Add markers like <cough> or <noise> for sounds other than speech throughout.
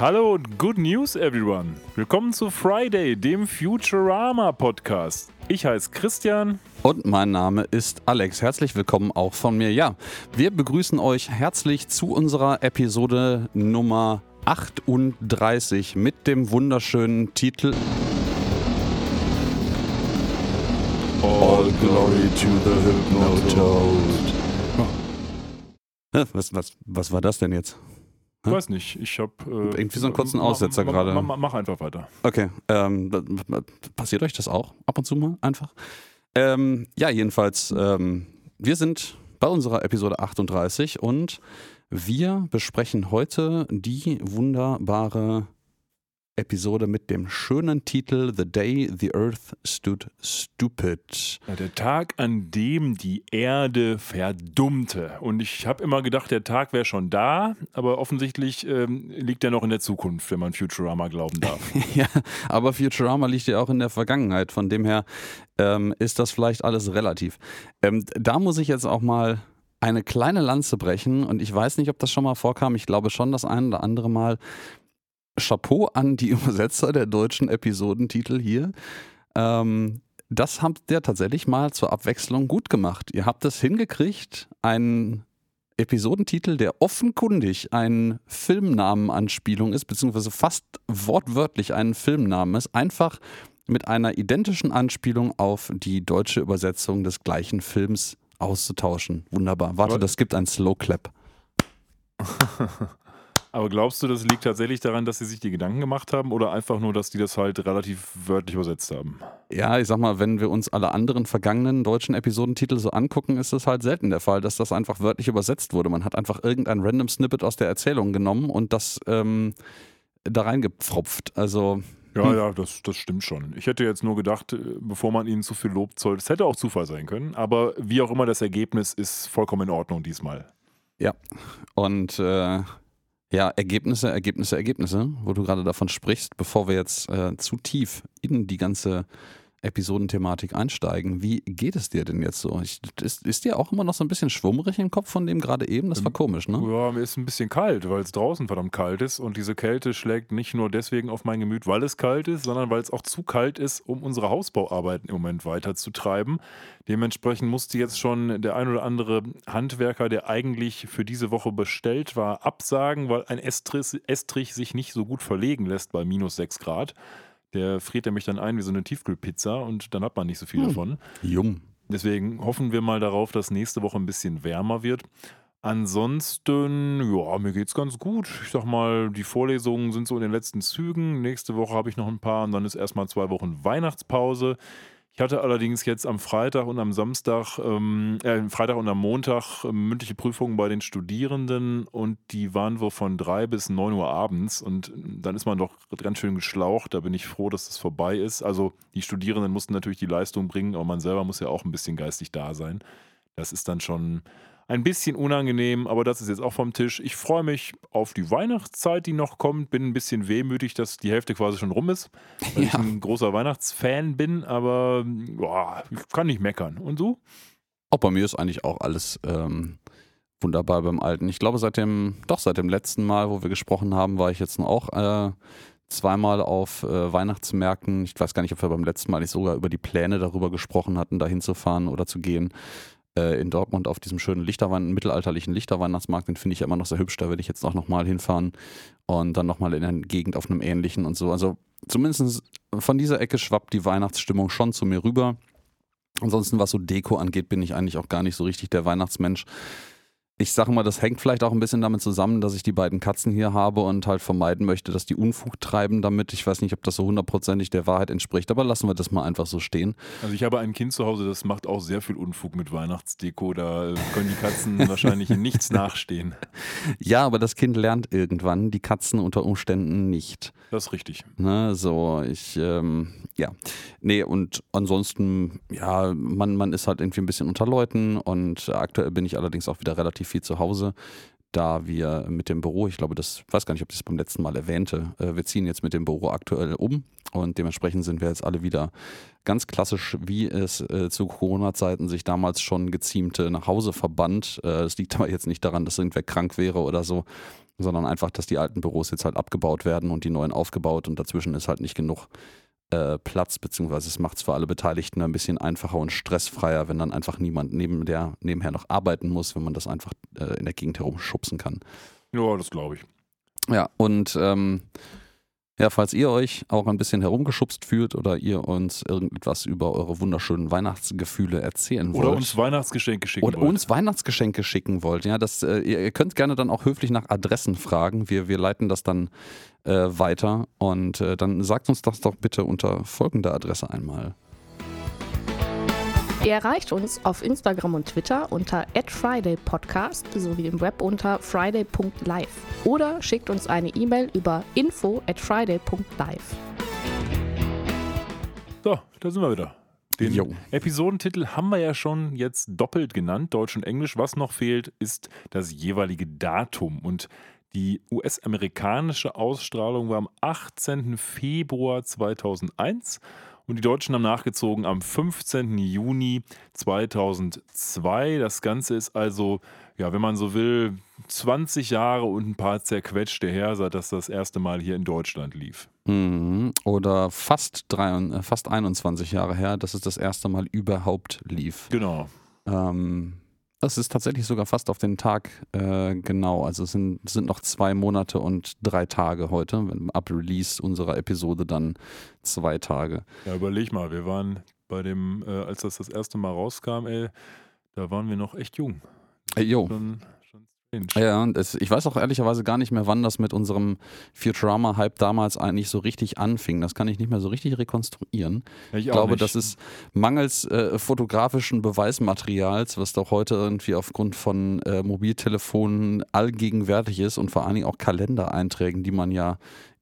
Hallo und good news everyone. Willkommen zu Friday, dem Futurama Podcast. Ich heiße Christian. Und mein Name ist Alex. Herzlich willkommen auch von mir. Ja, wir begrüßen euch herzlich zu unserer Episode Nummer 38 mit dem wunderschönen Titel All glory to the Hypnotoad. Was, was, was war das denn jetzt? Ich weiß nicht, ich habe. Äh, Irgendwie so einen kurzen Aussetzer gerade. Mach, mach, einfach weiter. Okay, ähm, passiert euch das auch ab und zu mal einfach? Ähm, ja, jedenfalls, ähm, wir sind bei unserer Episode 38 und wir besprechen heute die wunderbare Episode mit dem schönen Titel The Day the Earth Stood Stupid. Ja, der Tag, an dem die Erde verdummte. Und ich habe immer gedacht, der Tag wäre schon da, aber offensichtlich ähm, liegt er noch in der Zukunft, wenn man Futurama glauben darf. <laughs> Ja, aber Futurama liegt ja auch in der Vergangenheit. Von dem her ähm, ist das vielleicht alles relativ. Ähm, da muss ich jetzt auch mal eine kleine Lanze brechen und ich weiß nicht, ob das schon mal vorkam. Ich glaube schon das ein oder andere Mal. Chapeau an die <laughs> Übersetzer der deutschen Episodentitel hier. Ähm, das habt ihr tatsächlich mal zur Abwechslung gut gemacht. Ihr habt es hingekriegt, einen Episodentitel, der offenkundig ein Filmnamenanspielung ist, beziehungsweise fast wortwörtlich ein Filmnamen ist, einfach mit einer identischen Anspielung auf die deutsche Übersetzung des gleichen Films auszutauschen. Wunderbar. Warte, das gibt ein Slow Clap. <laughs> Aber glaubst du, das liegt tatsächlich daran, dass sie sich die Gedanken gemacht haben oder einfach nur, dass die das halt relativ wörtlich übersetzt haben? Ja, ich sag mal, wenn wir uns alle anderen vergangenen deutschen Episodentitel so angucken, ist es halt selten der Fall, dass das einfach wörtlich übersetzt wurde. Man hat einfach irgendein random Snippet aus der Erzählung genommen und das ähm, da reingepfropft. Also, Ja, Hm. ja, das, das stimmt schon. Ich hätte jetzt nur gedacht, äh, bevor man ihnen zu viel Lob zollt, es hätte auch Zufall sein können, aber wie auch immer das Ergebnis ist vollkommen in Ordnung diesmal. und äh, ja, Ergebnisse, Ergebnisse, Ergebnisse, wo du gerade davon sprichst, bevor wir jetzt äh, zu tief in die ganze Episodenthematik einsteigen. Wie geht es dir denn jetzt so? Ich, ist, ist dir auch immer noch so ein bisschen schwummrig im Kopf von dem gerade eben? Das war komisch, ne? Ja, mir ist ein bisschen kalt, weil es draußen verdammt kalt ist und diese Kälte schlägt nicht nur deswegen auf mein Gemüt, weil es kalt ist, sondern weil es auch zu kalt ist, um unsere Hausbauarbeiten im Moment weiterzutreiben. Dementsprechend musste jetzt schon der ein oder andere Handwerker, der eigentlich für diese Woche bestellt war, absagen, weil ein Estrich, Estrich sich nicht so gut verlegen lässt bei minus 6 Grad. Der friert nämlich dann ein wie so eine Tiefkühlpizza und dann hat man nicht so viel Hm. davon. Jung. Deswegen hoffen wir mal darauf, dass nächste Woche ein bisschen wärmer wird. Ansonsten, ja, mir geht's ganz gut. Ich sag mal, die Vorlesungen sind so in den letzten Zügen. Nächste Woche habe ich noch ein paar und dann ist erstmal zwei Wochen Weihnachtspause. Ich hatte allerdings jetzt am Freitag und am Samstag, ähm, äh, Freitag und am Montag ähm, mündliche Prüfungen bei den Studierenden und die waren wohl von drei bis neun Uhr abends und dann ist man doch ganz schön geschlaucht. Da bin ich froh, dass das vorbei ist. Also die Studierenden mussten natürlich die Leistung bringen, aber man selber muss ja auch ein bisschen geistig da sein. Das ist dann schon ein bisschen unangenehm, aber das ist jetzt auch vom Tisch. Ich freue mich auf die Weihnachtszeit, die noch kommt. Bin ein bisschen wehmütig, dass die Hälfte quasi schon rum ist, weil ich Ja. ein großer Weihnachtsfan bin, aber boah, ich kann nicht meckern. Und du? Auch bei mir ist eigentlich auch alles ähm, wunderbar beim Alten. Ich glaube, seit dem, doch seit dem letzten Mal, wo wir gesprochen haben, war ich jetzt auch äh, zweimal auf äh, Weihnachtsmärkten. Ich weiß gar nicht, ob wir beim letzten Mal nicht sogar über die Pläne darüber gesprochen hatten, da hinzufahren oder zu gehen. Äh, in Dortmund auf diesem schönen Lichterwein, mittelalterlichen Lichterweihnachtsmarkt, den finde ich ja immer noch sehr hübsch. Da werde ich jetzt auch nochmal hinfahren und dann nochmal in der Gegend auf einem ähnlichen und so. Also zumindest von dieser Ecke schwappt die Weihnachtsstimmung schon zu mir rüber. Ansonsten, was so Deko angeht, bin ich eigentlich auch gar nicht so richtig der Weihnachtsmensch. Ich sage mal, das hängt vielleicht auch ein bisschen damit zusammen, dass ich die beiden Katzen hier habe und halt vermeiden möchte, dass die Unfug treiben damit. Ich weiß nicht, ob das so hundertprozentig der Wahrheit entspricht, aber lassen wir das mal einfach so stehen. Also ich habe ein Kind zu Hause, das macht auch sehr viel Unfug mit Weihnachtsdeko. Da können die Katzen <laughs> wahrscheinlich in nichts nachstehen. Ja, aber das Kind lernt irgendwann, die Katzen unter Umständen nicht. Das ist richtig. Ne, so, ich, ähm, ja. Nee, und ansonsten, ja, man, man ist halt irgendwie ein bisschen unter Leuten und aktuell bin ich allerdings auch wieder relativ viel zu Hause. da wir mit dem Büro, ich glaube, das weiß gar nicht, ob ich das beim letzten Mal erwähnte, äh, wir ziehen jetzt mit dem Büro aktuell um und dementsprechend sind wir jetzt alle wieder ganz klassisch, wie es äh, zu Corona-Zeiten sich damals schon geziemte Nachhauseverband. Äh, das liegt aber jetzt nicht daran, dass irgendwer krank wäre oder so, sondern einfach, dass die alten Büros jetzt halt abgebaut werden und die neuen aufgebaut und dazwischen ist halt nicht genug äh, Platz, beziehungsweise es macht es für alle Beteiligten ein bisschen einfacher und stressfreier, wenn dann einfach niemand neben der nebenher noch arbeiten muss, wenn man das einfach äh, in der Gegend herumschubsen kann. Ja, das glaube ich. Ja, und ähm, ja, falls ihr euch auch ein bisschen herumgeschubst fühlt oder ihr uns irgendetwas über eure wunderschönen Weihnachtsgefühle erzählen wollt. Oder uns Weihnachtsgeschenke schicken oder wollt. uns Weihnachtsgeschenke schicken wollt, ja, das, äh, ihr, ihr könnt gerne dann auch höflich nach Adressen fragen. Wir, wir leiten das dann äh, weiter und äh, dann sagt uns das doch bitte unter folgender Adresse einmal. Ihr erreicht uns auf Instagram und Twitter unter @fridaypodcast sowie im Web unter friday.live oder schickt uns eine E-Mail über info@friday.live. So, da sind wir wieder. Den Jo. Episodentitel haben wir ja schon jetzt doppelt genannt, Deutsch und Englisch. Was noch fehlt, ist das jeweilige Datum. Und die US-amerikanische Ausstrahlung war am 18. Februar 2001 und die Deutschen haben nachgezogen am 15. Juni 2002. Das Ganze ist also, ja, wenn man so will, 20 Jahre und ein paar zerquetschte her, seit das das erste Mal hier in Deutschland lief. Mhm. Oder fast, drei, äh, fast 21 Jahre her, dass es das erste Mal überhaupt lief. Genau. Ähm, es ist tatsächlich sogar fast auf den Tag äh, genau. Also es sind, sind noch zwei Monate und drei Tage heute. Wenn- Ab Release unserer Episode dann zwei Tage. Ja, überleg mal, wir waren bei dem, äh, als das das erste Mal rauskam, ey, da waren wir noch echt jung. Äh, jo. Schon. Ja, und es, ich weiß auch ehrlicherweise gar nicht mehr, wann das mit unserem Futurama-Hype damals eigentlich so richtig anfing. Das kann ich nicht mehr so richtig rekonstruieren. Ich Ich glaube, nicht. das ist mangels äh, fotografischen Beweismaterials, was doch heute irgendwie aufgrund von äh, Mobiltelefonen allgegenwärtig ist und vor allen Dingen auch Kalendereinträgen, die man ja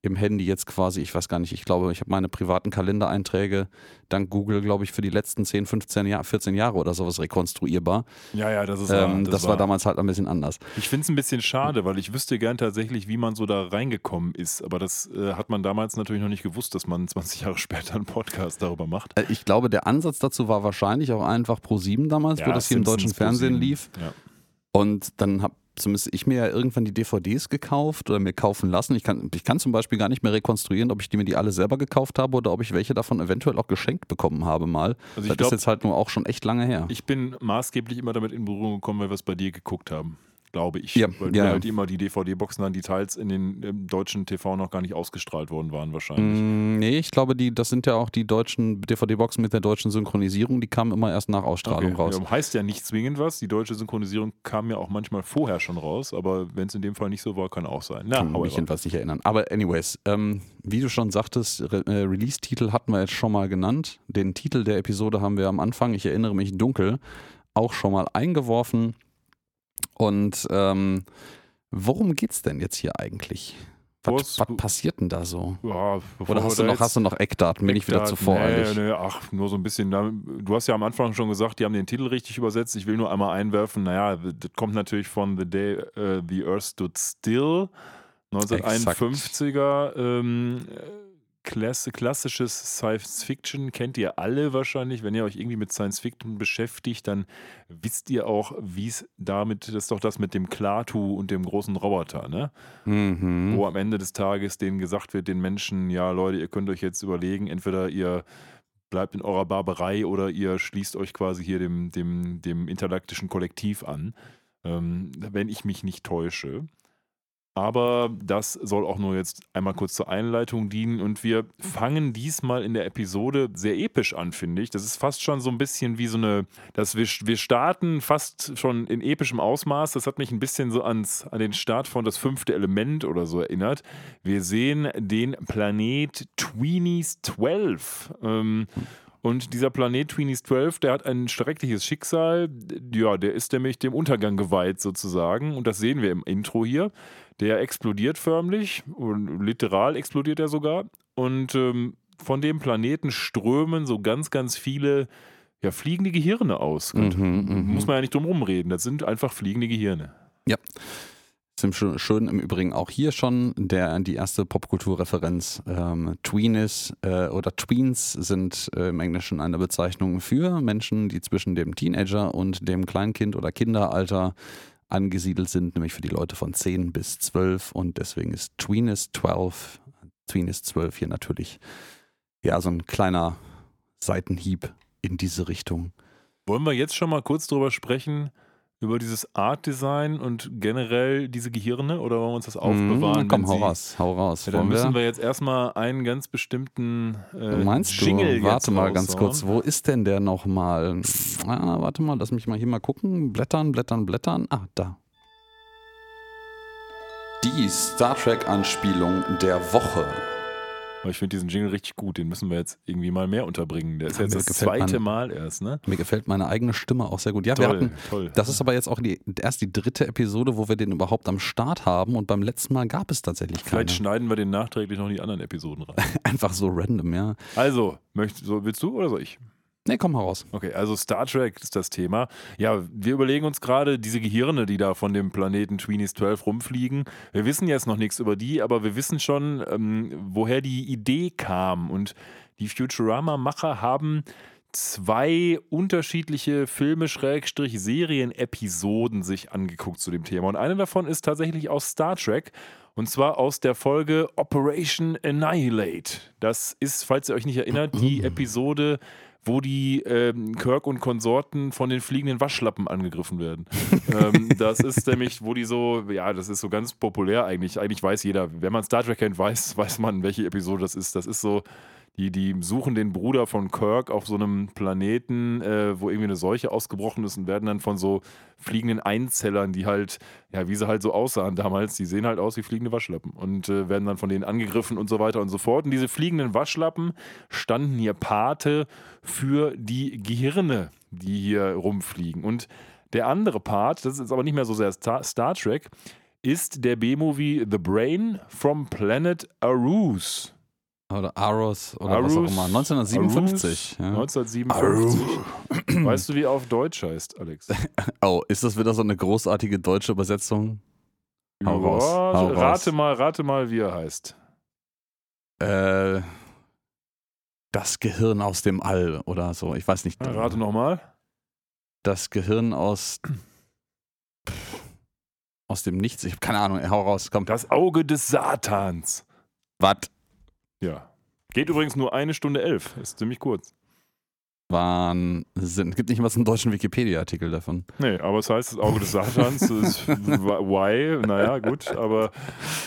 im Handy jetzt quasi, ich weiß gar nicht, ich glaube, ich habe meine privaten Kalendereinträge dank Google, glaube ich, für die letzten 10, 15 Jahre, 14 Jahre oder sowas rekonstruierbar. Ja, ja, das ist Ähm, wahr, das, war damals halt ein bisschen anders. Ich finde es ein bisschen schade, weil ich wüsste gern tatsächlich, wie man so da reingekommen ist. Aber das äh, hat man damals natürlich noch nicht gewusst, dass man <laughs> 20 Jahre später einen Podcast darüber macht. Äh, Ich glaube, der Ansatz dazu war wahrscheinlich auch einfach Pro7 damals, wo das hier im deutschen Fernsehen lief. Ja. Und dann habe zumindest ich mir ja irgendwann die DVDs gekauft oder mir kaufen lassen. Ich kann, ich kann zum Beispiel gar nicht mehr rekonstruieren, ob ich die mir die alle selber gekauft habe oder ob ich welche davon eventuell auch geschenkt bekommen habe mal. Also ich das glaub- ist jetzt halt nur auch schon echt lange her. Ich bin maßgeblich immer damit in Berührung gekommen, weil wir es bei dir geguckt haben. Glaube ich. Ja, weil ja, halt immer die DVD-Boxen dann, die teils in den im deutschen TV noch gar nicht ausgestrahlt worden waren, wahrscheinlich. Mm, nee, ich glaube, die, das sind ja auch die deutschen DVD-Boxen mit der deutschen Synchronisierung, die kamen immer erst nach Ausstrahlung Okay. raus. Ja, heißt ja nicht zwingend was. Die deutsche Synchronisierung kam ja auch manchmal vorher schon raus, aber wenn es in dem Fall nicht so war, kann auch sein. Na, Kann mich jedenfalls nicht erinnern. Aber anyways, ähm, wie du schon sagtest, Re äh, Release-Titel hatten wir jetzt schon mal genannt. Den Titel der Episode haben wir am Anfang, ich erinnere mich dunkel, auch schon mal eingeworfen. Und ähm, worum geht's denn jetzt hier eigentlich? Was, Was- passiert denn da so? Ja, Oder hast du, noch, hast du noch Eckdaten? Bin ich wieder zu Eckdaten, voreilig? Nee, nee, ach, nur so ein bisschen. Du hast ja am Anfang schon gesagt, die haben den Titel richtig übersetzt. Ich will nur einmal einwerfen. Naja, das kommt natürlich von The Day äh, the Earth Stood Still, 1951er. Ähm, äh, Klasse, klassisches Science Fiction kennt ihr alle wahrscheinlich. Wenn ihr euch irgendwie mit Science Fiction beschäftigt, dann wisst ihr auch, wie es damit, das ist doch das mit dem Klatu und dem großen Roboter, ne? Mhm. wo am Ende des Tages denen gesagt wird, den Menschen, ja Leute, ihr könnt euch jetzt überlegen, entweder ihr bleibt in eurer Barbarei oder ihr schließt euch quasi hier dem, dem, dem interlaktischen Kollektiv an, ähm, wenn ich mich nicht täusche. Aber das soll auch nur jetzt einmal kurz zur Einleitung dienen und wir fangen diesmal in der Episode sehr episch an, finde ich. Das ist fast schon so ein bisschen wie so eine, dass wir, wir starten fast schon in epischem Ausmaß. Das hat mich ein bisschen so ans, an den Start von das fünfte Element oder so erinnert. Wir sehen den Planet Tweenies 12. Ähm, und dieser Planet Tweenies 12, der hat ein schreckliches Schicksal. Ja, der ist nämlich dem Untergang geweiht sozusagen. Und das sehen wir im Intro hier. Der explodiert förmlich, und literal explodiert er sogar. Und ähm, von dem Planeten strömen so ganz, ganz viele ja, fliegende Gehirne aus. Mhm, mhm. Muss man ja nicht drum rumreden. Das sind einfach fliegende Gehirne. Ja. Schön im Übrigen auch hier schon der, die erste Popkulturreferenz. Ähm, Tweenis äh, oder Tweens sind äh, im Englischen eine Bezeichnung für Menschen, die zwischen dem Teenager und dem Kleinkind- oder Kinderalter angesiedelt sind, nämlich für die Leute von 10 bis 12 und deswegen ist Tweenis 12, Tweenis 12 hier natürlich ja so ein kleiner Seitenhieb in diese Richtung. Wollen wir jetzt schon mal kurz drüber sprechen, über dieses Art Design und generell diese Gehirne oder wollen wir uns das aufbewahren? Mm, komm, hau raus, hau raus. Ja, dann müssen wir jetzt erstmal einen ganz bestimmten äh, Meinst Jingle du? Warte mal raushauen. ganz kurz, wo ist denn der nochmal? Ah, warte mal, lass mich mal hier mal gucken. Blättern, blättern, blättern. Ah, da. Die Star Trek-Anspielung der Woche. Aber ich finde diesen Jingle richtig gut, den müssen wir jetzt irgendwie mal mehr unterbringen. Der ist Ja, jetzt das zweite man- Mal erst, ne? Mir gefällt meine eigene Stimme auch sehr gut. Ja, wir Toll, hatten, toll. das ist aber jetzt auch die, erst die dritte Episode, wo wir den überhaupt am Start haben und beim letzten Mal gab es tatsächlich keine. Vielleicht schneiden wir den nachträglich noch in die anderen Episoden rein. <laughs> Einfach so random, ja. Also, möcht, so, willst du oder soll ich? Nee, komm heraus. Okay, also Star Trek ist das Thema. Ja, wir überlegen uns gerade diese Gehirne, die da von dem Planeten Tweenies 12 rumfliegen. Wir wissen jetzt noch nichts über die, aber wir wissen schon, ähm, woher die Idee kam. Und die Futurama-Macher haben zwei unterschiedliche Filme, Schrägstrich, Serien-Episoden sich angeguckt zu dem Thema. Und eine davon ist tatsächlich aus Star Trek. Und zwar aus der Folge Operation Annihilate. Das ist, falls ihr euch nicht erinnert, die <clears throat> Episode, wo die ähm, Kirk und Konsorten von den fliegenden Waschlappen angegriffen werden. <laughs> ähm, das ist nämlich, wo die so, ja, das ist so ganz populär eigentlich. Eigentlich weiß jeder, wenn man Star Trek kennt, weiß, weiß man, welche Episode das ist. Das ist so, die, die suchen den Bruder von Kirk auf so einem Planeten, äh, wo irgendwie eine Seuche ausgebrochen ist und werden dann von so fliegenden Einzellern, die halt, ja, wie sie halt so aussahen damals, die sehen halt aus wie fliegende Waschlappen und äh, werden dann von denen angegriffen und so weiter und so fort. Und diese fliegenden Waschlappen standen hier Pate für die Gehirne, die hier rumfliegen. Und der andere Part, das ist aber nicht mehr so sehr Star, Star Trek, ist der B-Movie The Brain from Planet Arus. Oder Aros oder was auch Arus- immer. 1957. Ja. 1957. Weißt du, wie er auf Deutsch heißt, Alex? <laughs> Oh, ist das wieder so eine großartige deutsche Übersetzung? Hau raus, hau rate raus. mal, rate mal, wie er heißt. Äh, das Gehirn aus dem All oder so. Ich weiß nicht. Ja, rate nochmal. Das Gehirn aus. Aus dem Nichts. Ich habe keine Ahnung. Hau raus. Komm. Das Auge des Satans. Was? Ja. Geht übrigens nur eine Stunde elf. Ist ziemlich kurz. Wahnsinn. Gibt nicht mal so einen deutschen Wikipedia-Artikel davon. Nee, aber es heißt das Auge des Satans. Ist <laughs> why? Naja, gut. Aber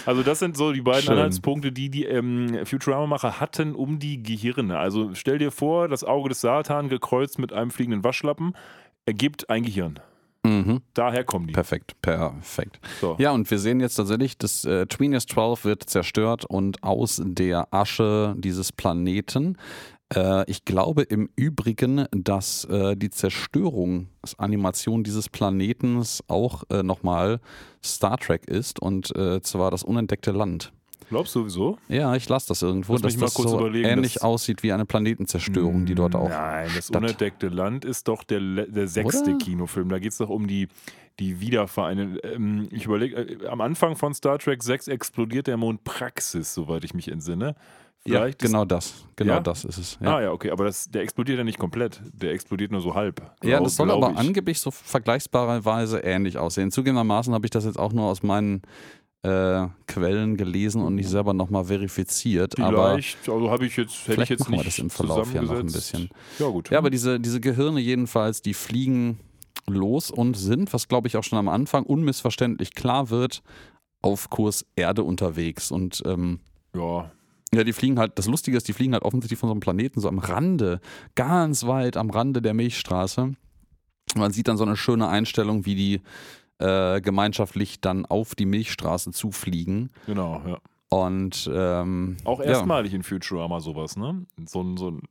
also das sind so die beiden Schön. Anhaltspunkte, die die ähm, Futurama-Macher hatten um die Gehirne. Also stell dir vor, das Auge des Satan gekreuzt mit einem fliegenden Waschlappen ergibt ein Gehirn. Mhm. Daher kommen die. Perfekt, perfekt. So. Ja, und wir sehen jetzt tatsächlich, das äh, Tweenus 12 wird zerstört und aus der Asche dieses Planeten. Äh, ich glaube im Übrigen, dass äh, die Zerstörungsanimation dieses Planetens auch äh, nochmal Star Trek ist und äh, zwar das unentdeckte Land. Glaubst du sowieso? Ja, ich las das irgendwo, Lass dass das kurz so überlegen, ähnlich das- aussieht wie eine Planetenzerstörung, die dort auch. Nein, das statt- unentdeckte Land ist doch der, der sechste Oder? Kinofilm. Da geht es doch um die, die Wiedervereinigung. Ähm, ich überlege, äh, am Anfang von Star Trek 6 explodiert der Mond Praxis, soweit ich mich entsinne. Ja, Vielleicht genau das. Genau Ja? das ist es. Ist, ah ja, okay, aber das, der explodiert ja nicht komplett. Der explodiert nur so halb. Ja, glaub- das soll aber ich. angeblich so vergleichsbarerweise ähnlich aussehen. Zugegebenermaßen habe ich das jetzt auch nur aus meinen äh, Quellen gelesen und nicht selber nochmal verifiziert. Aber Vielleicht, also habe ich jetzt, hätte ich vielleicht jetzt machen wir nicht das im Verlauf ja noch ein bisschen. Ja, gut. Ja, aber diese, diese Gehirne jedenfalls, die fliegen los und sind, was glaube ich auch schon am Anfang unmissverständlich klar wird, auf Kurs Erde unterwegs. Und ähm, ja. ja, die fliegen halt, das Lustige ist, die fliegen halt offensichtlich von so einem Planeten, so am Rande, ganz weit am Rande der Milchstraße. Man sieht dann so eine schöne Einstellung, wie die äh, gemeinschaftlich dann auf die Milchstraße zufliegen. genau, ja. Und ähm, Auch ja. erstmalig in Futurama sowas, ne? So ein, so ein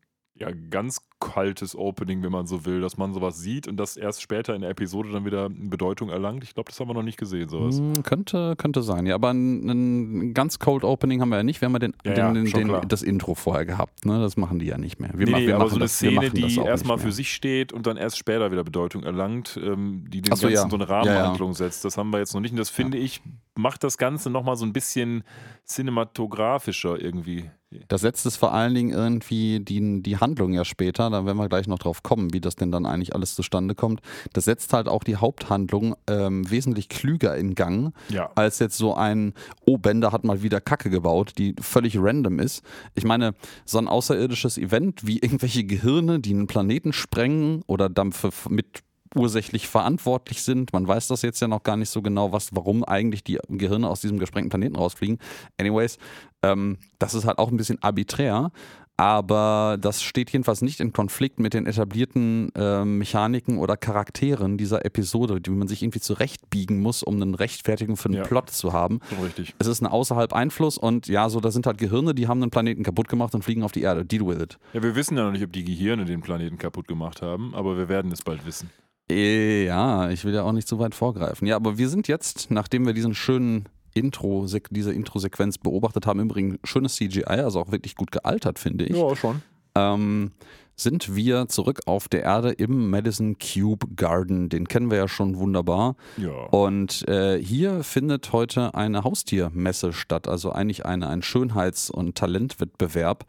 ja, ganz kaltes Opening, wenn man so will, dass man sowas sieht und das erst später in der Episode dann wieder Bedeutung erlangt. Ich glaube, das haben wir noch nicht gesehen, sowas. Hm, könnte, könnte sein, ja. Aber ein, ein ganz Cold Opening haben wir ja nicht. Wir haben ja, den, Ja, den, den, klar. das Intro vorher gehabt. Ne? Das machen die ja nicht mehr. Wir nee, ma- nee, wir aber machen so eine das- Szene, machen die erstmal für sich steht und dann erst später wieder Bedeutung erlangt, ähm, die den so, Ganzen ja. so eine. Rahmenhandlung setzt. Das haben wir jetzt noch nicht. Und das finde ich, macht das Ganze nochmal so ein bisschen cinematografischer irgendwie. Das setzt es vor allen Dingen irgendwie die, die Handlung ja später, da werden wir gleich noch drauf kommen, wie das denn dann eigentlich alles zustande kommt. Das setzt halt auch die Haupthandlung ähm, wesentlich klüger in Gang, Ja. als jetzt so ein, oh, Bender hat mal wieder Kacke gebaut, die völlig random ist. Ich meine, so ein außerirdisches Event wie irgendwelche Gehirne, die einen Planeten sprengen oder für, mit ursächlich verantwortlich sind. Man weiß das jetzt ja noch gar nicht so genau, was, warum eigentlich die Gehirne aus diesem gesprengten Planeten rausfliegen. Anyways, ähm, das ist halt auch ein bisschen arbiträr, aber das steht jedenfalls nicht in Konflikt mit den etablierten ähm, Mechaniken oder Charakteren dieser Episode, die man sich irgendwie zurechtbiegen muss, um eine Rechtfertigung für einen Ja. Plot zu haben. Richtig. Es ist ein außerhalb Einfluss und ja, so da sind halt Gehirne, die haben einen Planeten kaputt gemacht und fliegen auf die Erde. Deal with it. Ja, wir wissen ja noch nicht, ob die Gehirne den Planeten kaputt gemacht haben, aber wir werden es bald wissen. Äh, Ja, ich will ja auch nicht zu weit vorgreifen. Ja, aber wir sind jetzt, nachdem wir diesen schönen Intro, diese Intro-Sequenz beobachtet haben, im Übrigen schönes CGI, also auch wirklich gut gealtert, finde ich. Ja, schon. ähm, sind wir zurück auf der Erde im Madison Cube Garden. Den kennen wir ja schon wunderbar. Ja. Und äh, hier findet heute eine Haustiermesse statt, also eigentlich eine, ein Schönheits- und Talentwettbewerb.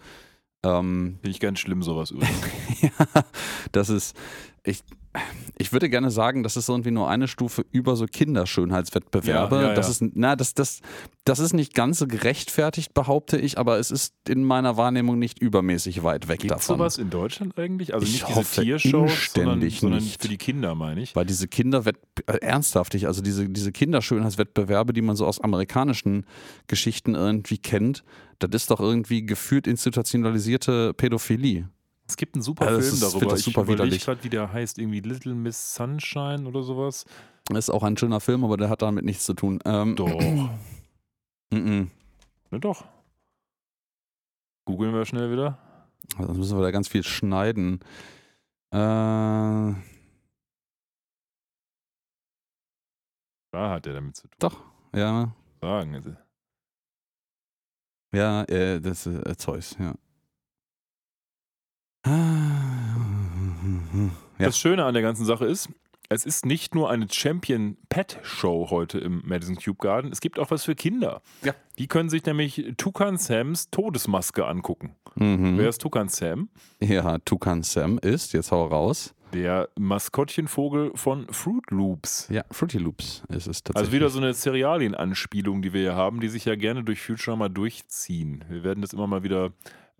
Ähm, Finde ich ganz schlimm, sowas übrigens. <laughs> ja, das ist, ich, ich würde gerne sagen, das ist irgendwie nur eine Stufe über so Kinderschönheitswettbewerbe. Ja, ja, das ja. ist, na, das, das, das ist nicht ganz so gerechtfertigt, behaupte ich, aber es ist in meiner Wahrnehmung nicht übermäßig weit weg Gibt davon. sowas in Deutschland eigentlich? Also Ich nicht diese hoffe Tiershows, sondern, sondern nicht. für die Kinder, meine ich. Weil diese Kinderwett äh, ernsthaftig, also diese, diese Kinderschönheitswettbewerbe, die man so aus amerikanischen Geschichten irgendwie kennt, das ist doch irgendwie gefühlt institutionalisierte Pädophilie. Es gibt einen super Also Film ist- ich darüber. das Ich super überlege widerlich. gerade, wie der heißt. Irgendwie Little Miss Sunshine oder sowas. Ist auch ein schöner Film, aber der hat damit nichts zu tun. Ähm, Doch. <clears throat> mhm. Ne, doch. Googeln wir schnell wieder. Sonst müssen wir da ganz viel schneiden. Äh, Da hat er damit zu tun. doch, ja. Sagen. Also, Ja, äh, das ist äh, Zeus, ja. Ja. Das Schöne an der ganzen Sache ist, es ist nicht nur eine Champion Pet Show heute im Madison Cube Garden, es gibt auch was für Kinder. Ja. Die können sich nämlich Tukan Sams Todesmaske angucken. Mhm. Wer ist Tukan Sam? Ja, Tukan Sam ist, jetzt hau raus. Der Maskottchenvogel von Fruit Loops. Ja, Fruity Loops ist es tatsächlich. Also wieder so eine Serialienanspielung, die wir hier haben, die sich ja gerne durch Futurama durchziehen. Wir werden das immer mal wieder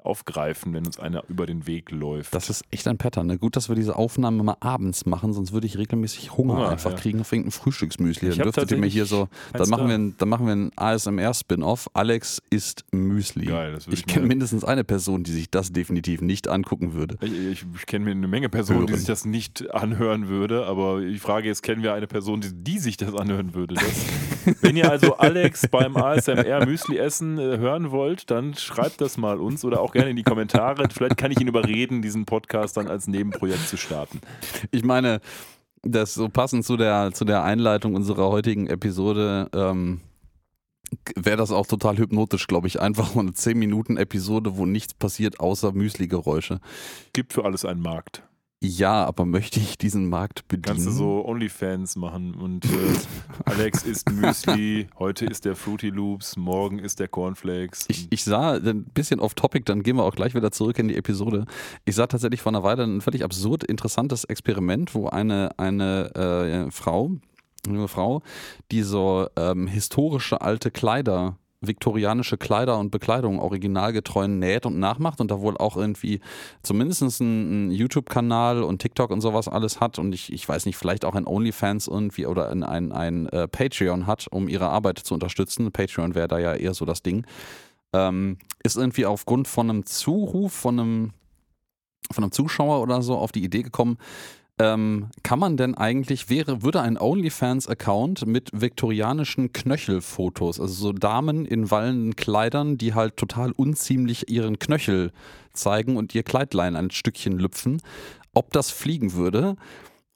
aufgreifen, wenn uns einer über den Weg läuft. Das ist echt ein Pattern. Ne? Gut, dass wir diese Aufnahme mal abends machen, sonst würde ich regelmäßig Hunger, Hunger, einfach ja. kriegen auf irgendein Frühstücksmüsli. Dann dürftet ihr mir hier so, dann machen, da. wir ein, dann machen wir einen ASMR-Spin-Off. Alex isst Müsli. Geil, das ich ich kenne mindestens eine Person, die sich das definitiv nicht angucken würde. Ich, ich, ich kenne mir eine Menge Personen, die Hören. sich das nicht anhören würde, aber die Frage ist, kennen wir eine Person, die, die sich das anhören würde? Das, <laughs> wenn ihr also Alex beim ASMR Müsli essen äh, hören wollt, dann schreibt das mal uns oder auch gerne in die Kommentare. Vielleicht kann ich ihn überreden, diesen Podcast dann als Nebenprojekt zu starten. Ich meine, das so passend zu der, zu der Einleitung unserer heutigen Episode, ähm, wäre das auch total hypnotisch, glaube ich. Einfach mal eine 10-Minuten-Episode, wo nichts passiert, außer Müsli-Geräusche. Gibt für alles einen Markt. Ja, aber möchte ich diesen Markt bedienen? Kannst du so Onlyfans machen und äh, <laughs> Alex isst Müsli, heute ist der Fruity Loops, morgen ist der Cornflakes. Ich, ich sah ein bisschen off-topic, dann gehen wir auch gleich wieder zurück in die Episode. Ich sah tatsächlich vor einer Weile ein völlig absurd interessantes Experiment, wo eine, eine äh, Frau, eine junge Frau, die so ähm, historische alte Kleider, viktorianische Kleider und Bekleidung originalgetreu näht und nachmacht und da wohl auch irgendwie zumindest einen, YouTube-Kanal und TikTok und sowas alles hat und ich, ich weiß nicht, vielleicht auch ein OnlyFans irgendwie oder ein, ein, ein äh, Patreon hat, um ihre Arbeit zu unterstützen. Patreon wäre da ja eher so das Ding ähm, ist irgendwie aufgrund von einem Zuruf von einem, von einem Zuschauer oder so auf die Idee gekommen, Ähm, kann man denn eigentlich, wäre, würde ein OnlyFans-Account mit viktorianischen Knöchelfotos, also so Damen in wallenden Kleidern, die halt total unziemlich ihren Knöchel zeigen und ihr Kleidlein ein Stückchen lüpfen, ob das fliegen würde?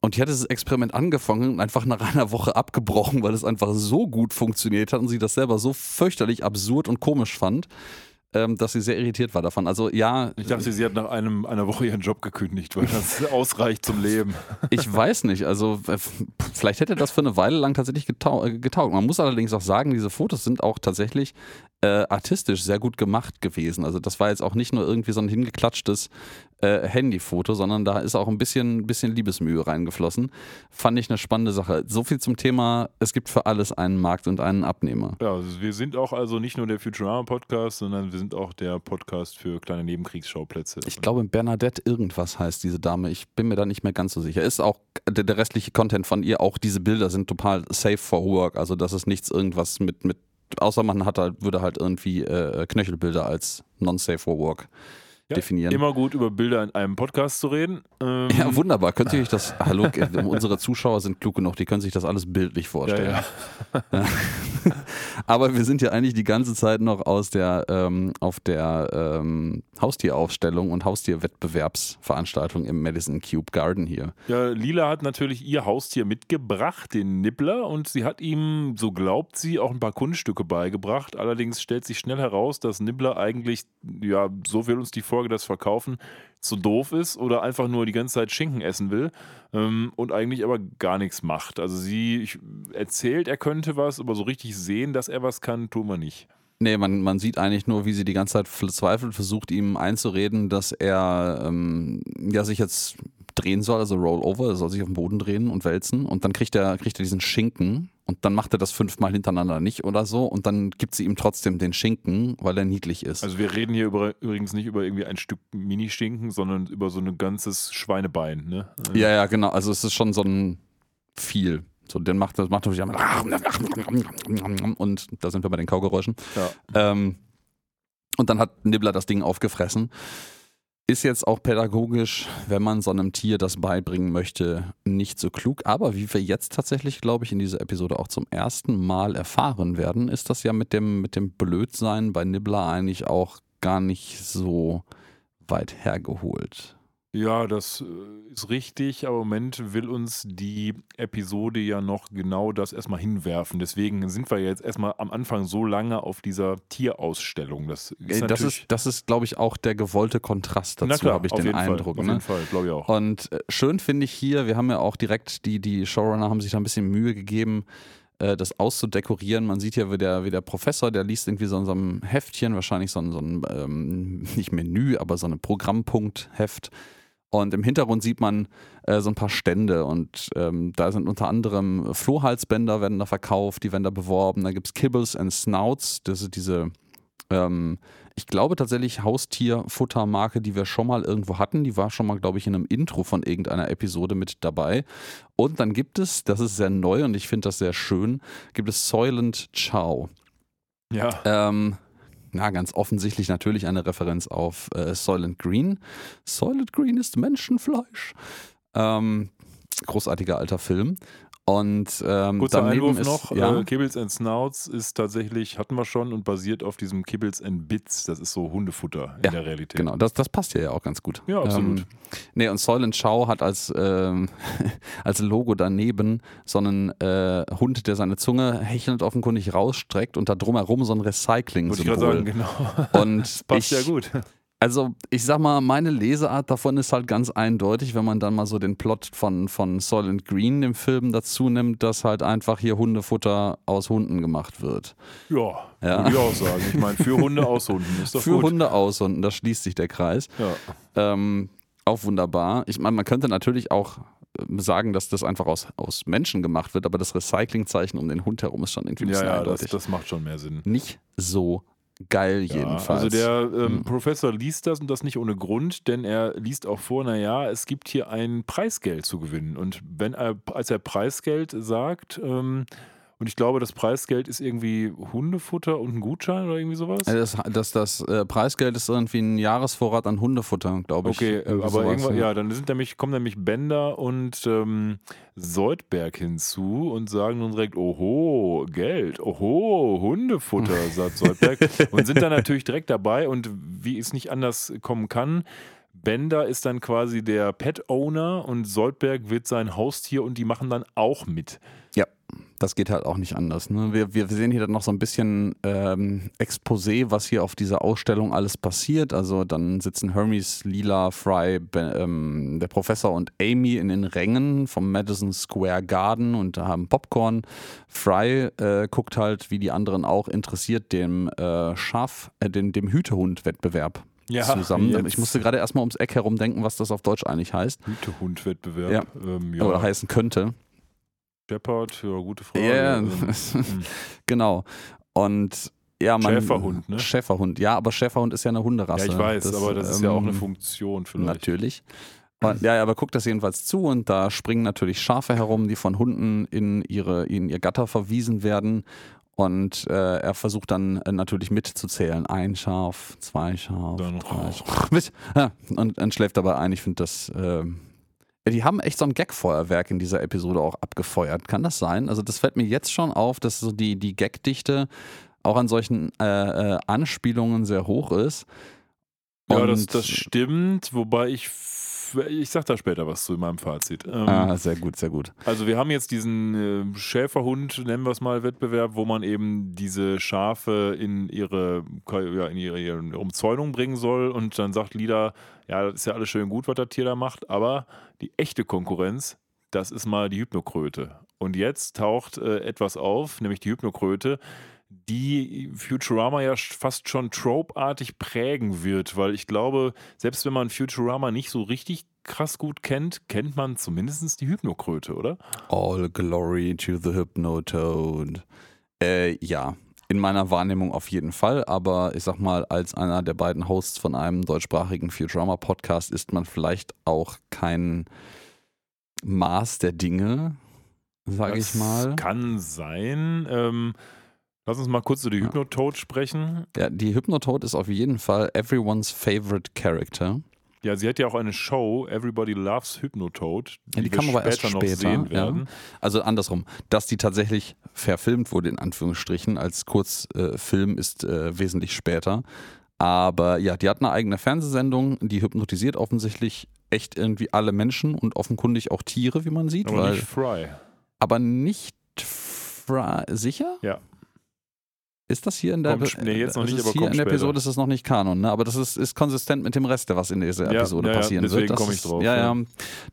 Und die hat dieses Experiment angefangen und einfach nach einer Woche abgebrochen, weil es einfach so gut funktioniert hat und sie das selber so fürchterlich absurd und komisch fand, ähm, dass sie sehr irritiert war davon. Also ja. Ich dachte, sie hat nach einem, einer Woche ihren Job gekündigt, weil das <laughs> ausreicht zum Leben. Ich weiß nicht. Also vielleicht hätte das für eine Weile lang tatsächlich getau äh, getaugt. Man muss allerdings auch sagen, diese Fotos sind auch tatsächlich äh, artistisch sehr gut gemacht gewesen. Also das war jetzt auch nicht nur irgendwie so ein hingeklatschtes äh, Handyfoto, sondern da ist auch ein bisschen, bisschen Liebesmühe reingeflossen. Fand ich eine spannende Sache. So viel zum Thema, es gibt für alles einen Markt und einen Abnehmer. Ja, also wir sind auch also nicht nur der Futurama-Podcast, sondern wir sind auch der Podcast für kleine Nebenkriegsschauplätze. Ich glaube, Bernadette irgendwas heißt diese Dame. Ich bin mir da nicht mehr ganz so sicher. Ist auch der, der restliche Content von ihr, auch diese Bilder sind total safe for work. Also das ist nichts irgendwas mit, mit außer man hat halt, würde halt irgendwie äh, Knöchelbilder als non-safe for work ja, definieren. Immer gut über Bilder in einem Podcast zu reden. Ähm ja, wunderbar. Könnt ihr euch das, <laughs> hallo, unsere Zuschauer sind klug genug, die können sich das alles bildlich vorstellen. Ja, ja. <laughs> Aber wir sind ja eigentlich die ganze Zeit noch aus der, ähm, auf der ähm, Haustieraufstellung und Haustierwettbewerbsveranstaltung im Madison Cube Garden hier. Ja, Lila hat natürlich ihr Haustier mitgebracht, den Nibbler, und sie hat ihm, so glaubt sie, auch ein paar Kunststücke beigebracht. Allerdings stellt sich schnell heraus, dass Nibbler eigentlich, ja, so will uns die Folge das verkaufen, zu doof ist oder einfach nur die ganze Zeit Schinken essen will ähm, und eigentlich aber gar nichts macht. Also sie erzählt, er könnte was, aber so richtig sehen, dass er was kann, tun wir nicht. Nee, man, man sieht eigentlich nur, wie sie die ganze Zeit verzweifelt versucht, ihm einzureden, dass er ähm, ja, sich jetzt drehen soll, also Rollover, er soll sich auf den Boden drehen und wälzen und dann kriegt er, kriegt er diesen Schinken und dann macht er das fünfmal hintereinander nicht oder so und dann gibt sie ihm trotzdem den Schinken, weil er niedlich ist. Also wir reden hier über, übrigens nicht über irgendwie ein Stück Mini-Schinken, sondern über so ein ganzes Schweinebein, ne? Ja, ja, genau. Also es ist schon so ein viel. So, den macht das macht natürlich und da sind wir bei den Kaugeräuschen. Ja. Ähm, und dann hat Nibbler das Ding aufgefressen. Ist jetzt auch pädagogisch, wenn man so einem Tier das beibringen möchte, nicht so klug. Aber wie wir jetzt tatsächlich, glaube ich, in dieser Episode auch zum ersten Mal erfahren werden, ist das ja mit dem, mit dem Blödsein bei Nibbler eigentlich auch gar nicht so weit hergeholt. Ja, das äh, ist richtig, aber im Moment will uns die Episode ja noch genau das erstmal hinwerfen. Deswegen sind wir jetzt erstmal am Anfang so lange auf dieser Tierausstellung. Das ist, äh, das ist, das ist glaube ich, auch der gewollte Kontrast dazu, habe ich den Eindruck. Fall, auf ne? jeden Fall, glaube ich auch. Und äh, schön finde ich hier, wir haben ja auch direkt, die, die Showrunner haben sich da ein bisschen Mühe gegeben, das auszudekorieren. Man sieht ja, wie der, wie der Professor, der liest irgendwie so in so einem Heftchen, wahrscheinlich so ein, so ein ähm, nicht Menü, aber so ein Programmpunktheft und im Hintergrund sieht man äh, so ein paar Stände und ähm, da sind unter anderem Flohhalsbänder werden da verkauft, die werden da beworben. Da gibt es Kibbles and Snouts, das ist diese, ähm, ich glaube tatsächlich Haustierfuttermarke, die wir schon mal irgendwo hatten. Die war schon mal, glaube ich, in einem Intro von irgendeiner Episode mit dabei. Und dann gibt es, das ist sehr neu und ich finde das sehr schön, gibt es Soylent Chow. Ja. Ähm, na, ganz offensichtlich natürlich eine Referenz auf äh, Soylent Green. Soylent Green ist Menschenfleisch. Ähm, großartiger alter Film. Und ähm, Kurzer daneben Einwurf ist, noch, ja, äh, Kibbles and Snouts ist tatsächlich, hatten wir schon und basiert auf diesem Kibbles and Bits, das ist so Hundefutter in Ja, der Realität. Genau, das, das passt hier ja auch ganz gut. Ja, absolut. Ähm, nee, und Soylent Chow hat als, ähm, <laughs> als Logo daneben so einen äh, Hund, der seine Zunge hechelnd offenkundig rausstreckt und da drumherum so ein Wollte ich gerade Recycling-Symbol. sagen, genau. Und <laughs> Das passt ich, ja gut. Also, ich sag mal, meine Leseart davon ist halt ganz eindeutig, wenn man dann mal so den Plot von, von Soylent Green im Film dazu nimmt, dass halt einfach hier Hundefutter aus Hunden gemacht wird. Ja, Ja. würde ich auch sagen. Ich meine, für Hunde aus Hunden ist doch Für gut. Hunde aus Hunden, da schließt sich der Kreis. Ja. Ähm, auch wunderbar. Ich meine, man könnte natürlich auch ähm, sagen, dass das einfach aus, aus Menschen gemacht wird, aber das Recyclingzeichen um den Hund herum ist schon irgendwie ein Ja, bisschen ja, das, eindeutig. das macht schon mehr Sinn. Nicht so geil Ja, jedenfalls. also der ähm, Hm. Professor liest das und das nicht ohne Grund, denn er liest auch vor, naja, es gibt hier ein Preisgeld zu gewinnen. Und wenn er, als er Preisgeld sagt, ähm, Und ich glaube, das Preisgeld ist irgendwie Hundefutter und ein Gutschein oder irgendwie sowas. Äh, Das, das, das äh, Preisgeld ist irgendwie ein Jahresvorrat an Hundefutter, glaube ich. Okay, Irgendwie aber irgendwann, ja, dann sind nämlich, kommen nämlich Bender und ähm, Soldberg hinzu und sagen nun direkt, oho, Geld, oho, Hundefutter, <laughs> sagt Soldberg. und sind dann natürlich direkt dabei und wie es nicht anders kommen kann, Bender ist dann quasi der Pet-Owner und Soldberg wird sein Haustier und die machen dann auch mit. Ja, das geht halt auch nicht anders. Ne? Wir, wir sehen hier dann noch so ein bisschen ähm, Exposé, was hier auf dieser Ausstellung alles passiert. Also dann sitzen Hermes, Lila, Fry, ben, ähm, der Professor und Amy in den Rängen vom Madison Square Garden und da haben Popcorn. Fry äh, guckt halt, wie die anderen auch, interessiert dem äh, Schaf, äh, dem, dem Hütehund-Wettbewerb zusammen. jetzt Ich musste gerade erstmal ums Eck herum denken, was das auf Deutsch eigentlich heißt. Hütehund-Wettbewerb. Ja. Ähm, ja. Oder heißen könnte. Shepard, ja, gute Frage. Ja, Ähm, <laughs> genau. Und ja, man. Schäferhund, ne? Schäferhund, ja, aber Schäferhund ist ja eine ja, Hunderasse. ich weiß, aber das ist ja auch eine ähm, Funktion vielleicht. Natürlich. Und, ja, aber guckt das jedenfalls zu und da springen natürlich Schafe herum, die von Hunden in, ihre, in ihr Gatter verwiesen werden. Und äh, er versucht dann äh, natürlich mitzuzählen. Ein Schaf, zwei Schaf, Dann- drei Schaf. Mit. Ja, und, und schläft dabei ein. Ich finde das. ähm, ja, die haben echt so ein Gag-Feuerwerk in dieser Episode auch abgefeuert. Kann das sein? Also, das fällt mir jetzt schon auf, dass so die, die Gagdichte auch an solchen äh, äh, Anspielungen sehr hoch ist. Ja, das, Und- das stimmt, wobei ich, ich sag da später was zu in meinem Fazit. Ähm, Ah, sehr gut, sehr gut. Also wir haben jetzt diesen äh, Schäferhund, nennen wir es mal, Wettbewerb, wo man eben diese Schafe in ihre, ja, in ihre, ihre Umzäunung bringen soll und dann sagt Lida, ja, das ist ja alles schön gut, was das Tier da macht, aber die echte Konkurrenz, das ist mal die Hypnokröte. Und jetzt taucht äh, etwas auf, nämlich die Hypnokröte, die Futurama ja fast schon tropeartig prägen wird, weil ich glaube, selbst wenn man Futurama nicht so richtig krass gut kennt, kennt man zumindest die Hypnokröte, oder? All glory to the Hypnotoad. Äh, ja, in meiner Wahrnehmung auf jeden Fall, aber ich sag mal, als einer der beiden Hosts von einem deutschsprachigen Futurama-Podcast ist man vielleicht auch kein Maß der Dinge, sage ich Das mal. Kann sein. Ähm, lass uns mal kurz über die Ja. Hypnotoad sprechen. Ja, die Hypnotoad ist auf jeden Fall everyone's favorite character. Ja, sie hat ja auch eine Show, Everybody Loves Hypnotoad, die, Ja, die wir kam aber erst später noch später, sehen ja. werden. Also andersrum, dass die tatsächlich verfilmt wurde, in Anführungsstrichen, als Kurzfilm ist äh, wesentlich später. Aber ja, die hat eine eigene Fernsehsendung, die hypnotisiert offensichtlich echt irgendwie alle Menschen und offenkundig auch Tiere, wie man sieht. Aber weil, nicht Fry. aber nicht Fra sicher? Ja. Ist das hier in der Kommt nee, jetzt noch nicht, aber hier in der. Episode ist das noch nicht Kanon, ne? Aber das ist, ist konsistent mit dem Rest, was in dieser Ja, Episode ja, passieren deswegen wird. Das komme ich drauf, Ja, ja. ja,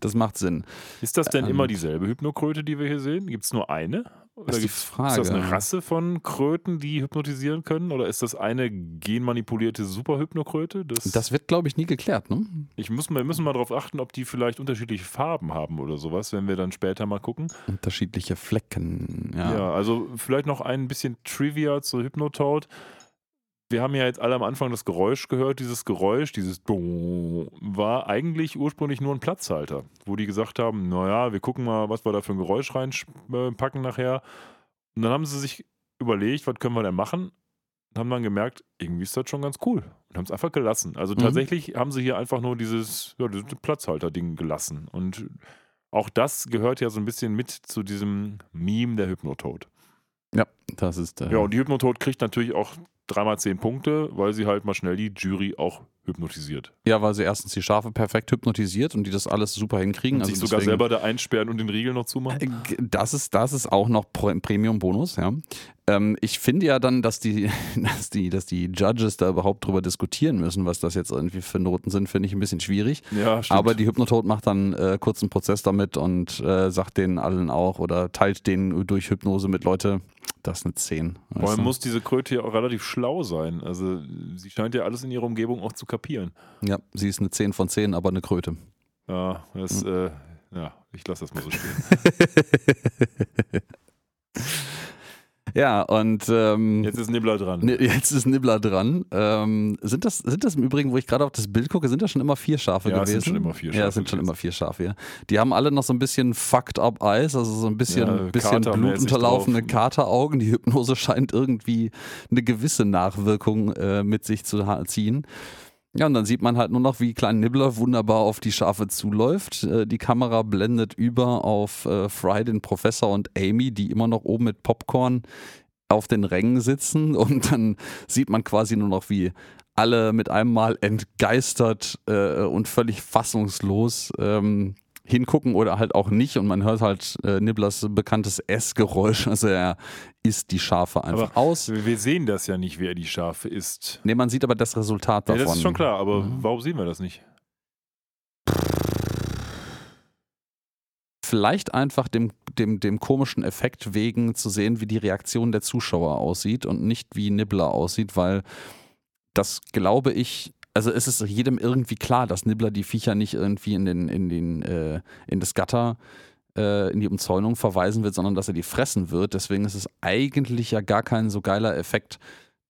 das macht Sinn. Ist das denn Ähm, immer dieselbe Hypnokröte, die wir hier sehen? Gibt es nur eine? Oder ist die gibt's, ist das Frage. eine Rasse von Kröten, die hypnotisieren können? Oder ist das eine genmanipulierte Superhypnokröte? Das, Das wird, glaube ich, nie geklärt, ne? ich muss, wir müssen mal darauf achten, ob die vielleicht unterschiedliche Farben haben oder sowas, wenn wir dann später mal gucken. Unterschiedliche Flecken, Ja, ja. also vielleicht noch ein bisschen Trivia zur Hypnotoad. Wir haben ja jetzt alle am Anfang das Geräusch gehört. Dieses Geräusch, dieses Dong, war eigentlich ursprünglich nur ein Platzhalter, wo die gesagt haben, naja, wir gucken mal, was wir da für ein Geräusch reinpacken nachher. Und dann haben sie sich überlegt, was können wir denn machen? Und haben dann gemerkt, irgendwie ist das schon ganz cool. Und haben es einfach gelassen. Also Mhm. tatsächlich haben sie hier einfach nur dieses, ja, dieses Platzhalter-Ding gelassen. Und auch das gehört ja so ein bisschen mit zu diesem Meme der Hypnotoad. Ja, das ist. Äh, Ja, und die Hypnotoad kriegt natürlich auch dreimal zehn Punkte, weil sie halt mal schnell die Jury auch hypnotisiert. ja, weil sie erstens die Schafe perfekt hypnotisiert und die das alles super hinkriegen. Und also sich sogar deswegen- selber da einsperren und den Riegel noch zumachen. Äh, Das ist, das ist auch noch Premium-Bonus, ja. Ähm, ich finde ja dann, dass die, <laughs> dass, die, dass die Judges da überhaupt drüber diskutieren müssen, was das jetzt irgendwie für Noten sind, finde ich ein bisschen schwierig. Ja, stimmt. Aber die Hypnotoad macht dann äh, kurzen Prozess damit und äh, sagt denen allen auch oder teilt denen durch Hypnose mit Leute, das ist eine 10. Vor allem muss diese Kröte ja auch relativ schlau sein. Also sie scheint ja alles in ihrer Umgebung auch zu kapieren. Ja, sie ist eine 10 von 10, aber eine Kröte. Ja, das, Hm. äh, ja, ich lasse das mal so stehen. <laughs> Ja, und ähm, Jetzt ist Nibbler dran. Ne, Jetzt ist Nibbler dran. Ähm, sind, das, sind das im Übrigen, wo ich gerade auf das Bild gucke, sind das schon immer vier Schafe Ja, es gewesen? sind schon immer vier Ja, Schafe sind schon immer vier Schafe, ja. Die haben alle noch so ein bisschen fucked up eyes, also so ein bisschen, Ja, bisschen blutunterlaufene. Kateraugen. Die Hypnose scheint irgendwie eine gewisse Nachwirkung äh, mit sich zu ziehen. Ja, und dann sieht man halt nur noch, wie Klein Nibbler wunderbar auf die Schafe zuläuft. Äh, die Kamera blendet über auf äh, Fry, den Professor und Amy, die immer noch oben mit Popcorn auf den Rängen sitzen. <laughs> Und dann sieht man quasi nur noch, wie alle mit einem Mal entgeistert äh, und völlig fassungslos ähm, hingucken oder halt auch nicht. Und man hört halt äh, Nibblers bekanntes Essgeräusch. Also er isst die Schafe einfach Aber aus. Wir sehen das ja nicht, wer die Schafe ist. Ne, man sieht aber das Resultat Ja, davon. das ist schon klar, aber Mhm. warum sehen wir das nicht? vielleicht einfach dem, dem, dem komischen Effekt wegen zu sehen, wie die Reaktion der Zuschauer aussieht und nicht wie Nibbler aussieht, weil das glaube ich, also es ist jedem irgendwie klar, dass Nibbler die Viecher nicht irgendwie in, den, in, den, äh, in das Gatter, äh, in die Umzäunung verweisen wird, sondern dass er die fressen wird. Deswegen ist es eigentlich ja gar kein so geiler Effekt,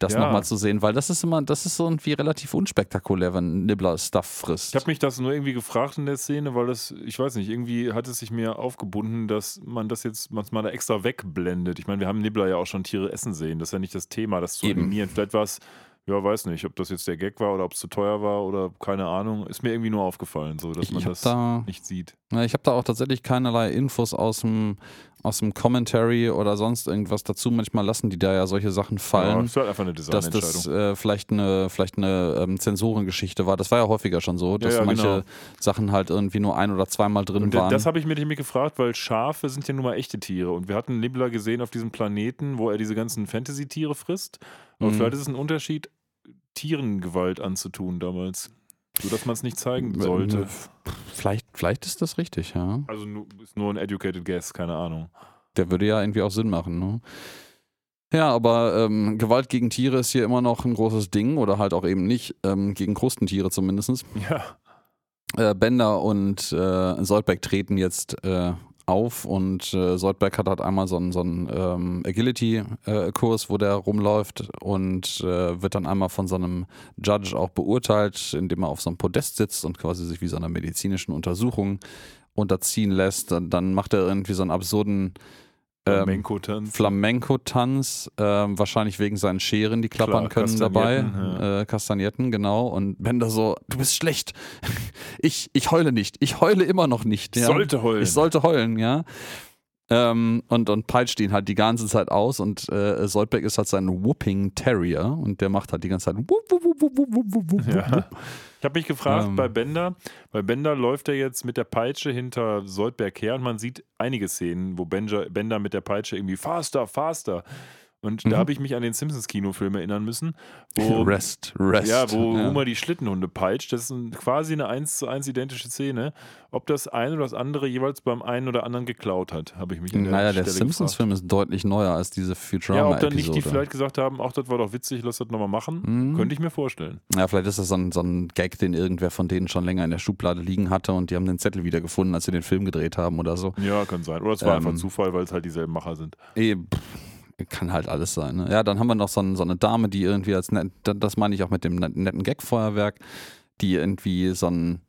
das Ja. nochmal zu sehen, weil das ist immer, das ist irgendwie relativ unspektakulär, wenn Nibbler Stuff frisst. Ich habe mich das nur irgendwie gefragt in der Szene, weil das, ich weiß nicht, irgendwie hat es sich mir aufgebunden, dass man das jetzt manchmal da extra wegblendet. Ich meine, wir haben Nibbler ja auch schon Tiere essen sehen. Das ist ja nicht das Thema, das zu Eben. eliminieren. Vielleicht war es, ja, weiß nicht, ob das jetzt der Gag war oder ob es zu teuer war oder keine Ahnung. Ist mir irgendwie nur aufgefallen, so dass ich man das da nicht sieht. Ja, ich habe da auch tatsächlich keinerlei Infos aus dem, aus dem Commentary oder sonst irgendwas dazu. Manchmal lassen die da ja solche Sachen Ja, fallen, ist halt einfach eine dass das äh, vielleicht eine, vielleicht eine ähm, Zensorengeschichte war. Das war ja häufiger schon so, dass Ja, ja, manche genau. Sachen halt irgendwie nur ein- oder zweimal drin Und waren. das habe ich mir nämlich gefragt, weil Schafe sind ja nun mal echte Tiere. Und wir hatten Nibbler gesehen auf diesem Planeten, wo er diese ganzen Fantasy-Tiere frisst. Aber Mhm. vielleicht ist es ein Unterschied, Tieren Gewalt anzutun damals. So dass man es nicht zeigen sollte. vielleicht, vielleicht ist das richtig, ja. Also ist nur ein educated guess, keine Ahnung. Der würde ja irgendwie auch Sinn machen, ne? Ja, aber ähm, Gewalt gegen Tiere ist hier immer noch ein großes Ding oder halt auch eben nicht, ähm, gegen Krustentiere zumindest. Ja. äh, Bender und äh, Soldberg treten jetzt äh, auf und äh, Soldberg hat halt einmal so einen, so einen ähm, Agility-Kurs, wo der rumläuft und äh, wird dann einmal von so einem Judge auch beurteilt, indem er auf so einem Podest sitzt und quasi sich wie so einer medizinischen Untersuchung unterziehen lässt. Dann, dann macht er irgendwie so einen absurden ähm, Flamenco-Tanz. Flamenco-Tanz, ähm, wahrscheinlich wegen seinen Scheren, die klappern Klar, können dabei. Ja. Äh, Kastagnetten, genau. Und Bender so, du bist schlecht. <laughs> Ich, ich heule nicht. Ich heule immer noch nicht. Ich Ja. sollte heulen. Ich sollte heulen, ja. Ähm, und, und peitscht ihn halt die ganze Zeit aus und äh, Soldberg ist halt sein Whooping Terrier und der macht halt die ganze Zeit wupp, wupp, wupp, wupp, wupp, wupp, Ja. Ich habe mich gefragt, Ähm. bei Bender, bei Bender läuft er jetzt mit der Peitsche hinter Soldberg her und man sieht einige Szenen, wo Benja, Bender mit der Peitsche irgendwie faster, faster. Und Mhm. da habe ich mich an den Simpsons-Kinofilm erinnern müssen, wo, <laughs> Rest, rest. ja, wo ja. Homer die Schlittenhunde peitscht. Das ist quasi eine 1 zu 1 identische Szene. Ob das eine oder das andere jeweils beim einen oder anderen geklaut hat, habe ich mich an der Naja, der Simpsons-Film ist deutlich neuer als diese gefragt. Ja, ob dann nicht die Futurama-Episode. vielleicht gesagt haben, ach, das war doch witzig, lass das nochmal machen. Mhm. Könnte ich mir vorstellen. Ja, vielleicht ist das so ein, so ein Gag, den irgendwer von denen schon länger in der Schublade liegen hatte und die haben den Zettel wiedergefunden, als sie den Film gedreht haben oder so. Ja, kann sein. Oder es war Ähm. einfach Zufall, weil es halt dieselben Macher sind. Eh, pff, kann halt alles sein. Ne? Ja, dann haben wir noch so, ein, so eine Dame, die irgendwie als net, das meine ich auch mit dem net- netten Gag-Feuerwerk, die irgendwie so einen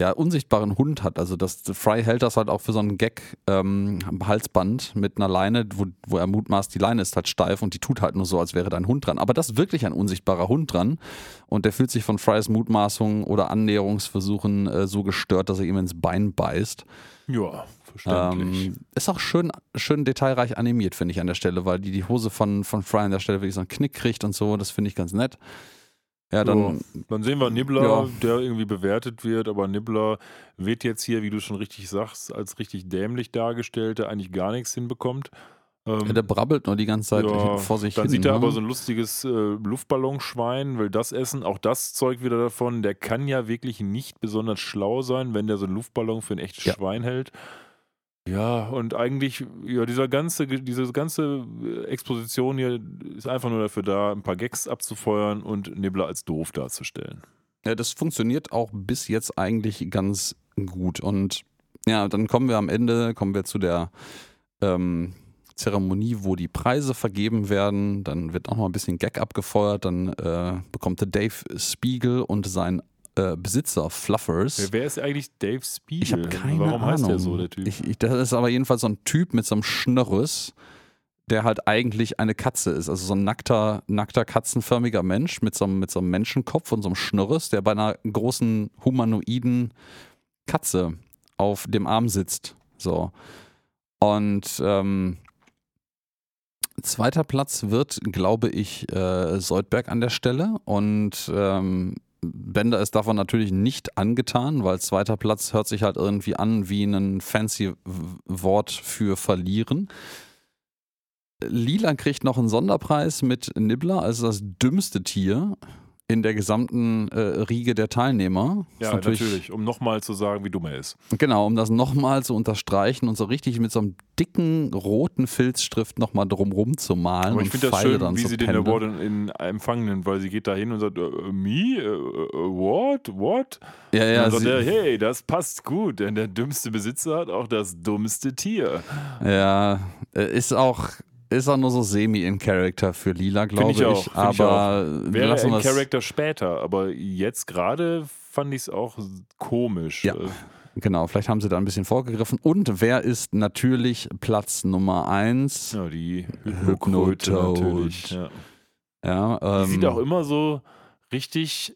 ja, unsichtbaren Hund hat. Also das Fry hält das halt auch für so einen Gag ähm, Halsband mit einer Leine, wo, wo er mutmaßt, die Leine ist halt steif und die tut halt nur so, als wäre da ein Hund dran. Aber das ist wirklich ein unsichtbarer Hund dran und der fühlt sich von Frys Mutmaßungen oder Annäherungsversuchen äh, so gestört, dass er ihm ins Bein beißt. Ja, verständlich. Ähm, ist auch schön, schön detailreich animiert, finde ich an der Stelle, weil die die Hose von, von Fry an der Stelle wirklich so einen Knick kriegt und so. Das finde ich ganz nett. Ja, dann. Dann sehen wir Nibbler, Ja. der irgendwie bewertet wird, aber Nibbler wird jetzt hier, wie du schon richtig sagst, als richtig dämlich dargestellt, der eigentlich gar nichts hinbekommt. Ähm, Der brabbelt nur die ganze Zeit ja, vor sich dann hin. sieht er ne? aber so ein lustiges äh, Luftballonschwein, will das essen. Auch das zeugt wieder davon, der kann ja wirklich nicht besonders schlau sein, wenn der so einen Luftballon für ein echtes Ja. Schwein hält. Ja, und eigentlich, ja, dieser ganze, diese ganze äh, Exposition hier ist einfach nur dafür da, ein paar Gags abzufeuern und Nibbler als doof darzustellen. Ja, das funktioniert auch bis jetzt eigentlich ganz gut. Und ja, dann kommen wir am Ende, kommen wir zu der, ähm, Zeremonie, wo die Preise vergeben werden. Dann wird auch noch ein bisschen Gag abgefeuert. Dann äh, bekommt der Dave Spiegel und sein äh, Besitzer Fluffers. Wer, ist eigentlich Dave Spiegel? Ich habe keine Warum Ahnung. heißt der so, der Typ? Ich, ich, das ist aber jedenfalls so ein Typ mit so einem Schnörres, der halt eigentlich eine Katze ist. Also so ein nackter, nackter katzenförmiger Mensch mit so, einem, mit so einem Menschenkopf und so einem Schnörres, der bei einer großen humanoiden Katze auf dem Arm sitzt. So. Und ähm, zweiter Platz wird, glaube ich, äh, Soldberg an der Stelle. Und ähm, Bender ist davon natürlich nicht angetan, weil zweiter Platz hört sich halt irgendwie an wie ein fancy Wort für verlieren. Lila kriegt noch einen Sonderpreis mit Nibbler, also das dümmste Tier in der gesamten äh, Riege der Teilnehmer. Ja, natürlich, um nochmal zu sagen, wie dumm er ist. Genau, um das nochmal zu unterstreichen und so richtig mit so einem dicken roten Filzstift nochmal drumrum zu malen Aber ich finde das Pfeile schön, wie sie den pendeln. Award in, in Empfang nimmt, weil sie geht da hin und sagt, äh, me? Äh, äh, what? What? Ja, ja, und dann sagt er, hey, das passt gut, denn der dümmste Besitzer hat auch das dummste Tier. ja, äh, ist auch, ist auch nur so semi in Character für Lila, glaube ich ich. auch, find ich aber Wäre wir's- Charakter später, aber jetzt gerade fand ich es auch komisch. Ja. Genau, vielleicht haben sie da ein bisschen vorgegriffen. Und wer ist natürlich Platz Nummer eins? Ja, die Hypnotoad. Natürlich. Ja. Ja, Die ähm, sieht auch immer so richtig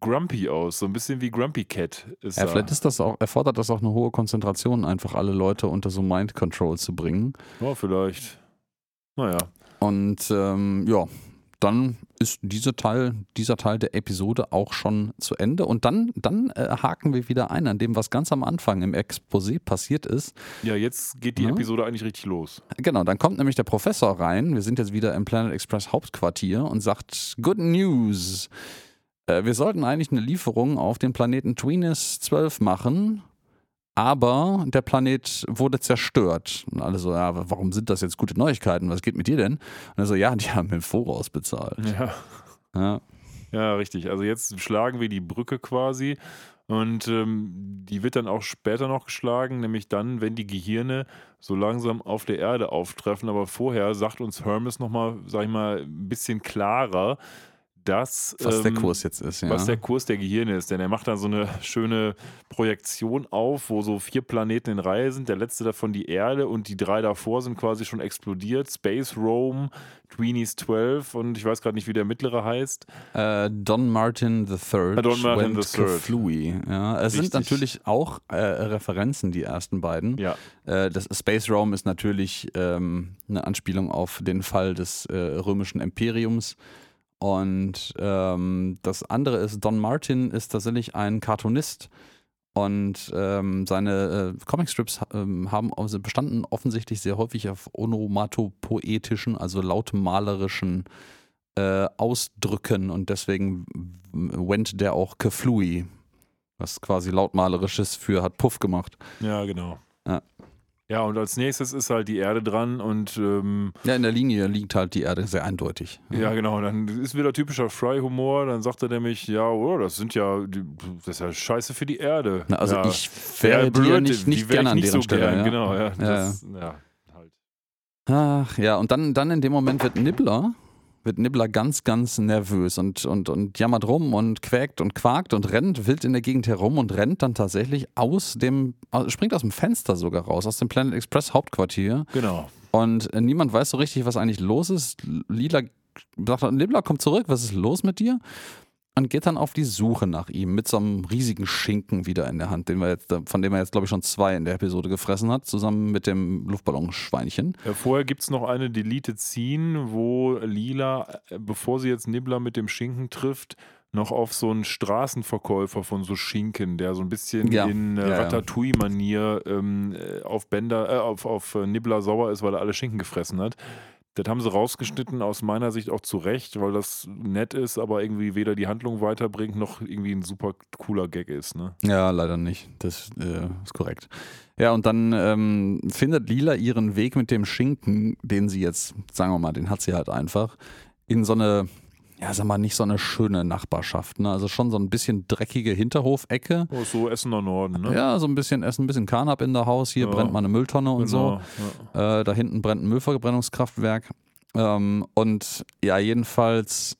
grumpy aus, so ein bisschen wie Grumpy Cat ist ja, da. vielleicht ist das auch, erfordert das auch eine hohe Konzentration, einfach alle Leute unter so Mind Control zu bringen. Ja, vielleicht. Naja. Und ähm, ja, dann ist diese Teil, dieser Teil der Episode auch schon zu Ende. Und dann, dann äh, haken wir wieder ein an dem, was ganz am Anfang im Exposé passiert ist. Ja, jetzt geht die Ja. Episode eigentlich richtig los. Genau, dann kommt nämlich der Professor rein. Wir sind jetzt wieder im Planet Express Hauptquartier und sagt: Good News. Äh, wir sollten eigentlich eine Lieferung auf den Planeten Tweenis 12 machen, aber der Planet wurde zerstört. Und alle so: Ja, warum sind das jetzt gute Neuigkeiten? Was geht mit dir denn? Und er so: Ja, die haben im Voraus bezahlt. Ja. Ja. Ja, richtig. Also jetzt schlagen wir die Brücke quasi und ähm, die wird dann auch später noch geschlagen, nämlich dann, wenn die Gehirne so langsam auf der Erde auftreffen. Aber vorher sagt uns Hermes nochmal, sag ich mal, ein bisschen klarer, dass Was der ähm, Kurs jetzt ist, ja. was der Kurs der Gehirne ist. Denn er macht dann so eine schöne Projektion auf, wo so vier Planeten in Reihe sind. Der letzte davon die Erde und die drei davor sind quasi schon explodiert. Space Rome, Tweenies 12 und ich weiß gerade nicht, wie der mittlere heißt. Äh, Don Martin III. Ah, Don Martin III. Kaflooey. Ja, es sind Richtig. natürlich auch äh, Referenzen, die ersten beiden. Ja, Äh, das Space Rome ist natürlich ähm, eine Anspielung auf den Fall des äh, römischen Imperiums. Und ähm, das andere ist, Don Martin ist tatsächlich ein Cartoonist. Und ähm, seine äh, Comicstrips ähm, haben also bestanden offensichtlich sehr häufig auf onomatopoetischen, also lautmalerischen äh, Ausdrücken. Und deswegen went der auch Kaflooey, was quasi lautmalerisches für hat Puff gemacht. ja, genau. Ja. Ja, und als nächstes ist halt die Erde dran und ähm, Ja, in der Linie liegt halt die Erde sehr eindeutig. ja, genau, dann ist wieder typischer Fry-Humor. Dann sagt er nämlich, ja, oh, das sind ja, das ist ja scheiße für die Erde. Na, also ja. ich wäre blöd, dir nicht, nicht gerne an nicht deren so Stelle. gern, ja. Genau, ja. Ja, Das, ja. halt. Ach ja, und dann, dann in dem Moment wird Nibbler, wird Nibbler ganz, ganz nervös und, und, und jammert rum und quäkt und quakt und rennt wild in der Gegend herum und rennt dann tatsächlich aus dem, springt aus dem Fenster sogar raus, aus dem Planet Express Hauptquartier. Genau. Und äh, niemand weiß so richtig, was eigentlich los ist. Lila sagt, Nibbler, komm zurück, was ist los mit dir? Und geht dann auf die Suche nach ihm mit so einem riesigen Schinken wieder in der Hand, den wir jetzt, von dem er jetzt, glaube ich, schon zwei in der Episode gefressen hat, zusammen mit dem Luftballonschweinchen. Ja, vorher gibt es noch eine Deleted Scene, wo Lila, äh, bevor sie jetzt Nibbler mit dem Schinken trifft, noch auf so einen Straßenverkäufer von so Schinken, der so ein bisschen Ja, in äh, ja. Ratatouille-Manier ähm, äh, auf Bender, äh, auf, auf äh, Nibbler sauer ist, weil er alle Schinken gefressen hat. Das haben sie rausgeschnitten, aus meiner Sicht auch zu Recht, weil das nett ist, aber irgendwie weder die Handlung weiterbringt, noch irgendwie ein super cooler Gag ist. Ne? Ja, leider nicht. Das äh, ist korrekt. Ja, und dann ähm, findet Lila ihren Weg mit dem Schinken, den sie jetzt, sagen wir mal, den hat sie halt einfach, in so eine, ja, sag mal, nicht so eine schöne Nachbarschaft. Ne? Also schon so ein bisschen dreckige Hinterhofecke. Oh, so Essener Norden, ne? Ja, so ein bisschen Essen, ein bisschen Carnap in der Haus. Hier Ja. brennt mal eine Mülltonne und so. Genau, Äh, da hinten brennt ein Müllverbrennungskraftwerk. Ähm, und ja, jedenfalls,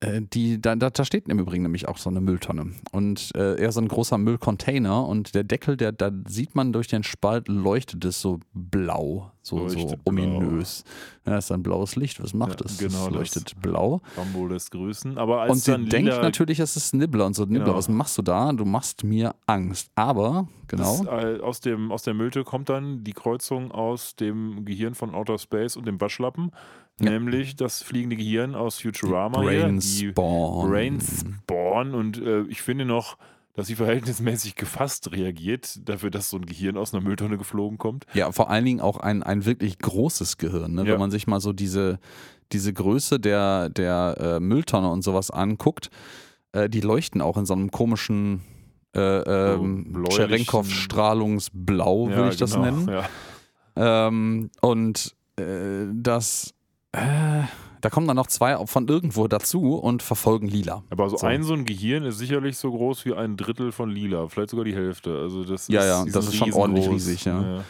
die, da, da, steht im Übrigen nämlich auch so eine Mülltonne. Und äh, eher so ein großer Müllcontainer. Und der Deckel, der, da sieht man durch den Spalt, leuchtet es so blau, so, so Leuchtet blau. ominös. Ja, das ist ein blaues Licht. Was macht Ja, es? genau es das. leuchtet blau. ja. Rambo lässt grüßen. Aber als Und sie dann denkt lila, natürlich, es ist Nibbler und so. Nibbler, Genau. was machst du da? Du machst mir Angst. Aber, genau. Das, äh, aus, dem, aus der Mülte kommt dann die Kreuzung aus dem Gehirn von Outer Space und dem Waschlappen. Ja. Nämlich das fliegende Gehirn aus Futurama. hier, Brain die Spawn. Brain Spawn. Und äh, ich finde noch, dass sie verhältnismäßig gefasst reagiert, dafür, dass so ein Gehirn aus einer Mülltonne geflogen kommt. Ja, vor allen Dingen auch ein, ein wirklich großes Gehirn. Ne? Ja. Wenn man sich mal so diese, diese Größe der, der äh, Mülltonne und sowas anguckt, äh, die leuchten auch in so einem komischen äh, ähm, Cherenkov-Strahlungsblau, würde Ja, ich das genau, nennen. Ja. Ähm, und äh, das, äh, da kommen dann noch zwei von irgendwo dazu und verfolgen Lila. Aber so, So. ein so ein Gehirn ist sicherlich so groß wie ein Drittel von Lila, vielleicht sogar die Hälfte. Also das Ja, ist, ja, das ist schon ordentlich riesig, ja.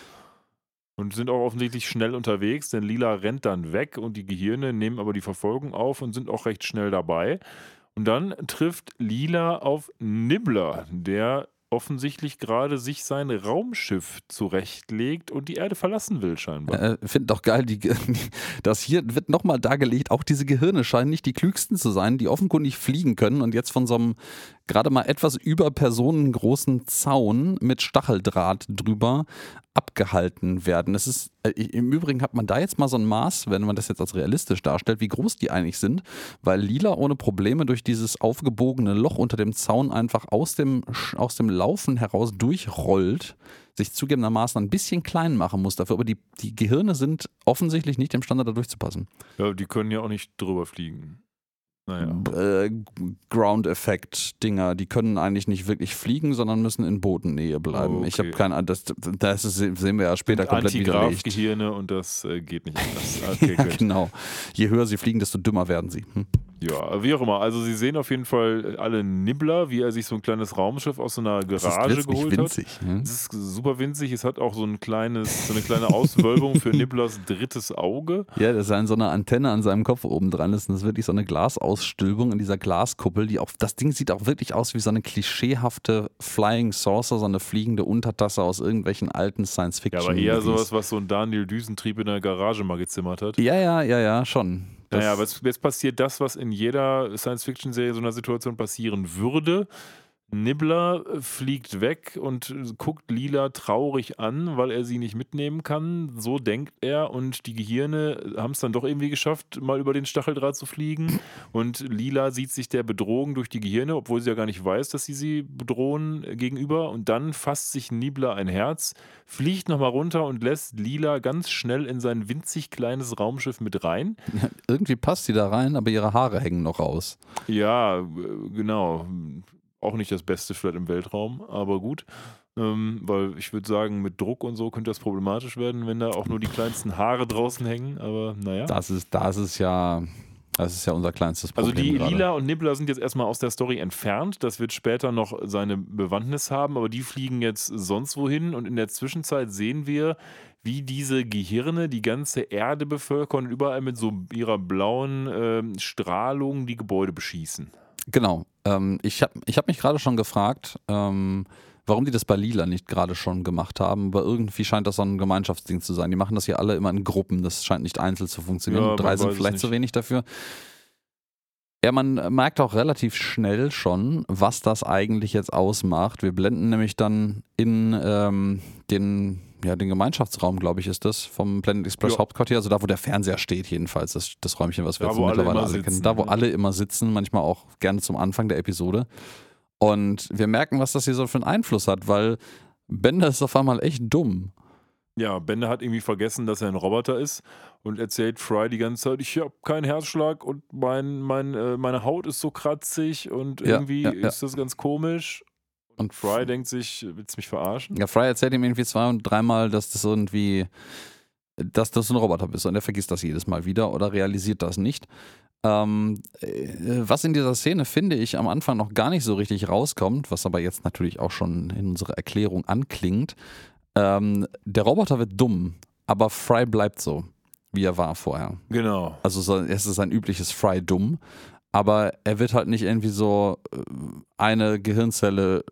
Und sind auch offensichtlich schnell unterwegs, denn Lila rennt dann weg und die Gehirne nehmen aber die Verfolgung auf und sind auch recht schnell dabei. Und dann trifft Lila auf Nibbler, der offensichtlich gerade sich sein Raumschiff zurechtlegt und die Erde verlassen will, scheinbar. Äh, Finde doch geil, die, <laughs> das hier wird nochmal dargelegt, auch diese Gehirne scheinen nicht die klügsten zu sein, die offenkundig fliegen können und jetzt von so einem gerade mal etwas über Personen großen Zaun mit Stacheldraht drüber abgehalten werden. Es ist, äh, Im Übrigen hat man da jetzt mal so ein Maß, wenn man das jetzt als realistisch darstellt, wie groß die eigentlich sind, weil Lila ohne Probleme durch dieses aufgebogene Loch unter dem Zaun einfach aus dem, aus dem Laufen heraus durchrollt, sich zugegebenermaßen ein bisschen klein machen muss dafür, aber die, die Gehirne sind offensichtlich nicht imstande, da durchzupassen. Ja, die können ja auch nicht drüber fliegen. Naja. Äh, Ground-Effekt-Dinger, die können eigentlich nicht wirklich fliegen, sondern müssen in Bodennähe bleiben. Oh, Ich habe okay. keine Ahnung, das, das ist, sehen wir ja später komplett widerlegt. Antigraph-Gehirne und das äh, geht nicht anders. <laughs> Okay, Ja, genau. Je höher sie fliegen, desto dümmer werden sie. Hm. Ja, wie auch immer. Also sie sehen auf jeden Fall alle Nibbler, wie er sich so ein kleines Raumschiff aus so einer Das Garage ist wirklich geholt hat. winzig. ne? Es ist super winzig. Es hat auch so ein kleines, so eine kleine Auswölbung für Nibblers drittes Auge. Ja, das ist so einer Antenne an seinem Kopf oben dran ist. Und das ist wirklich so eine Glasausstülpung in dieser Glaskuppel, die auch, das Ding sieht auch wirklich aus wie so eine klischeehafte Flying Saucer, so eine fliegende Untertasse aus irgendwelchen alten Ja, Science-Fiction. aber eher sowas, was so ein Daniel Düsentrieb in der Garage mal gezimmert hat. Ja, ja, ja, ja, schon. Das- Naja, aber jetzt, jetzt passiert das, was in jeder Science-Fiction-Serie so einer Situation passieren würde. Nibbler äh, fliegt weg und äh, guckt Lila traurig an, weil er sie nicht mitnehmen kann. So denkt er und die Gehirne haben es dann doch irgendwie geschafft, mal über den Stacheldraht zu fliegen. Und Lila sieht sich der Bedrohung durch die Gehirne, obwohl sie ja gar nicht weiß, dass sie sie bedrohen äh, gegenüber. Und dann fasst sich Nibbler ein Herz, fliegt nochmal runter und lässt Lila ganz schnell in sein winzig kleines Raumschiff mit rein. Irgendwie passt sie da rein, aber ihre Haare hängen noch raus. Ja, äh, genau. Auch nicht das Beste vielleicht im Weltraum, aber gut. Ähm, weil ich würde sagen, mit Druck und so könnte das problematisch werden, wenn da auch nur die kleinsten Haare draußen hängen. Aber naja. Das ist, das ist ja, das ist ja unser kleinstes Also Problem. die gerade. Lila und Nibbler sind jetzt erstmal aus der Story entfernt. Das wird später noch seine Bewandtnis haben, aber die fliegen jetzt sonst wohin. Und in der Zwischenzeit sehen wir, wie diese Gehirne die ganze Erde bevölkern und überall mit so ihrer blauen ähm, Strahlung die Gebäude beschießen. Genau. Ähm, ich habe ich hab mich gerade schon gefragt, ähm, warum die das bei Lila nicht gerade schon gemacht haben, aber irgendwie scheint das so ein Gemeinschaftsding zu sein. Die machen das hier alle immer in Gruppen, das scheint nicht einzeln zu funktionieren. Ja, Drei sind vielleicht zu wenig dafür. Ja, man merkt auch relativ schnell schon, was das eigentlich jetzt ausmacht. Wir blenden nämlich dann in ähm, den, ja, den Gemeinschaftsraum, glaube ich, ist das, vom Planet Express Ja. Hauptquartier, also da, wo der Fernseher steht, jedenfalls, das, das Räumchen, was wir Da, jetzt alle mittlerweile alle sitzen, kennen. Da, wo alle immer sitzen, manchmal auch gerne zum Anfang der Episode. Und wir merken, was das hier so für einen Einfluss hat, weil Bender ist auf einmal echt dumm. Ja, Bender hat irgendwie vergessen, dass er ein Roboter ist und erzählt Fry die ganze Zeit, ich habe keinen Herzschlag und mein, mein, äh, meine Haut ist so kratzig und Ja, irgendwie ja, ja. ist das ganz komisch. Und Fry denkt sich, willst du mich verarschen? Ja, Fry erzählt ihm irgendwie zwei und dreimal, dass das irgendwie dass du ein Roboter bist und er vergisst das jedes Mal wieder oder realisiert das nicht. Ähm, äh, was in dieser Szene, finde ich, am Anfang noch gar nicht so richtig rauskommt, was aber jetzt natürlich auch schon in unserer Erklärung anklingt, ähm, der Roboter wird dumm, aber Fry bleibt so, wie er war vorher. Genau. Also so, es ist ein übliches Fry dumm, aber er wird halt nicht irgendwie so äh, eine Gehirnzelle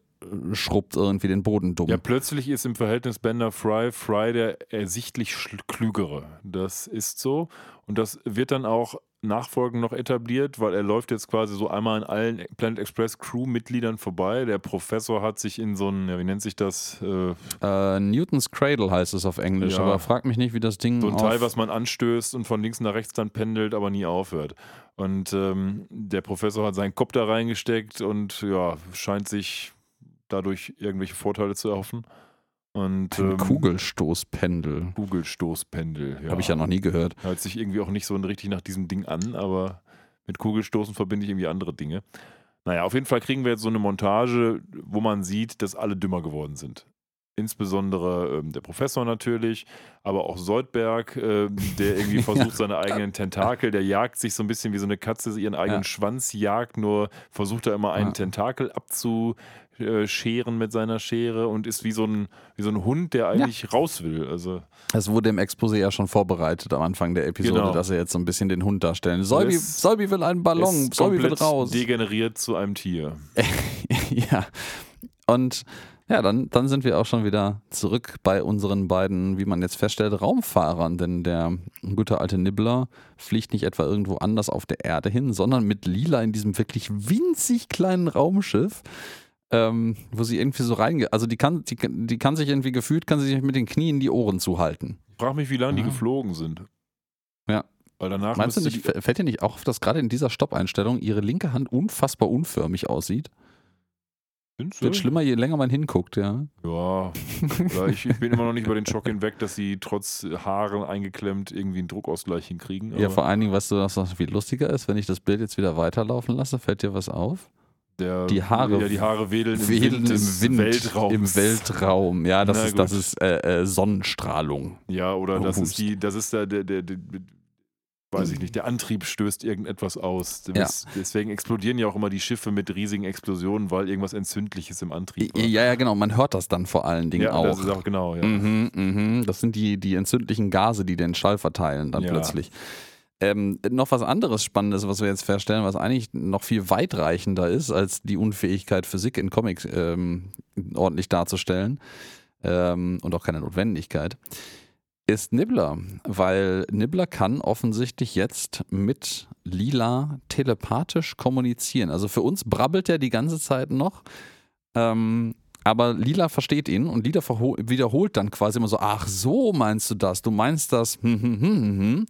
schrubbt irgendwie den Boden dumm. Ja, plötzlich ist im Verhältnis Bender Fry Fry der ersichtlich klügere. Das ist so. Und das wird dann auch nachfolgend noch etabliert, weil er läuft jetzt quasi so einmal an allen Planet Express Crew-Mitgliedern vorbei. Der Professor hat sich in so ein, ja, wie nennt sich das? Äh, Äh, Newtons Cradle heißt es auf Englisch, Ja. aber frag mich nicht, wie das Ding so ein Teil, was man anstößt und von links nach rechts dann pendelt, aber nie aufhört. Und ähm, der Professor hat seinen Kopf da reingesteckt und ja, scheint sich dadurch irgendwelche Vorteile zu erhoffen. Und ein ähm, Kugelstoßpendel. Kugelstoßpendel. Ja. Habe ich ja noch nie gehört. Hört sich irgendwie auch nicht so richtig nach diesem Ding an, aber mit Kugelstoßen verbinde ich irgendwie andere Dinge. Naja, auf jeden Fall kriegen wir jetzt so eine Montage, wo man sieht, dass alle dümmer geworden sind. Insbesondere ähm, der Professor natürlich, aber auch Soldberg, ähm, der irgendwie <laughs> versucht, seine eigenen Tentakel, der jagt sich so ein bisschen wie so eine Katze ihren eigenen Ja. Schwanz jagt, nur versucht er immer einen Ja. Tentakel abzuscheren mit seiner Schere und ist wie so ein, wie so ein Hund, der eigentlich raus will. Also Das wurde im Exposé ja schon vorbereitet am Anfang der Episode, Genau. dass er jetzt so ein bisschen den Hund darstellen. Solby, Es Solby will einen Ballon, ist Solby will raus. degeneriert zu einem Tier. <laughs> ja. Und ja, dann, dann sind wir auch schon wieder zurück bei unseren beiden, wie man jetzt feststellt, Raumfahrern. Denn der gute alte Nibbler fliegt nicht etwa irgendwo anders auf der Erde hin, sondern mit Lila in diesem wirklich winzig kleinen Raumschiff. Ähm, wo sie irgendwie so reinge... Also die kann, die, die kann sich irgendwie gefühlt, kann sie sich mit den Knien die Ohren zuhalten. Ich frage mich, wie lange die Ja. geflogen sind. Ja. Weil danach Meinst du nicht, fällt dir nicht auch auf, dass gerade in dieser Stoppeinstellung ihre linke Hand unfassbar unförmig aussieht? Findest Wird schlimmer, je länger man hinguckt, ja. Ja, ja ich, ich bin immer noch nicht über den Schock hinweg, dass sie trotz Haaren eingeklemmt irgendwie einen Druckausgleich hinkriegen. Ja, vor allen Dingen, weißt du, was noch viel lustiger ist, wenn ich das Bild jetzt wieder weiterlaufen lasse, fällt dir was auf? Der, die Haare ja, die Haare wedeln, im Wedeln Wind des im Wind, Weltraums. im Weltraum. Ja, das Na ist, das ist äh, äh, Sonnenstrahlung. Ja, oder das Hust. ist die, das ist der, der, der, der, weiß ich nicht, der Antrieb stößt irgendetwas aus. Des- Deswegen explodieren ja auch immer die Schiffe mit riesigen Explosionen, weil irgendwas Entzündliches im Antrieb war. Ja, ja, genau. Man hört das dann vor allen Dingen ja, auch. das ist auch genau, ja. Mhm, mhm. Das sind die, die entzündlichen Gase, die den Schall verteilen dann Ja. plötzlich. Ähm, noch was anderes Spannendes, was wir jetzt feststellen, was eigentlich noch viel weitreichender ist, als die Unfähigkeit, Physik in Comics ähm, ordentlich darzustellen ähm, und auch keine Notwendigkeit, ist Nibbler. Weil Nibbler kann offensichtlich jetzt mit Lila telepathisch kommunizieren. Also für uns brabbelt er die ganze Zeit noch. Ähm, aber Lila versteht ihn und Lila wiederholt dann quasi immer so: Ach, so meinst du das? Du meinst das? Hm, hm, hm, hm, hm.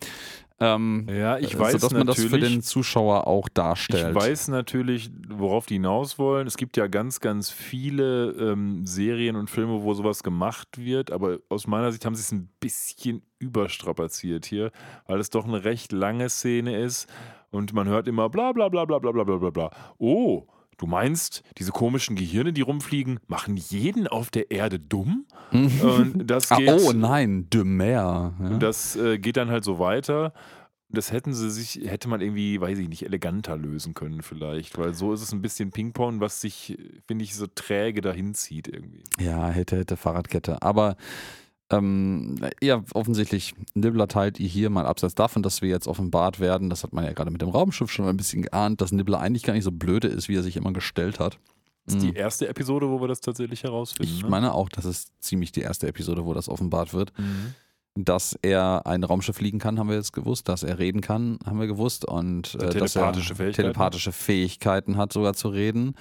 Ähm, Ja, ich weiß sodass man das für den Zuschauer auch darstellt. Ich weiß natürlich, worauf die hinaus wollen. Es gibt ja ganz, ganz viele ähm, Serien und Filme, wo sowas gemacht wird, aber aus meiner Sicht haben sie es ein bisschen überstrapaziert hier, weil es doch eine recht lange Szene ist und man hört immer bla bla bla bla bla bla bla bla bla. Oh, du meinst, diese komischen Gehirne, die rumfliegen, machen jeden auf der Erde dumm? Und das <laughs> ah, geht, oh nein, de mer. Ja. und das äh, geht dann halt so weiter. Das hätten sie sich, hätte man irgendwie, weiß ich nicht, eleganter lösen können vielleicht, weil so ist es ein bisschen Ping-Pong, was sich, finde ich, so träge dahin zieht irgendwie. Ja, hätte, hätte Fahrradkette. Aber ähm, ja, offensichtlich, Nibbler teilt ihr hier mal abseits davon, dass wir jetzt offenbart werden, das hat man ja gerade mit dem Raumschiff schon ein bisschen geahnt, dass Nibbler eigentlich gar nicht so blöde ist, wie er sich immer gestellt hat. Das ist Mhm. die erste Episode, wo wir das tatsächlich herausfinden. Ich ne? meine auch, das ist ziemlich die erste Episode, wo das offenbart wird. Mhm. Dass er ein Raumschiff fliegen kann, haben wir jetzt gewusst. Dass er reden kann, haben wir gewusst. Und äh, dass er telepathische Fähigkeiten hat, sogar zu reden.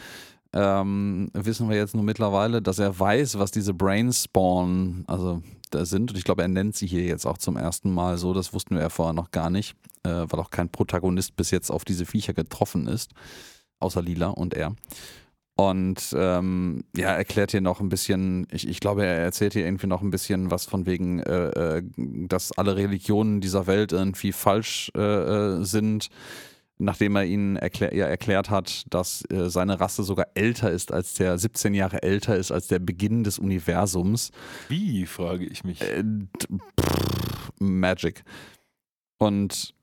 Ähm, wissen wir jetzt nur mittlerweile, dass er weiß, was diese Brainspawn, also da sind. Und ich glaube, er nennt sie hier jetzt auch zum ersten Mal so. Das wussten wir ja vorher noch gar nicht, äh, weil auch kein Protagonist bis jetzt auf diese Viecher getroffen ist. Außer Lila und er. Und ähm, ja, erklärt hier noch ein bisschen, ich, ich glaube, er erzählt hier irgendwie noch ein bisschen was von wegen, äh, äh, dass alle Religionen dieser Welt irgendwie falsch äh, äh, sind, nachdem er ihnen erklär, ja, erklärt hat, dass äh, seine Rasse sogar älter ist als der, 17 Jahre älter ist als der Beginn des Universums. Wie, frage ich mich. Äh, pff, Magic. Und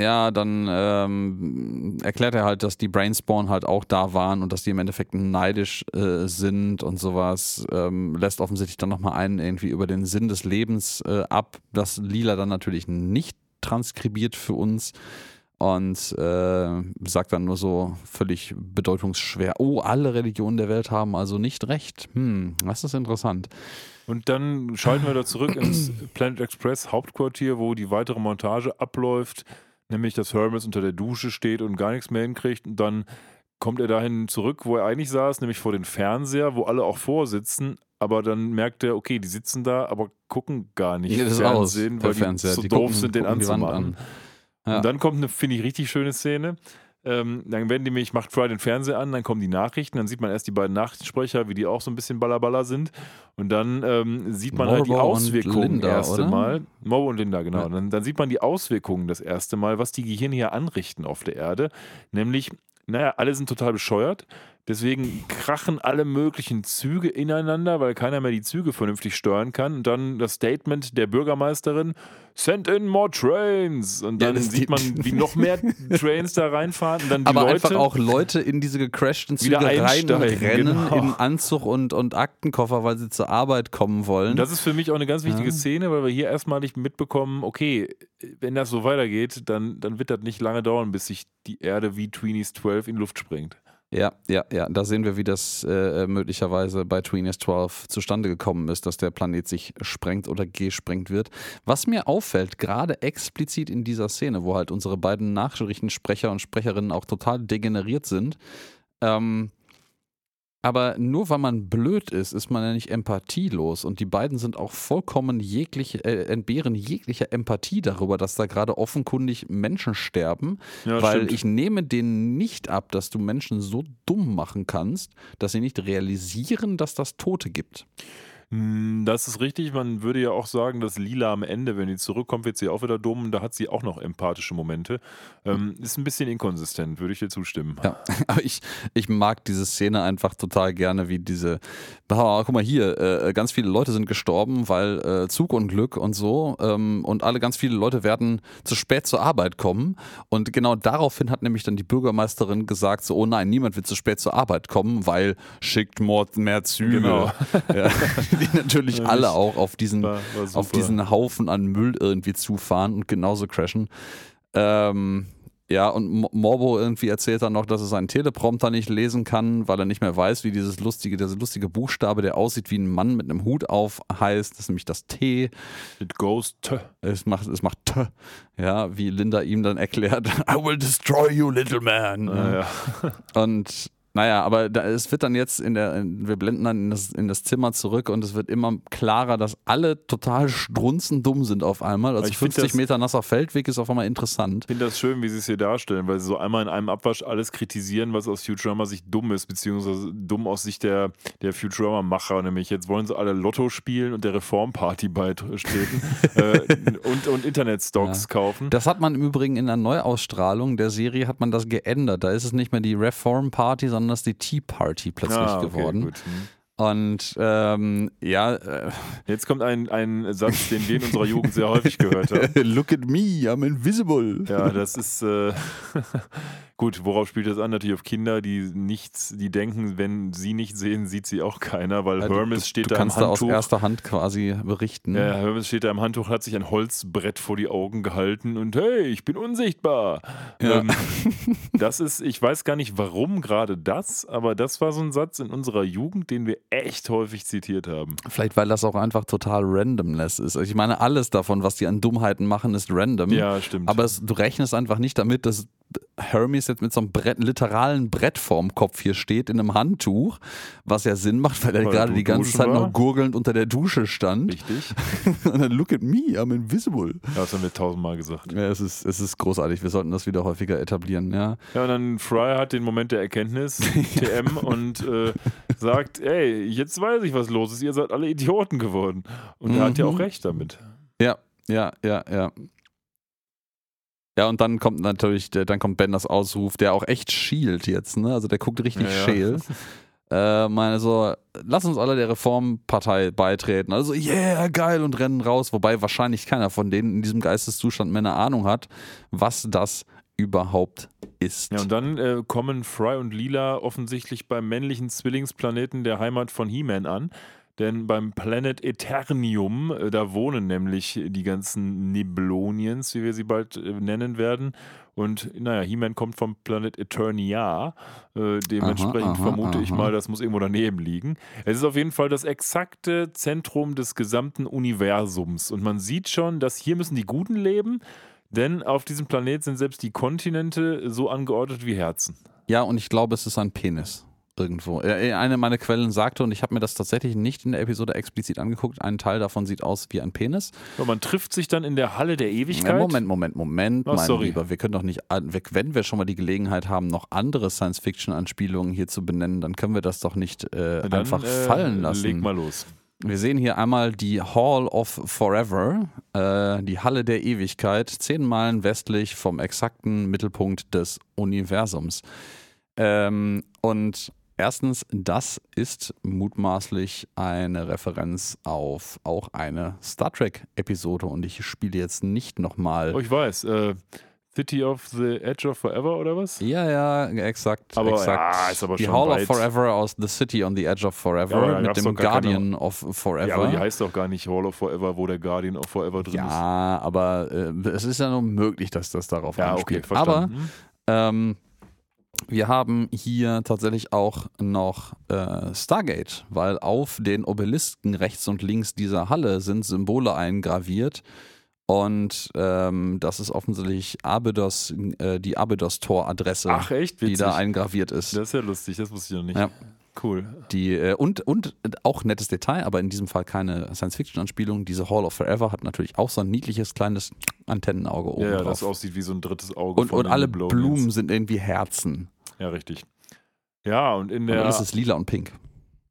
ja, dann ähm, erklärt er halt, dass die Brainspawn halt auch da waren und dass die im Endeffekt neidisch äh, sind und sowas. Ähm, lässt offensichtlich dann nochmal einen irgendwie über den Sinn des Lebens äh, ab. Das Lila dann natürlich nicht transkribiert für uns und äh, sagt dann nur so völlig bedeutungsschwer: Oh, alle Religionen der Welt haben also nicht recht. Hm, das ist interessant. Und dann schalten wir da zurück ins <clears throat> Planet Express Hauptquartier, wo die weitere Montage abläuft nämlich dass Hermes unter der Dusche steht und gar nichts mehr hinkriegt. Und dann kommt er dahin zurück, wo er eigentlich saß, nämlich vor den Fernseher, wo alle auch vorsitzen. Aber dann merkt er, okay, die sitzen da, aber gucken gar nicht das ist Fernsehen, aus, weil die Fernseher. so Die doof gucken- sind, den die anzumachen. an. Ja. Und dann kommt eine, finde ich, richtig schöne Szene. Ähm, dann werden die nämlich, macht Fry den Fernseher an, dann kommen die Nachrichten, dann sieht man erst die beiden Nachrichtensprecher, wie die auch so ein bisschen ballerballer sind. Und dann ähm, sieht man halt die Morbo Auswirkungen Linda, erste oder? Mal. Mo und Linda, genau. Ja. Dann, dann sieht man die Auswirkungen das erste Mal, was die Gehirne hier anrichten auf der Erde. Nämlich, naja, alle sind total bescheuert. Deswegen krachen alle möglichen Züge ineinander, weil keiner mehr die Züge vernünftig steuern kann. Und dann das Statement der Bürgermeisterin: Send in more trains. Und Ja, dann das sieht man, wie noch mehr Trains da reinfahren. Und dann die Aber Leute, einfach auch Leute in diese gecrashten Züge Wieder rein und einsteigen, rennen genau. in Anzug und, und Aktenkoffer, weil sie zur Arbeit kommen wollen. Und das ist für mich auch eine ganz wichtige Ja. Szene, weil wir hier erstmalig mitbekommen, okay, wenn das so weitergeht, dann, dann wird das nicht lange dauern, bis sich die Erde wie Tweenies 12 in Luft sprengt. Ja, ja, ja. Da sehen wir, wie das äh, möglicherweise bei Tweenies 12 zustande gekommen ist, dass der Planet sich sprengt oder gesprengt wird. Was mir auffällt, gerade explizit in dieser Szene, wo halt unsere beiden Nachrichtensprecher und Sprecherinnen auch total degeneriert sind, ähm, aber nur weil man blöd ist, ist man ja nicht empathielos. Und die beiden sind auch vollkommen jegliche, äh, entbehren jeglicher Empathie darüber, dass da gerade offenkundig Menschen sterben. Ja, weil stimmt. ich nehme denen nicht ab, dass du Menschen so dumm machen kannst, dass sie nicht realisieren, dass das Tote gibt. Hm, Das ist richtig. Man würde ja auch sagen, dass Lila am Ende, wenn die zurückkommt, wird sie auch wieder dumm. Und Da hat sie auch noch empathische Momente. Ähm, ist ein bisschen inkonsistent, würde ich dir zustimmen. Ja, <laughs> aber ich, ich mag diese Szene einfach total gerne, wie diese, ah, guck mal hier, äh, ganz viele Leute sind gestorben, weil äh, Zugunglück und so ähm, und alle ganz viele Leute werden zu spät zur Arbeit kommen und genau daraufhin hat nämlich dann die Bürgermeisterin gesagt, so, oh nein, niemand wird zu spät zur Arbeit kommen, weil schickt more, mehr Züge. Genau. <laughs> Ja, die natürlich alle auch auf diesen War, war auf diesen Haufen an Müll irgendwie zufahren und genauso crashen. Ähm, ja, und Mo- Morbo irgendwie erzählt dann noch, dass er seinen Teleprompter nicht lesen kann, weil er nicht mehr weiß, wie dieses lustige, dieser lustige Buchstabe, der aussieht wie ein Mann mit einem Hut auf, heißt. Das ist nämlich das T. It goes to. Es macht, es macht T. Ja, wie Linda ihm dann erklärt, <laughs> I will destroy you, little man. Naja. Und naja, aber da, es wird dann jetzt in der, in, wir blenden dann in das, in das Zimmer zurück und es wird immer klarer, dass alle total strunzendumm sind auf einmal. Also Ich find 50 das- Meter nasser Feldweg ist auf einmal interessant. Ich finde das schön, wie sie es hier darstellen, weil sie so einmal in einem Abwasch alles kritisieren, was aus Futurama Sicht dumm ist, beziehungsweise dumm aus Sicht der, der Futurama-Macher. Nämlich jetzt wollen sie alle Lotto spielen und der Reformparty beitreten <laughs> äh, und, und Internetstocks kaufen. Das hat man im Übrigen in der Neuausstrahlung der Serie hat man das geändert. Da ist es nicht mehr die Reform Party, sondern ist die Tea Party plötzlich Ah, okay, geworden. gut. Hm. Und ähm, ja, äh, Jetzt kommt ein, ein Satz, den wir in unserer Jugend sehr häufig gehört haben. <laughs> look at me, I'm invisible. Ja, das ist äh, gut. Worauf spielt das an? Natürlich auf Kinder, die nichts, die denken, wenn sie nicht sehen, sieht sie auch keiner, weil du- Hermes du, steht du da im kannst da aus Handtuch. erster Hand quasi berichten. Ja, Hermes steht da im Handtuch, hat sich ein Holzbrett vor die Augen gehalten und hey, ich bin unsichtbar. Ja. Ähm, <laughs> das ist, ich weiß gar nicht, warum gerade das, aber das war so ein Satz in unserer Jugend, den wir echt häufig zitiert haben. Vielleicht, weil das auch einfach total randomless ist. Ich meine, alles davon, was die an Dummheiten machen, ist random. Ja, stimmt. Aber es, du rechnest einfach nicht damit, dass Hermes jetzt mit so einem Brett, literalen Brett vorm Kopf hier steht, in einem Handtuch, was ja Sinn macht, weil er gerade die ganze Zeit war. noch gurgelnd unter der Dusche stand. Richtig. <laughs> Und dann, look at me, I'm invisible. Ja, das haben wir tausendmal gesagt. Ja, es ist, es ist großartig. Wir sollten das wieder häufiger etablieren, ja. Ja, und dann Fry hat den Moment der Erkenntnis, <laughs> TM, und äh, sagt, ey, jetzt weiß ich, was los ist, ihr seid alle Idioten geworden. Und er hat ja Mhm. auch recht damit. Ja, ja, ja, ja. Ja, und dann kommt natürlich, dann kommt Ben das Ausruf, der auch echt schielt jetzt, ne? Also der guckt richtig Ja, ja. scheel. <laughs> äh, meine so, lass uns alle der Reformpartei beitreten. Also, yeah, geil und rennen raus. Wobei wahrscheinlich keiner von denen in diesem Geisteszustand mehr eine Ahnung hat, was das überhaupt ist. Ja, und dann äh, kommen Fry und Lila offensichtlich beim männlichen Zwillingsplaneten der Heimat von He-Man an. Denn beim Planet Eternium, äh, da wohnen nämlich die ganzen Niblonians, wie wir sie bald äh, nennen werden. Und naja, He-Man kommt vom Planet Eternia. Äh, dementsprechend Aha, aha, vermute ich aha. mal, das muss irgendwo daneben liegen. Es ist auf jeden Fall das exakte Zentrum des gesamten Universums. Und man sieht schon, dass hier müssen die Guten leben. Denn auf diesem Planet sind selbst die Kontinente so angeordnet wie Herzen. Ja, und ich glaube, es ist ein Penis. Irgendwo. Eine meiner Quellen sagte, und ich habe mir das tatsächlich nicht in der Episode explizit angeguckt, ein Teil davon sieht aus wie ein Penis. So, man trifft sich dann in der Halle der Ewigkeit. Moment, Moment, Moment, Oh, mein sorry. Lieber. Wir können doch nicht, wenn wir schon mal die Gelegenheit haben, noch andere Science-Fiction-Anspielungen hier zu benennen, dann können wir das doch nicht äh, dann, einfach äh, fallen lassen. Leg mal los. Wir sehen hier einmal die Hall of Forever, äh, die Halle der Ewigkeit, zehn Meilen westlich vom exakten Mittelpunkt des Universums. Ähm, und erstens, das ist mutmaßlich eine Referenz auf auch eine Star Trek-Episode und ich spiele jetzt nicht nochmal. Oh, ich weiß. Äh, City of the Edge of Forever oder was? Ja, ja, exakt. Aber, exakt. ja, ist aber die schon Hall weit. of Forever aus The City on the Edge of Forever Ja, aber mit dem gar keine- Guardian of Forever. Ja, aber die heißt doch gar nicht Hall of Forever, wo der Guardian of Forever drin ist. Ja, aber äh, es ist ja nur möglich, dass das darauf Ja, okay, anspielt. aber verstanden. ähm, wir haben hier tatsächlich auch noch äh, Stargate, weil auf den Obelisken rechts und links dieser Halle sind Symbole eingraviert. Und ähm, das ist offensichtlich Abydos, äh, die Abydos-Tor-Adresse, die da eingraviert ist. das ist ja lustig, das wusste ich noch nicht. Ja. Cool. Die, äh, und, und auch nettes Detail, aber in diesem Fall keine Science-Fiction-Anspielung. Diese Hall of Forever hat natürlich auch so ein niedliches kleines Antennenauge oben Ja, ja, drauf. das aussieht wie so ein drittes Auge. und, und alle Blowmans. Blumen sind irgendwie Herzen. Ja, richtig. Ja, und in Und der, alles ist lila und pink.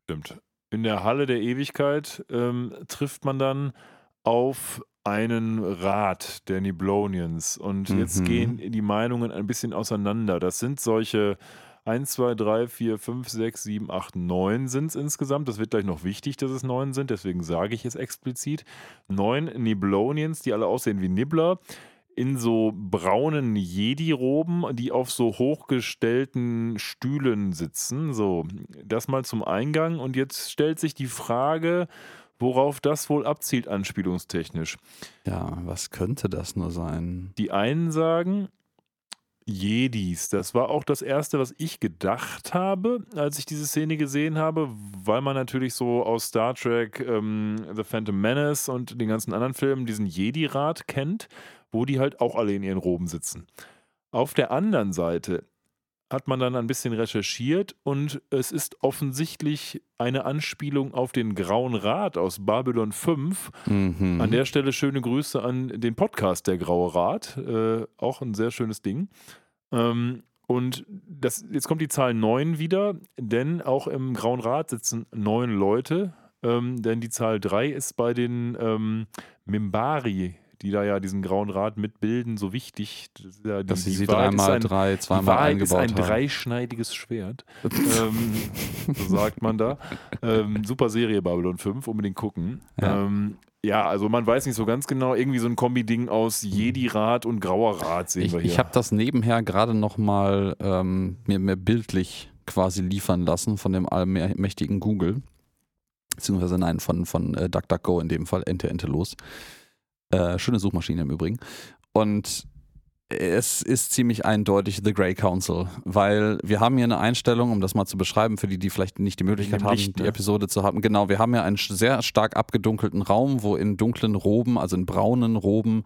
stimmt. In der Halle der Ewigkeit ähm, trifft man dann auf einen Rat der Niblonians. Und jetzt Mhm. gehen die Meinungen ein bisschen auseinander. Das sind solche 1, 2, 3, 4, 5, 6, 7, 8, 9 sind es insgesamt. Das wird gleich noch wichtig, dass es 9 sind, deswegen sage ich es explizit. Neun Niblonians, die alle aussehen wie Nibbler, in so braunen Jedi-Roben, die auf so hochgestellten Stühlen sitzen. So, das mal zum Eingang. Und jetzt stellt sich die Frage, worauf das wohl abzielt, anspielungstechnisch. Ja, was könnte das nur sein? Die einen sagen Jedis. Das war auch das Erste, was ich gedacht habe, als ich diese Szene gesehen habe, weil man natürlich so aus Star Trek ähm, The Phantom Menace und den ganzen anderen Filmen diesen Jedi-Rat kennt, wo die halt auch alle in ihren Roben sitzen. Auf der anderen Seite hat man dann ein bisschen recherchiert und es ist offensichtlich eine Anspielung auf den Grauen Rat aus Babylon 5, Mhm. an der Stelle schöne Grüße an den Podcast Der Graue Rat. Äh, auch ein sehr schönes Ding. Ähm, und das, jetzt kommt die Zahl 9 wieder, denn auch im Grauen Rat sitzen neun Leute. Ähm, denn die Zahl 3 ist bei den ähm, Mimbari, die da ja diesen Grauen Rat mitbilden, so wichtig. Das ist ja die, Dass sie sie ist dreimal ein, drei, zweimal Wahrheit ist eingebaut ein haben. dreischneidiges Schwert. <laughs> ähm, so sagt man da. Ähm, super Serie Babylon 5, unbedingt gucken. Ja. Ähm, ja, also man weiß nicht so ganz genau, irgendwie so ein Kombi-Ding aus Jedi-Rat und Grauer Rat sehen Ich, wir hier. ich habe das nebenher gerade nochmal ähm, mir, mir bildlich quasi liefern lassen von dem allmächtigen Google. Beziehungsweise nein, von, von äh, DuckDuckGo in dem Fall, Ente, Ente los. Äh, schöne Suchmaschine im Übrigen. Und es ist ziemlich eindeutig The Grey Council, weil wir haben hier eine Einstellung, um das mal zu beschreiben, für die, die vielleicht nicht die Möglichkeit haben, Licht, die ne? Episode zu haben. Genau, wir haben ja einen sehr stark abgedunkelten Raum, wo in dunklen Roben, also in braunen Roben,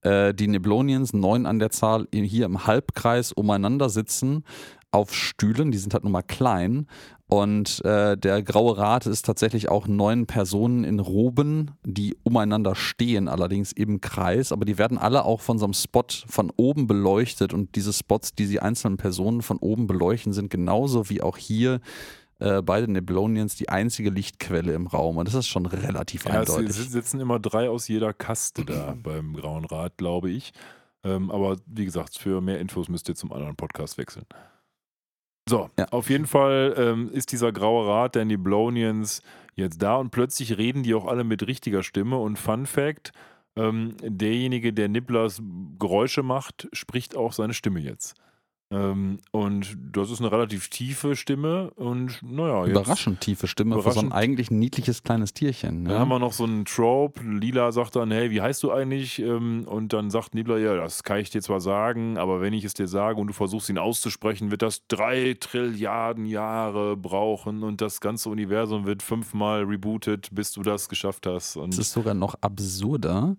äh, die Niblonians, neun an der Zahl, hier im Halbkreis umeinander sitzen auf Stühlen, die sind halt nun mal klein. Und äh, der Graue Rat ist tatsächlich auch neun Personen in Roben, die umeinander stehen, allerdings im Kreis. Aber die werden alle auch von so einem Spot von oben beleuchtet. Und diese Spots, die die einzelnen Personen von oben beleuchten, sind genauso wie auch hier äh, bei den Neblonians die einzige Lichtquelle im Raum. Und das ist schon relativ ja, es eindeutig. si- sitzen immer drei aus jeder Kaste da <clears throat> beim Grauen Rat, glaube ich. Ähm, aber wie gesagt, für mehr Infos müsst ihr zum anderen Podcast wechseln. So, Ja. auf jeden Fall ähm, ist dieser graue Rat der Niblonians jetzt da und plötzlich reden die auch alle mit richtiger Stimme. Und Fun Fact: ähm, derjenige, der Nibblers Geräusche macht, spricht auch seine Stimme jetzt. Ähm, und das ist eine relativ tiefe Stimme und naja, Überraschend tiefe Stimme für so ein Überraschend- eigentlich niedliches kleines Tierchen. Dann Ne? haben wir noch so einen Trope. Lila sagt dann, hey, wie heißt du eigentlich? Ähm, Und dann sagt Nibbler, ja, das kann ich dir zwar sagen, aber wenn ich es dir sage und du versuchst ihn auszusprechen, wird das drei Trilliarden Jahre brauchen und das ganze Universum wird fünfmal rebootet, bis du das geschafft hast. Und Es ist sogar noch absurder.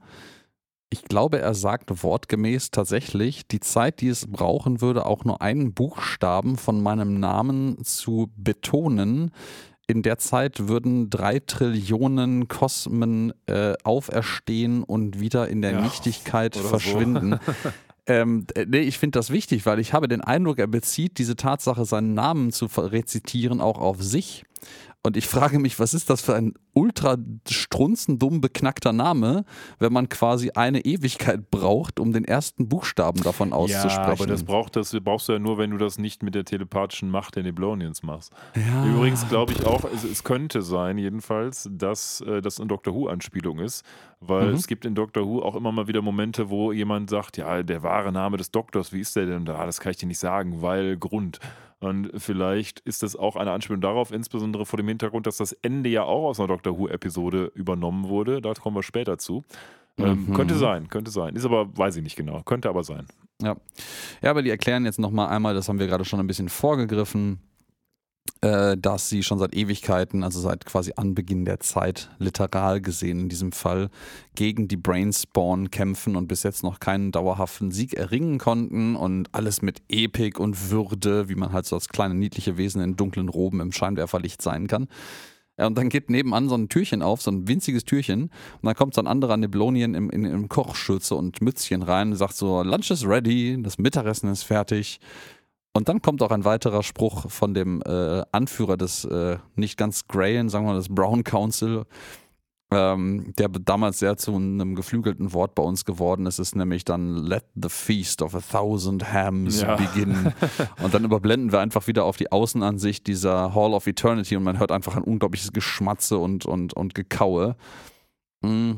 Ich glaube, er sagt wortgemäß tatsächlich, die Zeit, die es brauchen würde, auch nur einen Buchstaben von meinem Namen zu betonen. In der Zeit würden drei Trillionen Kosmen äh, auferstehen und wieder in der Ja, Nichtigkeit oder so. verschwinden. <laughs> Ähm, äh, nee, ich finde das wichtig, weil ich habe den Eindruck, er bezieht diese Tatsache, seinen Namen zu rezitieren, auch auf sich. Und ich frage mich, was ist das für ein ultra strunzendumm beknackter Name, wenn man quasi eine Ewigkeit braucht, um den ersten Buchstaben davon auszusprechen? Ja, aber das, braucht, das brauchst du ja nur, wenn du das nicht mit der telepathischen Macht der Niblonians machst. ja. Übrigens glaube ich auch, es, es könnte sein, jedenfalls, dass äh, das eine Doctor Who-Anspielung ist, weil Mhm. es gibt in Doctor Who auch immer mal wieder Momente, wo jemand sagt, ja, der wahre Name des Doktors, wie ist der denn da? Das kann ich dir nicht sagen, weil Grund. Und vielleicht ist das auch eine Anspielung darauf, insbesondere vor dem Hintergrund, dass das Ende ja auch aus einer Doctor Who-Episode übernommen wurde. Da kommen wir später zu. Ähm, Mhm. Könnte sein, könnte sein. Ist aber, weiß ich nicht genau. Könnte aber sein. Ja. ja, aber die erklären jetzt nochmal einmal, das haben wir gerade schon ein bisschen vorgegriffen, dass sie schon seit Ewigkeiten, also seit quasi Anbeginn der Zeit, literal gesehen in diesem Fall, gegen die Brainspawn kämpfen und bis jetzt noch keinen dauerhaften Sieg erringen konnten und alles mit Epik und Würde, wie man halt so als kleine niedliche Wesen in dunklen Roben im Scheinwerferlicht sein kann. Und dann geht nebenan so ein Türchen auf, so ein winziges Türchen. Und dann kommt so ein anderer Neblonien im, in, im Kochschürze und Mützchen rein und sagt so, Lunch is ready, das Mittagessen ist fertig. Und dann kommt auch ein weiterer Spruch von dem äh, Anführer des äh, nicht ganz Grayen, sagen wir mal, des Brown Council, ähm, der damals sehr zu einem geflügelten Wort bei uns geworden ist, ist nämlich dann Let the feast of a thousand hams Ja. begin. <laughs> Und dann überblenden wir einfach wieder auf die Außenansicht dieser Hall of Eternity und man hört einfach ein unglaubliches Geschmatze und, und, und Gekaue. Mm.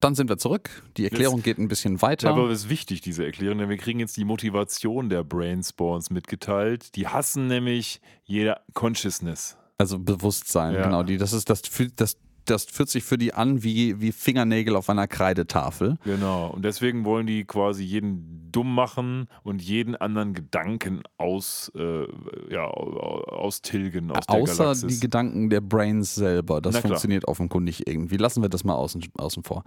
Dann sind wir zurück. Die Erklärung geht ein bisschen weiter. Aber es ist wichtig, diese Erklärung, denn wir kriegen jetzt die Motivation der Brainspawns mitgeteilt. Die hassen nämlich jede Consciousness. Also Bewusstsein, Ja. genau. Die, das, ist, das, das, das fühlt sich für die an wie, wie Fingernägel auf einer Kreidetafel. Genau. Und deswegen wollen die quasi jeden dumm machen und jeden anderen Gedanken aus, äh, ja, au- austilgen aus der Außer Galaxis. die Gedanken der Brains selber. Das funktioniert offenkundig irgendwie. Lassen wir das mal außen, außen vor.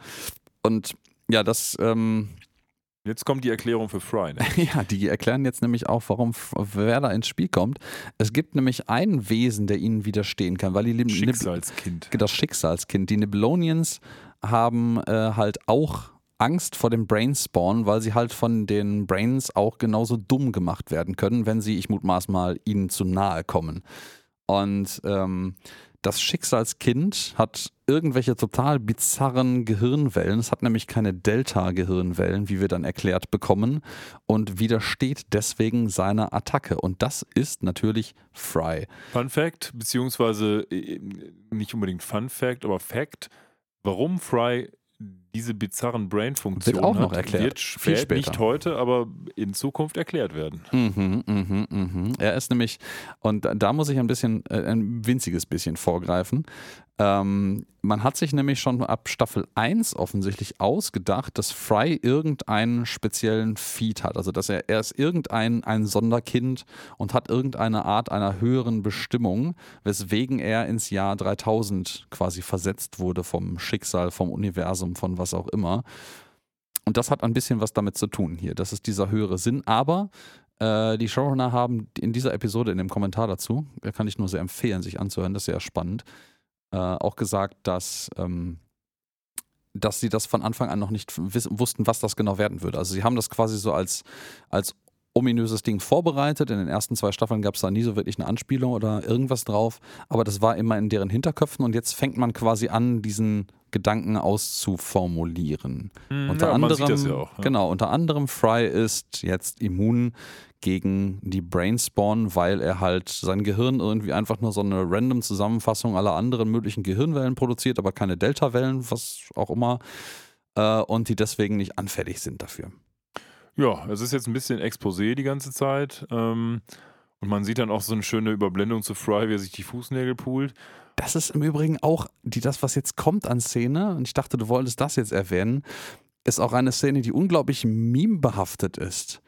Und ja, das, ähm, Jetzt kommt die Erklärung für Fry. Ne? <laughs> ja, die erklären jetzt nämlich auch, warum F- wer da ins Spiel kommt. Es gibt nämlich ein Wesen, der ihnen widerstehen kann, weil die Nib- Schicksalskind. das Schicksalskind. Die Nibelonians haben äh, halt auch Angst vor dem Brainspawn, weil sie halt von den Brains auch genauso dumm gemacht werden können, wenn sie, ich mutmaß mal, ihnen zu nahe kommen. Und ähm, das Schicksalskind hat irgendwelche total bizarren Gehirnwellen. Es hat nämlich keine Delta-Gehirnwellen, wie wir dann erklärt bekommen, und widersteht deswegen seiner Attacke. Und das ist natürlich Fry. Fun Fact, beziehungsweise äh, nicht unbedingt Fun Fact, aber Fact, warum Fry diese bizarren Brain-Funktionen Wird auch noch hat, erklärt. wird spät, später. nicht heute, aber in Zukunft erklärt werden. Mhm, mhm, mhm. Er ist nämlich, und da- da muss ich ein bisschen, äh, ein winziges bisschen vorgreifen. Ähm, man hat sich nämlich schon ab Staffel 1 offensichtlich ausgedacht, dass Fry irgendeinen speziellen Feed hat. Also dass er, er ist irgendein ein Sonderkind und hat irgendeine Art einer höheren Bestimmung, weswegen er ins Jahr 3000 quasi versetzt wurde vom Schicksal, vom Universum, von was auch immer. Und das hat ein bisschen was damit zu tun hier. Das ist dieser höhere Sinn. Aber äh, die Showrunner haben in dieser Episode, in dem Kommentar dazu, äh, kann ich nur sehr empfehlen, sich anzuhören, das ist sehr spannend, äh, auch gesagt, dass, ähm, dass sie das von Anfang an noch nicht wussten, was das genau werden würde. Also sie haben das quasi so als, als ominöses Ding vorbereitet. In den ersten zwei Staffeln gab es da nie so wirklich eine Anspielung oder irgendwas drauf, aber das war immer in deren Hinterköpfen und jetzt fängt man quasi an, diesen Gedanken auszuformulieren. Hm, Unter ja, anderem, ja auch. Ja. genau, unter anderem Fry ist jetzt immun gegen die Brainspawn, weil er halt sein Gehirn irgendwie einfach nur so eine random Zusammenfassung aller anderen möglichen Gehirnwellen produziert, aber keine Delta-Wellen, was auch immer, äh, und die deswegen nicht anfällig sind dafür. Ja, es ist jetzt ein bisschen Exposé die ganze Zeit. Ähm, und man sieht dann auch so eine schöne Überblendung zu Fry, wie er sich die Fußnägel poolt. Das ist im Übrigen auch die, das, was jetzt kommt an Szene, und ich dachte, du wolltest das jetzt erwähnen, ist auch eine Szene, die unglaublich memebehaftet ist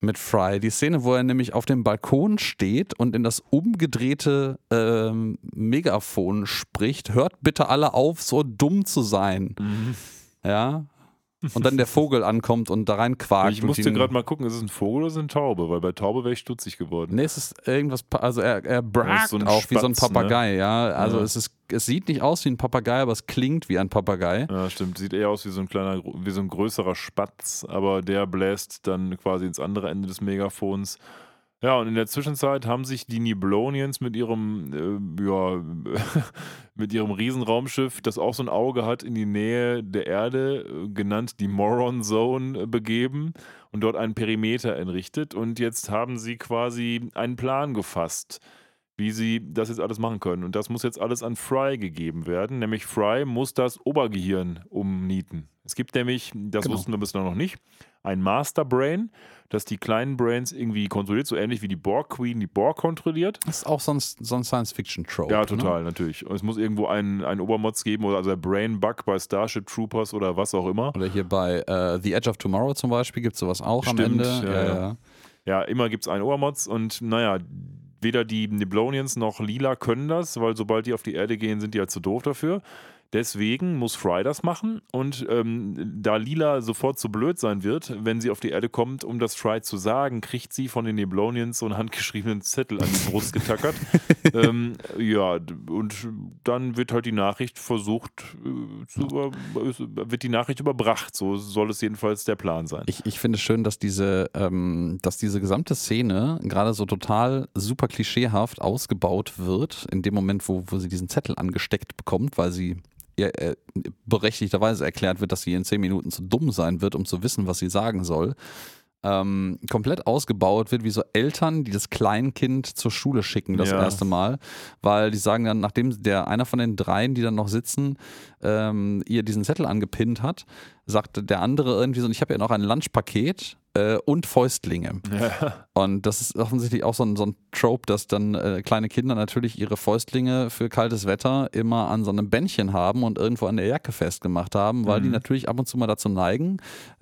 mit Fry. Die Szene, wo er nämlich auf dem Balkon steht und in das umgedrehte ähm, Megafon spricht, hört bitte alle auf, so dumm zu sein. Ja. Und dann der Vogel ankommt und da rein quakt. Ich musste gerade mal gucken, ist es ein Vogel oder ist es eine Taube? Weil bei Taube wäre ich stutzig geworden. Nee, es ist irgendwas, also er, er ist so ein auch wie so ein Spatz, ne? Papagei, ja. Also Ja. es ist, es sieht nicht aus wie ein Papagei, aber es klingt wie ein Papagei. Ja, stimmt. Sieht eher aus wie so ein kleiner, wie so ein größerer Spatz, aber der bläst dann quasi ins andere Ende des Megafons. Ja, und in der Zwischenzeit haben sich die Niblonians mit ihrem, äh, ja, <laughs> mit ihrem Riesenraumschiff, das auch so ein Auge hat, in die Nähe der Erde, äh, genannt die Moron Zone, äh, begeben und dort einen Perimeter entrichtet. Und jetzt haben sie quasi einen Plan gefasst, wie sie das jetzt alles machen können. Und das muss jetzt alles an Fry gegeben werden. Nämlich Fry muss das Obergehirn umnieten. Es gibt nämlich, das Genau. wussten wir bislang noch nicht, ein Master Brain, das die kleinen Brains irgendwie kontrolliert, so ähnlich wie die Borg Queen die Borg kontrolliert. Das ist auch so ein, so ein Science-Fiction-Trope. Ja, Ne? total, natürlich. Und es muss irgendwo einen, einen Obermods geben, oder also der Brain Bug bei Starship Troopers oder was auch immer. Oder hier bei äh, The Edge of Tomorrow zum Beispiel gibt es sowas auch am Stimmt, Ende. ja, ja, ja. Ja, immer gibt es einen Obermods und naja, weder die Niblonians noch Lila können das, weil sobald die auf die Erde gehen, sind die halt zu doof dafür. Deswegen muss Fry das machen und ähm, da Lila sofort zu blöd sein wird, wenn sie auf die Erde kommt, um das Fry zu sagen, kriegt sie von den Niblonians so einen handgeschriebenen Zettel an die Brust getackert. <laughs> ähm, ja, und dann wird halt die Nachricht versucht, äh, zu über, wird die Nachricht überbracht. So soll es jedenfalls der Plan sein. Ich, ich finde es schön, dass diese, ähm, dass diese gesamte Szene gerade so total super klischeehaft ausgebaut wird, in dem Moment, wo, wo sie diesen Zettel angesteckt bekommt, weil sie ihr äh, berechtigterweise erklärt wird, dass sie in zehn Minuten zu dumm sein wird, um zu wissen, was sie sagen soll. Ähm, komplett ausgebaut wird, wie so Eltern, die das Kleinkind zur Schule schicken, das Ja. erste Mal, weil die sagen dann, nachdem der einer von den dreien, die dann noch sitzen, ähm, ihr diesen Zettel angepinnt hat, sagte der andere irgendwie so, ich habe ja noch ein Lunchpaket äh, und Fäustlinge. Ja. Und das ist offensichtlich auch so ein, so ein Trope, dass dann äh, kleine Kinder natürlich ihre Fäustlinge für kaltes Wetter immer an so einem Bändchen haben und irgendwo an der Jacke festgemacht haben, weil die Mhm. natürlich ab und zu mal dazu neigen,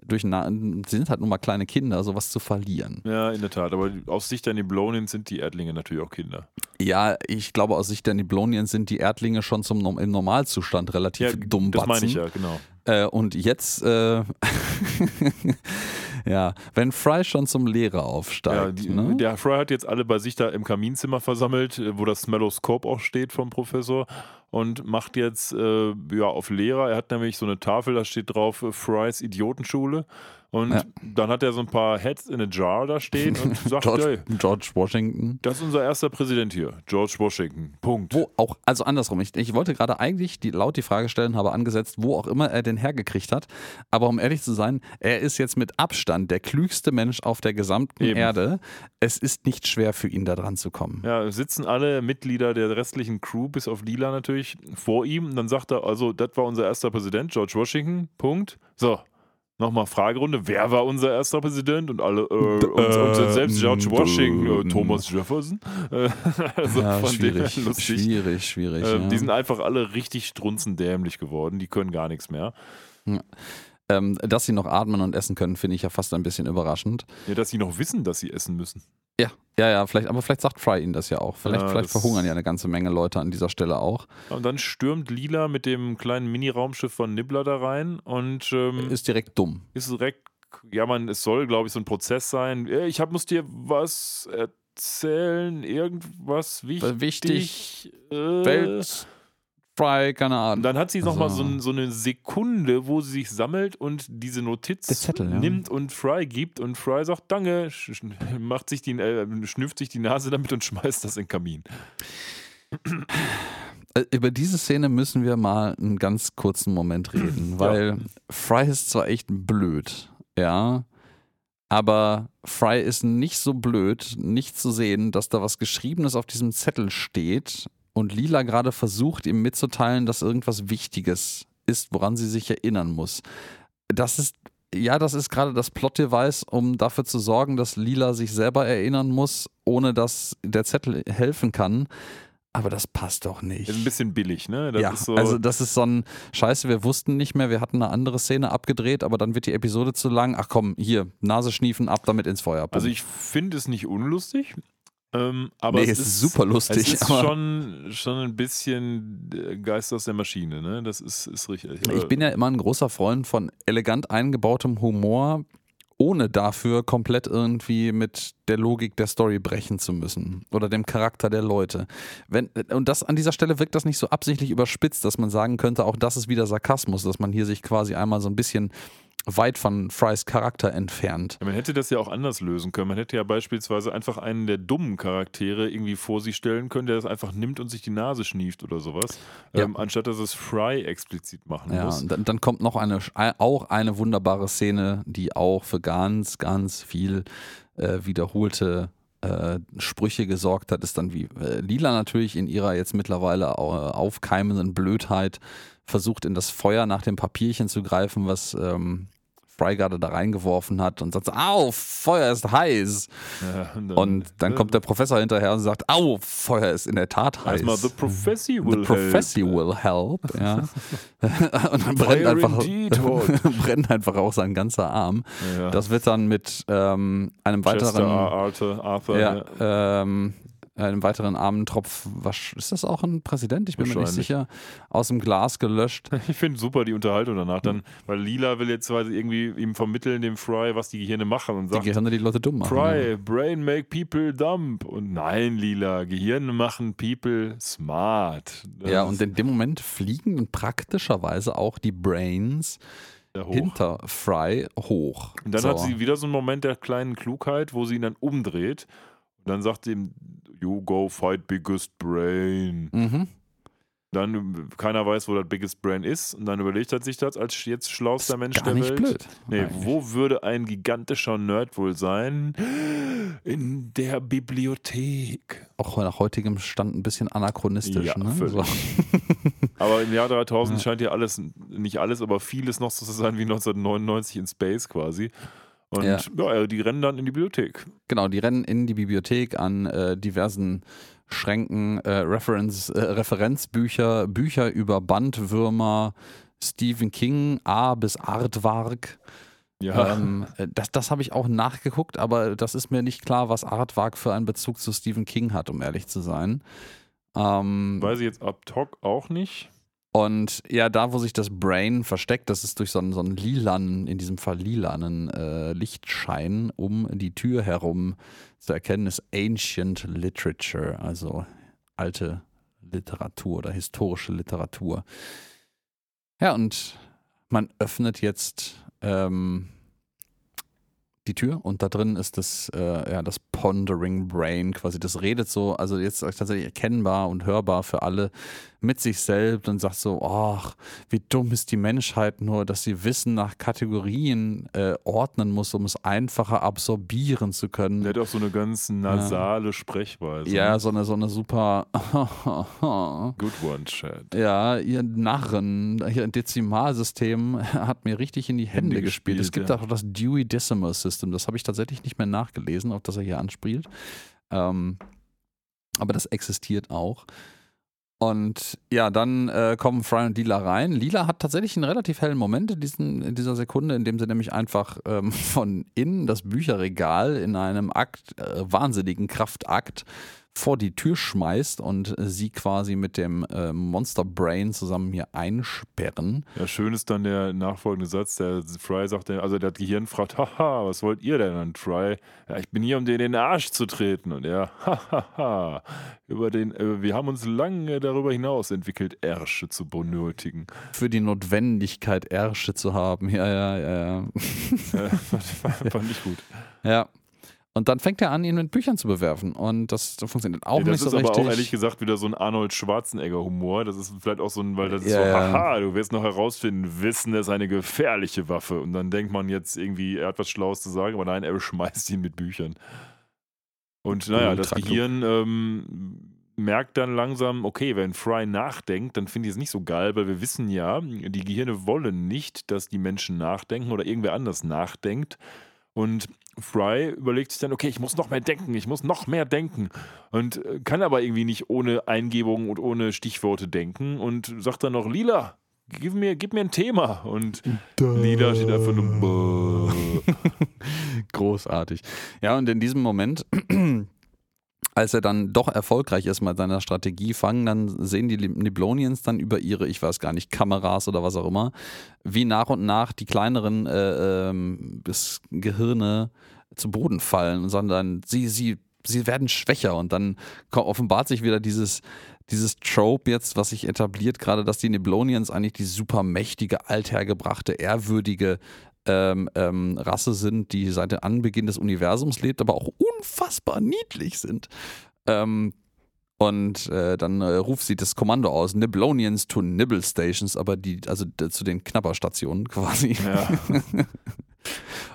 durch na sie sind halt nun mal kleine Kinder, sowas zu verlieren. Ja, in der Tat. Aber aus Sicht der Niblonians sind die Erdlinge natürlich auch Kinder. Ja, ich glaube, aus Sicht der Niblonians sind die Erdlinge schon zum, im Normalzustand relativ dumm das meine ich ja, genau. Äh, und jetzt, äh, <laughs> ja, wenn Fry schon zum Lehrer Ja, aufsteigt, die, ne? Der Fry hat jetzt alle bei sich da im Kaminzimmer versammelt, äh, wo das Smelloskop auch steht vom Professor und macht jetzt äh, ja, auf Lehrer. Er hat nämlich so eine Tafel, da steht drauf äh, Frys Idiotenschule. Und Ja. dann hat er so ein paar Heads in a Jar da stehen und <laughs> sagt, George, hey, George Washington. das ist unser erster Präsident hier, George Washington. Punkt. Wo auch, also andersrum, ich, ich wollte gerade eigentlich die, laut die Frage stellen, habe angesetzt, wo auch immer er den hergekriegt hat. Aber um ehrlich zu sein, er ist jetzt mit Abstand der klügste Mensch auf der gesamten Eben. Erde. Es ist nicht schwer für ihn, da dran zu kommen. Ja, sitzen alle Mitglieder der restlichen Crew, bis auf Lila natürlich, vor ihm. Und dann sagt er, also, das war unser erster Präsident, George Washington. Punkt. So. Nochmal Fragerunde. Wer war unser erster Präsident? Und alle, äh, und, und selbst George Washington, äh, ähm. Thomas Jefferson. Äh, <laughs> also ja, von schwierig, denen lustig. schwierig, schwierig. Ähm, ja. Die sind einfach alle richtig strunzendämlich geworden. Die können gar nichts mehr. ähm, dass sie noch atmen und essen können, finde ich ja fast ein bisschen überraschend. Ja, dass sie noch wissen, dass sie essen müssen. Ja, ja, ja, vielleicht, aber vielleicht sagt Fry ihnen das ja auch. Vielleicht, Ja, vielleicht verhungern ja eine ganze Menge Leute an dieser Stelle auch. Und dann stürmt Lila mit dem kleinen Mini-Raumschiff von Nibbler da rein und ähm, Ist direkt dumm. ist direkt, ja, man, es soll, glaube ich, so ein Prozess sein. Äh, Ich hab, muss dir was erzählen, irgendwas wichtig. Wichtig. Äh, Welt, Fry, keine Ahnung. dann hat sie nochmal Also- so, ein, so eine Sekunde, wo sie sich sammelt und diese Notiz Zettel, ja. nimmt und Fry gibt und Fry sagt Danke, macht sich die, äh, schnüfft sich die Nase damit und <laughs> schmeißt das in den Kamin. äh, über diese Szene müssen wir mal einen ganz kurzen Moment reden, weil Fry ist zwar echt blöd, ja, aber Fry ist nicht so blöd, nicht zu sehen, dass da was Geschriebenes auf diesem Zettel steht und Lila gerade versucht, ihm mitzuteilen, dass irgendwas Wichtiges ist, woran sie sich erinnern muss. Das ist, ja, das ist gerade das Plot-Device, um dafür zu sorgen, dass Lila sich selber erinnern muss, ohne dass der Zettel helfen kann. Aber das passt doch nicht. Ist ein bisschen billig, ne? Das ja, ist so, also das ist so ein Scheiße, wir wussten nicht mehr, wir hatten eine andere Szene abgedreht, aber dann wird die Episode zu lang. Ach komm, hier, Nase schniefen, ab damit ins Feuer. also ich finde es nicht unlustig. Ähm, aber nee, es ist super lustig. Es ist schon, schon ein bisschen äh, Geist aus der Maschine, ne? Das ist, ist richtig. ich bin ja immer ein großer Freund von elegant eingebautem Humor, ohne dafür komplett irgendwie mit der Logik der Story brechen zu müssen oder dem Charakter der Leute. Wenn, und das an dieser Stelle wirkt das nicht so absichtlich überspitzt, dass man sagen könnte, auch das ist wieder Sarkasmus, dass man hier sich quasi einmal so ein bisschen weit von Frys Charakter entfernt. Ja, man hätte das ja auch anders lösen können. Man hätte ja beispielsweise einfach einen der dummen Charaktere irgendwie vor sich stellen können, der das einfach nimmt und sich die Nase schnieft oder sowas, Ja. ähm, anstatt dass es Fry explizit machen Ja, muss. dann, dann kommt noch eine, auch eine wunderbare Szene, die auch für ganz, ganz viel äh, wiederholte äh, Sprüche gesorgt hat, ist dann wie äh, Lila natürlich in ihrer jetzt mittlerweile au- aufkeimenden Blödheit versucht in das Feuer nach dem Papierchen zu greifen, was ähm, Fry gerade da reingeworfen hat und sagt, so, au, Feuer ist heiß. Ja, und dann, Und dann kommt der Professor hinterher und sagt, au, Feuer ist in der Tat heiß. erstmal The Prophecy will The Prophecy help. will help. <laughs> Ja. <laughs> und dann brennt einfach, <laughs> brennt einfach auch sein ganzer Arm. Ja. Das wird dann mit ähm, einem weiteren, Arthur, Arthur ja. ähm, einem weiteren armen Tropf, was, ist das auch ein Präsident? Ich bin mir nicht sicher. Aus dem Glas gelöscht. <laughs> Ich finde super die Unterhaltung danach dann, weil Lila will jetzt quasi irgendwie ihm vermitteln, dem Fry, was die Gehirne machen und Die sagt, Gehirne, die Leute dumm machen. Fry, Brain make people dumb. Und nein, Lila, Gehirne machen people smart. Das Ja, und in dem Moment fliegen praktischerweise auch die Brains hinter Fry hoch. Und dann So. hat sie wieder so einen Moment der kleinen Klugheit, wo sie ihn dann umdreht. Dann sagt ihm, you go fight biggest brain. Mhm. Dann, äh, keiner weiß, wo das biggest brain ist. Und dann überlegt er sich das als jetzt schlauster Mensch Gar der nicht Welt. blöd. Nee, Eigentlich. wo würde ein gigantischer Nerd wohl sein? In der Bibliothek. Auch nach heutigem Stand ein bisschen anachronistisch. Ja, ne? So. <laughs> Aber im Jahr 3000 Ja. scheint ja alles, nicht alles, aber vieles noch so zu sein wie 1999 in Space quasi. Und Ja. ja, die rennen dann in die Bibliothek. Genau, die rennen in die Bibliothek an äh, diversen Schränken, äh, Reference, äh, Referenzbücher, Bücher über Bandwürmer, Stephen King, A bis Aardvark. Ja. Ähm, äh, das das habe ich auch nachgeguckt, aber das ist mir nicht klar, was Aardvark für einen Bezug zu Stephen King hat, um ehrlich zu sein. Ähm, Weiß ich jetzt ab Talk auch nicht. Und ja, da, wo sich das Brain versteckt, das ist durch so einen, so einen lilanen, in diesem Fall lilanen äh, Lichtschein um die Tür herum zu erkennen, ist Ancient Literature, also alte Literatur oder historische Literatur. Ja, und man öffnet jetzt ähm, die Tür und da drin ist das, äh, ja, das Pondering Brain, quasi das redet so, also jetzt tatsächlich erkennbar und hörbar für alle mit sich selbst und sagt so, ach, wie dumm ist die Menschheit nur, dass sie Wissen nach Kategorien äh, ordnen muss, um es einfacher absorbieren zu können. Der hat auch so eine ganz nasale Sprechweise. ja, so eine, so eine super <laughs> Good one, Chad. Ja, ihr Narren, ihr Dezimalsystem <laughs> hat mir richtig in die Hände, Hände gespielt. Es gespielt, gibt ja. auch das Dewey Decimal System, das habe ich tatsächlich nicht mehr nachgelesen, auf das er hier anspielt. Ähm, aber das existiert auch. Und ja, dann äh, kommen Fry und Lila rein. Lila hat tatsächlich einen relativ hellen Moment in, diesen, in dieser Sekunde, in dem sie nämlich einfach ähm, <laughs> von innen das Bücherregal in einem Akt, äh, wahnsinnigen Kraftakt vor die Tür schmeißt und sie quasi mit dem äh, Monster Brain zusammen hier einsperren. Ja, schön ist dann der nachfolgende Satz, der Fry sagt, also das Gehirn fragt, haha, was wollt ihr denn? Und Fry, ja, ich bin hier, um dir in den Arsch zu treten. Und er, hahaha, über den, äh, wir haben uns lange darüber hinaus entwickelt, Ärsche zu benötigen. Für die Notwendigkeit, Ärsche zu haben. Ja, ja, ja, ja. <laughs> Äh, fand, fand ich gut. Ja. Und dann fängt er an, ihn mit Büchern zu bewerfen. Und das funktioniert auch Nee, nicht das so ist aber richtig. auch ehrlich gesagt wieder so ein Arnold Schwarzenegger-Humor. Das ist vielleicht auch so ein, weil das ist Ja, so, ja. haha, du wirst noch herausfinden, Wissen ist eine gefährliche Waffe. Und dann denkt man jetzt irgendwie, er hat was Schlaues zu sagen, aber nein, er beschmeißt ihn mit Büchern. Und naja, das. Gehirn ähm, merkt dann langsam, okay, wenn Fry nachdenkt, dann finde ich es nicht so geil, weil wir wissen ja, die Gehirne wollen nicht, dass die Menschen nachdenken oder irgendwer anders nachdenkt. Und Fry überlegt sich dann, okay, ich muss noch mehr denken, ich muss noch mehr denken. Und äh, kann aber irgendwie nicht ohne Eingebung und ohne Stichworte denken und sagt dann noch, Lila, gib mir, gib mir ein Thema. Und Lila steht einfach nur. <laughs> Großartig. Ja, und in diesem Moment, als er dann doch erfolgreich ist mit seiner Strategie, fangen dann, sehen die Niblonians dann über ihre, ich weiß gar nicht, Kameras oder was auch immer, wie nach und nach die kleineren äh, ähm, Gehirne zu Boden fallen dann, sie, sie, sie werden schwächer und dann offenbart sich wieder dieses dieses Trope jetzt, was sich etabliert, gerade, dass die Niblonians eigentlich die super mächtige, althergebrachte, ehrwürdige ähm, ähm, Rasse sind, die seit dem Anbeginn des Universums lebt, aber auch unfassbar niedlich sind. Ähm, und äh, dann äh, ruft sie das Kommando aus, Niblonians to Nibble Stations, aber die, also zu den Knapperstationen <laughs> quasi. Ja. <laughs>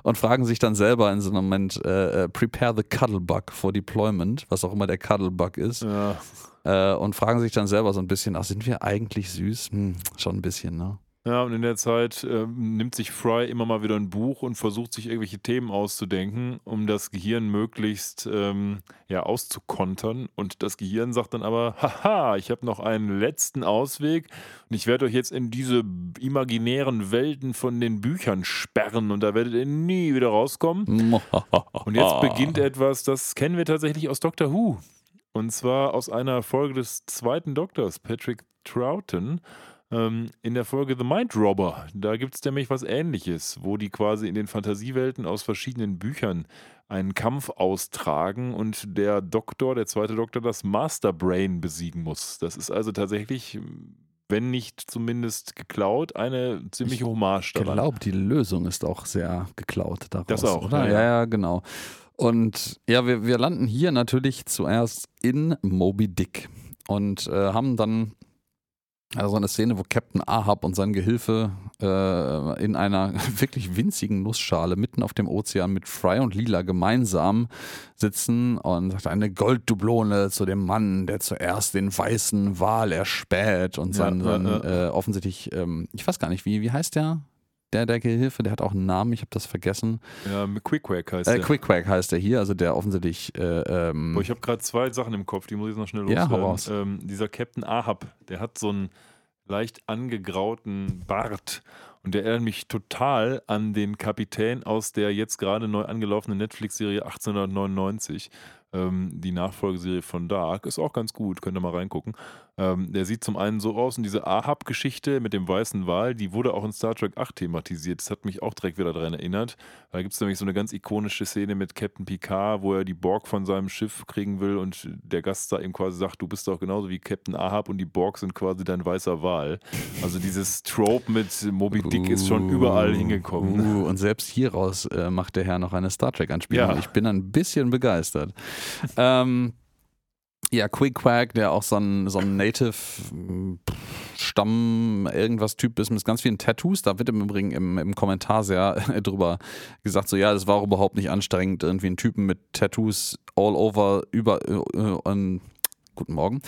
Und fragen sich dann selber in so einem Moment, äh, äh, prepare the Cuddlebug for deployment, was auch immer der Cuddlebug ist. ja. Äh, und fragen sich dann selber so ein bisschen, ach, sind wir eigentlich süß? Hm, schon ein bisschen, ne? Ja, und in der Zeit ähm, nimmt sich Fry immer mal wieder ein Buch und versucht sich irgendwelche Themen auszudenken, um das Gehirn möglichst ähm, ja, auszukontern. Und das Gehirn sagt dann aber, haha, ich habe noch einen letzten Ausweg und ich werde euch jetzt in diese imaginären Welten von den Büchern sperren und da werdet ihr nie wieder rauskommen. <laughs> Und jetzt beginnt etwas, das kennen wir tatsächlich aus Doctor Who. Und zwar aus einer Folge des zweiten Doktors, Patrick Troughton, ähm, in der Folge The Mind Robber. Da gibt es nämlich was ähnliches, wo die quasi in den Fantasiewelten aus verschiedenen Büchern einen Kampf austragen und der Doktor, der zweite Doktor, das Master Brain besiegen muss. Das ist also tatsächlich, wenn nicht zumindest geklaut, eine ziemliche Hommage Ich daran. glaube, die Lösung ist auch sehr geklaut daraus. Das auch, oder? ja, Ja, ja. ja, genau. Und ja, wir, wir landen hier natürlich zuerst in Moby Dick und äh, haben dann also eine Szene, wo Captain Ahab und sein Gehilfe äh, in einer <laughs> wirklich winzigen Nussschale mitten auf dem Ozean mit Fry und Lila gemeinsam sitzen und sagt eine Golddublone zu dem Mann, der zuerst den weißen Wal erspäht und Ja, sein, ja, sein ja. Äh, offensichtlich, ähm, ich weiß gar nicht, wie, wie heißt der? Der, der Gehilfe, der hat auch einen Namen, ich habe das vergessen. Ja, Quick Quack heißt Äh, der. Quick Quack heißt der hier, also der offensichtlich äh, ähm, Boah, ich habe gerade zwei Sachen im Kopf, die muss ich jetzt noch schnell Ja, hau loswerden. raus. Ähm, dieser Captain Ahab, der hat so einen leicht angegrauten Bart und der erinnert mich total an den Kapitän aus der jetzt gerade neu angelaufenen Netflix-Serie 1899. Ähm, die Nachfolgeserie von Dark ist auch ganz gut, könnt ihr mal reingucken. Ähm, der sieht zum einen so aus und diese Ahab-Geschichte mit dem weißen Wal, die wurde auch in Star Trek 8 thematisiert. Das hat mich auch direkt wieder daran erinnert. Da gibt es nämlich so eine ganz ikonische Szene mit Captain Picard, wo er die Borg von seinem Schiff kriegen will und der Gast da ihm quasi sagt, du bist doch genauso wie Captain Ahab und die Borg sind quasi dein weißer Wal. Also dieses Trope mit Moby Dick ist schon überall hingekommen. ne? Uh, und selbst hieraus äh, macht der Herr noch eine Star Trek-Anspielung. Ja. Ich bin ein bisschen begeistert. ähm, ja, Quick Quack, der auch so ein, so ein Native-Stamm, irgendwas Typ ist mit ganz vielen Tattoos. Da wird im Übrigen im, im Kommentar sehr <laughs> drüber gesagt, so ja, das war auch überhaupt nicht anstrengend, irgendwie einen Typen mit Tattoos all over über äh, äh, guten Morgen,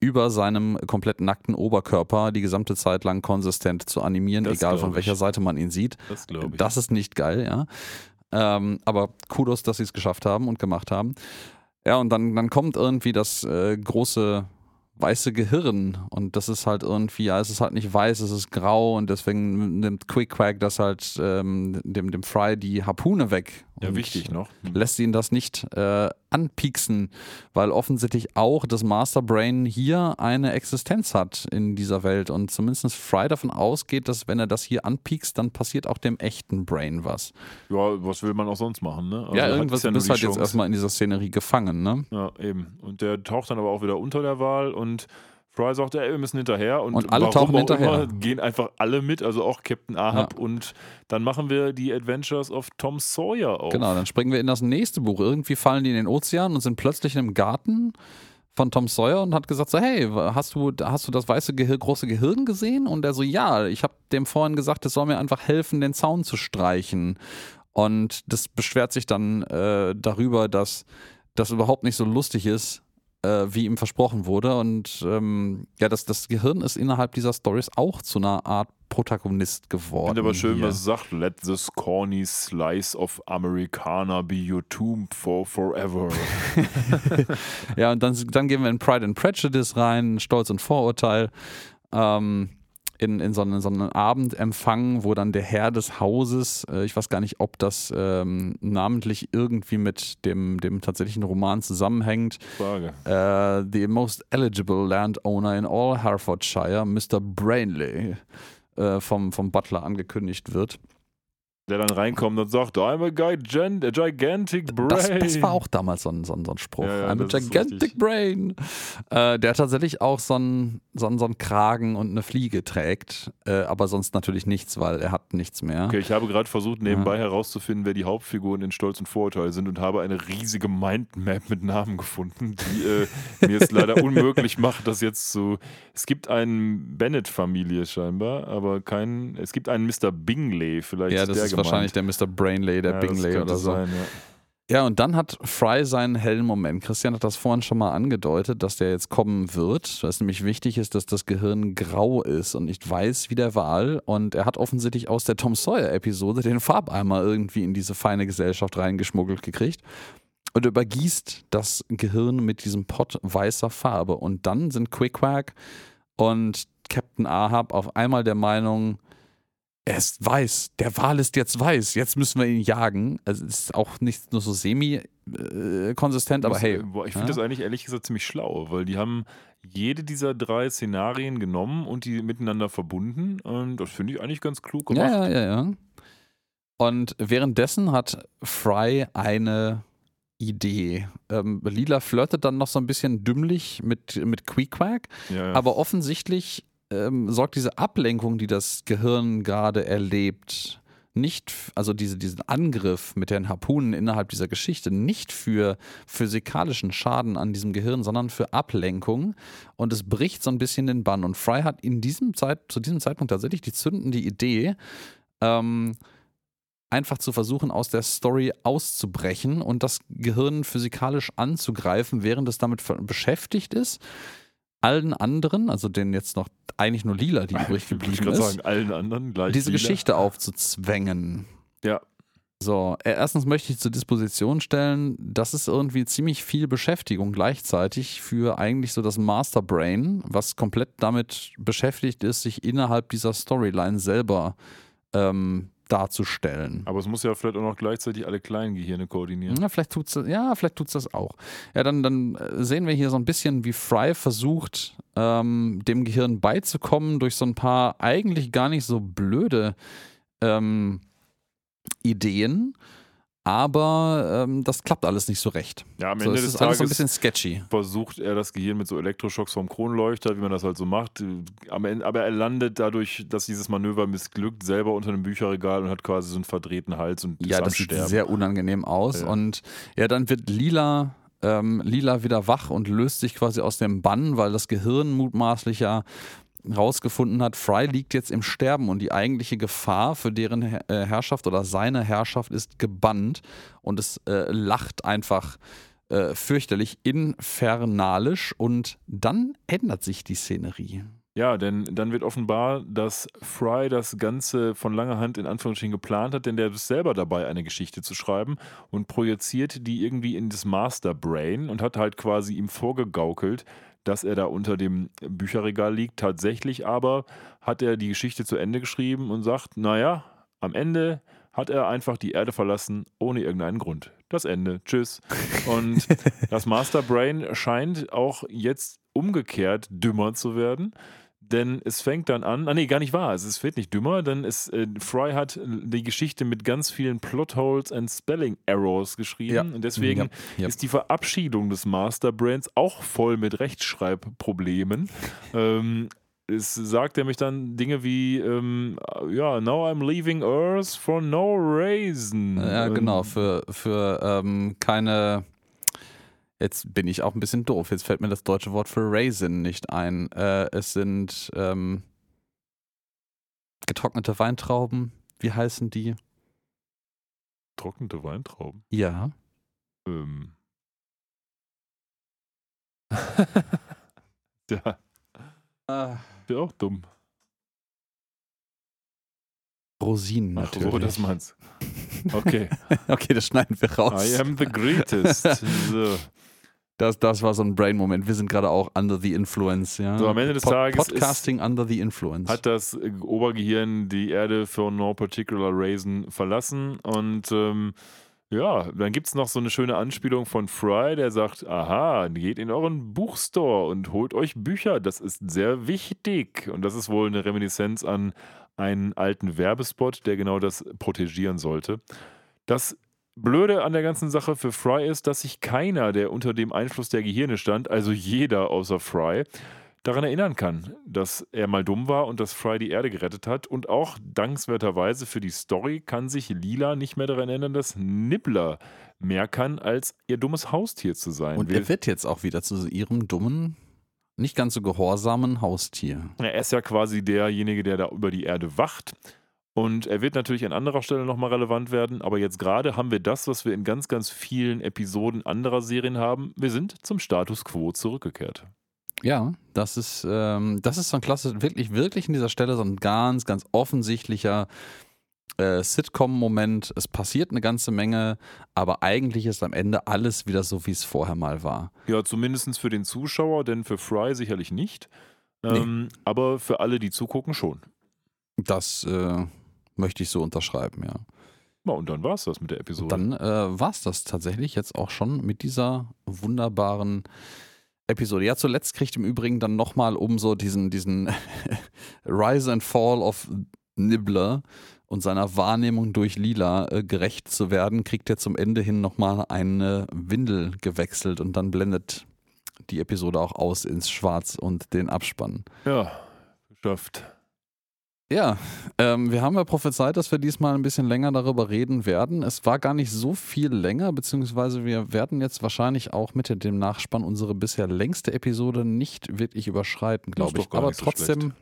über seinem komplett nackten Oberkörper die gesamte Zeit lang konsistent zu animieren, Das egal von ich. welcher Seite man ihn sieht. Das glaube ich. Das ist nicht geil, ja. Ähm, aber Kudos, dass sie es geschafft haben und gemacht haben. Ja, und dann, dann kommt irgendwie das äh, große weiße Gehirn und das ist halt irgendwie, ja, es ist halt nicht weiß, es ist grau und deswegen nimmt Quick Quack das halt ähm, dem, dem Fry die Harpune weg. ja, wichtig noch. Lässt ihn das nicht äh, anpieksen, weil offensichtlich auch das Master Brain hier eine Existenz hat in dieser Welt und zumindest Fry davon ausgeht, dass wenn er das hier anpiekst, dann passiert auch dem echten Brain was. Ja, was will man auch sonst machen, ne? Also ja, irgendwas, ja bist halt jetzt erstmal in dieser Szenerie gefangen, ne? Ja, eben. Und der taucht dann aber auch wieder unter der Wahl und Fry sagt, ey, wir müssen hinterher und, Und alle warum tauchen auch hinterher. Immer, gehen einfach alle mit, also auch Captain Ahab und dann machen wir die Adventures of Tom Sawyer auf. Genau, dann springen wir in das nächste Buch. Irgendwie fallen die in den Ozean und sind plötzlich in einem Garten von Tom Sawyer und hat gesagt so, hey, hast du, hast du das weiße Gehir große Gehirn gesehen? Und er so, ja, ich habe dem vorhin gesagt, es soll mir einfach helfen, den Zaun zu streichen. Und das beschwert sich dann äh, darüber, dass das überhaupt nicht so lustig ist, äh, wie ihm versprochen wurde. Und ähm, ja, das, das Gehirn ist innerhalb dieser Stories auch zu einer Art Protagonist Ich geworden. finde aber schön, hier. was es sagt. Let this corny slice of Americana be your tomb for forever. <laughs> Ja, und dann, dann gehen wir in Pride and Prejudice rein, Stolz und Vorurteil, ähm, in, in, so einen, so einen Abendempfang, wo dann der Herr des Hauses, äh, ich weiß gar nicht, ob das ähm, namentlich irgendwie mit dem, dem tatsächlichen Roman zusammenhängt, Frage. äh, the most eligible landowner in all Herefordshire, Mr. Brainley, äh, vom, vom Butler angekündigt wird. Der dann reinkommt und sagt, I'm a gigan- a gigantic brain. Das, das war auch damals so ein, so ein, so ein Spruch. Ja, ja, I'm a gigantic brain. Äh, der tatsächlich auch so einen so einen- so einen Kragen und eine Fliege trägt, äh, aber sonst natürlich nichts, weil er hat nichts mehr. Okay, ich habe gerade versucht, nebenbei herauszufinden, wer die Hauptfiguren in Stolz und Vorurteil sind und habe eine riesige Mindmap mit Namen gefunden, die äh, <laughs> mir es leider unmöglich macht, das jetzt zu. Es gibt einen Bennett-Familie scheinbar, aber keinen. Es gibt einen Mr. Bingley, vielleicht. Ja, ist der ist. Wahrscheinlich der Mr. Brainley, der Ja, Bingley oder so. Sein, ja. Ja, und dann hat Fry seinen hellen Moment. Christian hat das vorhin schon mal angedeutet, dass der jetzt kommen wird. Dass nämlich wichtig ist, dass das Gehirn grau ist und nicht weiß wie der Wal. Und er hat offensichtlich aus der Tom Sawyer-Episode den Farbeimer irgendwie in diese feine Gesellschaft reingeschmuggelt gekriegt. Und übergießt das Gehirn mit diesem Pott weißer Farbe. Und dann sind Quickquack und Captain Ahab auf einmal der Meinung, er ist weiß, der Wal ist jetzt weiß, jetzt müssen wir ihn jagen. Also es ist auch nicht nur so semi-konsistent, aber Muss- hey. ich finde ja? das eigentlich ehrlich gesagt ziemlich schlau, weil die haben jede dieser drei Szenarien genommen und die miteinander verbunden. Und das finde ich eigentlich ganz klug gemacht. Ja, ja, ja, ja. Und währenddessen hat Fry eine Idee. Ähm, Lila flirtet dann noch so ein bisschen dümmlich mit, mit Queequeg, Ja, ja. aber offensichtlich ähm, sorgt diese Ablenkung, die das Gehirn gerade erlebt, nicht, also diese, diesen Angriff mit den Harpunen innerhalb dieser Geschichte, nicht für physikalischen Schaden an diesem Gehirn, sondern für Ablenkung. Und es bricht so ein bisschen den Bann. Und Fry hat in diesem Zeit, zu diesem Zeitpunkt tatsächlich die zündende Idee, ähm, einfach zu versuchen, aus der Story auszubrechen und das Gehirn physikalisch anzugreifen, während es damit beschäftigt ist, allen anderen, also den jetzt noch eigentlich nur Lila, die <laughs> übrig geblieben ist, sagen, allen anderen gleich. diese lila. Geschichte aufzuzwängen. Ja. So, äh, erstens möchte ich zur Disposition stellen, das ist irgendwie ziemlich viel Beschäftigung gleichzeitig für eigentlich so das Masterbrain, was komplett damit beschäftigt ist, sich innerhalb dieser Storyline selber ähm, darzustellen. Aber es muss ja vielleicht auch noch gleichzeitig alle kleinen Gehirne koordinieren. Ja, vielleicht tut's das, ja, vielleicht tut's das auch. Ja, dann, dann äh, sehen wir hier so ein bisschen, wie Fry versucht, ähm, dem Gehirn beizukommen durch so ein paar eigentlich gar nicht so blöde ähm, Ideen. Aber ähm, das klappt alles nicht so recht. Ja, am So, Ende es des ist alles so ein Tages bisschen sketchy. versucht er das Gehirn mit so Elektroschocks vom Kronleuchter, wie man das halt so macht. Ende, aber er landet dadurch, dass dieses Manöver missglückt, selber unter einem Bücherregal und hat quasi so einen verdrehten Hals und Ja, ist das sieht sehr unangenehm aus. Ja. Und ja, dann wird Lila, ähm, Lila wieder wach und löst sich quasi aus dem Bann, weil das Gehirn mutmaßlich ja rausgefunden hat, Fry liegt jetzt im Sterben und die eigentliche Gefahr für deren äh, Herrschaft oder seine Herrschaft ist gebannt und es äh, lacht einfach äh, fürchterlich infernalisch und dann ändert sich die Szenerie. Ja, denn dann wird offenbar, dass Fry das Ganze von langer Hand in Anführungsstrichen geplant hat, denn der ist selber dabei, eine Geschichte zu schreiben und projiziert die irgendwie in das Master Brain und hat halt quasi ihm vorgegaukelt, dass er da unter dem Bücherregal liegt. Tatsächlich aber hat er die Geschichte zu Ende geschrieben und sagt, naja, am Ende hat er einfach die Erde verlassen, ohne irgendeinen Grund. Das Ende. Tschüss. Und <laughs> das Master Brain scheint auch jetzt umgekehrt dümmer zu werden. Denn es fängt dann an, ah nee, gar nicht wahr, es wird nicht dümmer, denn es, äh, Fry hat die Geschichte mit ganz vielen Plotholes and Spelling Errors geschrieben Ja. und deswegen Ja, ja. ist die Verabschiedung des Masterbrands auch voll mit Rechtschreibproblemen. <laughs> ähm, es sagt nämlich dann Dinge wie, ähm, ja, now I'm leaving Earth for no reason. Ja, Ähm, genau, für, für ähm, keine. Jetzt bin ich auch ein bisschen doof. Jetzt fällt mir das deutsche Wort für Raisin nicht ein. Äh, es sind ähm, getrocknete Weintrauben. Wie heißen die? Trocknete Weintrauben. Ja. Ähm. <laughs> ja, wäre auch dumm. Rosinen Ach natürlich. so, das meinst Okay. <laughs> okay, das schneiden wir raus. I am the greatest. <laughs> So. Das, das war so ein Brain-Moment. Wir sind gerade auch under the influence. Ja? So, am Ende des Tages ist- Podcasting under the influence. Hat das äh, Obergehirn die Erde for no particular reason verlassen und ähm, ja, dann gibt es noch so eine schöne Anspielung von Fry, der sagt, aha, geht in euren Buchstore und holt euch Bücher, das ist sehr wichtig. Und das ist wohl eine Reminiszenz an einen alten Werbespot, der genau das protegieren sollte. Das Blöde an der ganzen Sache für Fry ist, dass sich keiner, der unter dem Einfluss der Gehirne stand, also jeder außer Fry, daran erinnern kann, dass er mal dumm war und dass Fry die Erde gerettet hat. Und auch dankenswerterweise für die Story kann sich Lila nicht mehr daran erinnern, dass Nibbler mehr kann, als ihr dummes Haustier zu sein. Und er wird jetzt auch wieder zu ihrem dummen, nicht ganz so gehorsamen Haustier. Er ist ja quasi derjenige, der da über die Erde wacht. Und er wird natürlich an anderer Stelle nochmal relevant werden. Aber jetzt gerade haben wir das, was wir in ganz, ganz vielen Episoden anderer Serien haben. Wir sind zum Status quo zurückgekehrt. Ja, das ist, ähm, das ist so ein klasse, wirklich, wirklich in dieser Stelle so ein ganz, ganz offensichtlicher äh, Sitcom-Moment. Es passiert eine ganze Menge, aber eigentlich ist am Ende alles wieder so, wie es vorher mal war. Ja, zumindest für den Zuschauer, denn für Fry sicherlich nicht. Ähm, Aber für alle, die zugucken, schon. Das äh, möchte ich so unterschreiben, ja. Ja, und dann war es das mit der Episode. Dann äh, war es das tatsächlich jetzt auch schon mit dieser wunderbaren Episode. Ja, zuletzt kriegt im Übrigen dann nochmal um so diesen, diesen <laughs> Rise and Fall of Nibbler und seiner Wahrnehmung durch Lila äh, gerecht zu werden, kriegt er zum Ende hin nochmal eine Windel gewechselt und dann blendet die Episode auch aus ins Schwarz und den Abspann. ja, geschafft. Ja, ähm, wir haben ja prophezeit, dass wir diesmal ein bisschen länger darüber reden werden. Es war gar nicht so viel länger, beziehungsweise wir werden jetzt wahrscheinlich auch mit dem Nachspann unsere bisher längste Episode nicht wirklich überschreiten, glaube ich. Aber nicht so trotzdem,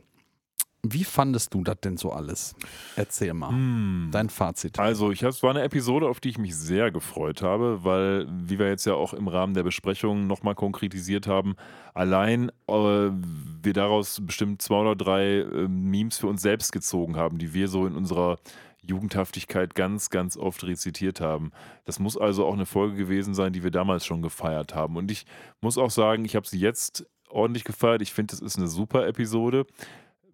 wie fandest du das denn so alles? Erzähl mal. Hm. Dein Fazit. Also, ich, es war eine Episode, auf die ich mich sehr gefreut habe, weil, wie wir jetzt ja auch im Rahmen der Besprechung nochmal konkretisiert haben, allein äh, wir daraus bestimmt zwei oder drei äh, Memes für uns selbst gezogen haben, die wir so in unserer Jugendhaftigkeit ganz, ganz oft rezitiert haben. Das muss also auch eine Folge gewesen sein, die wir damals schon gefeiert haben. Und ich muss auch sagen, ich habe sie jetzt ordentlich gefeiert. Ich finde, es ist eine super Episode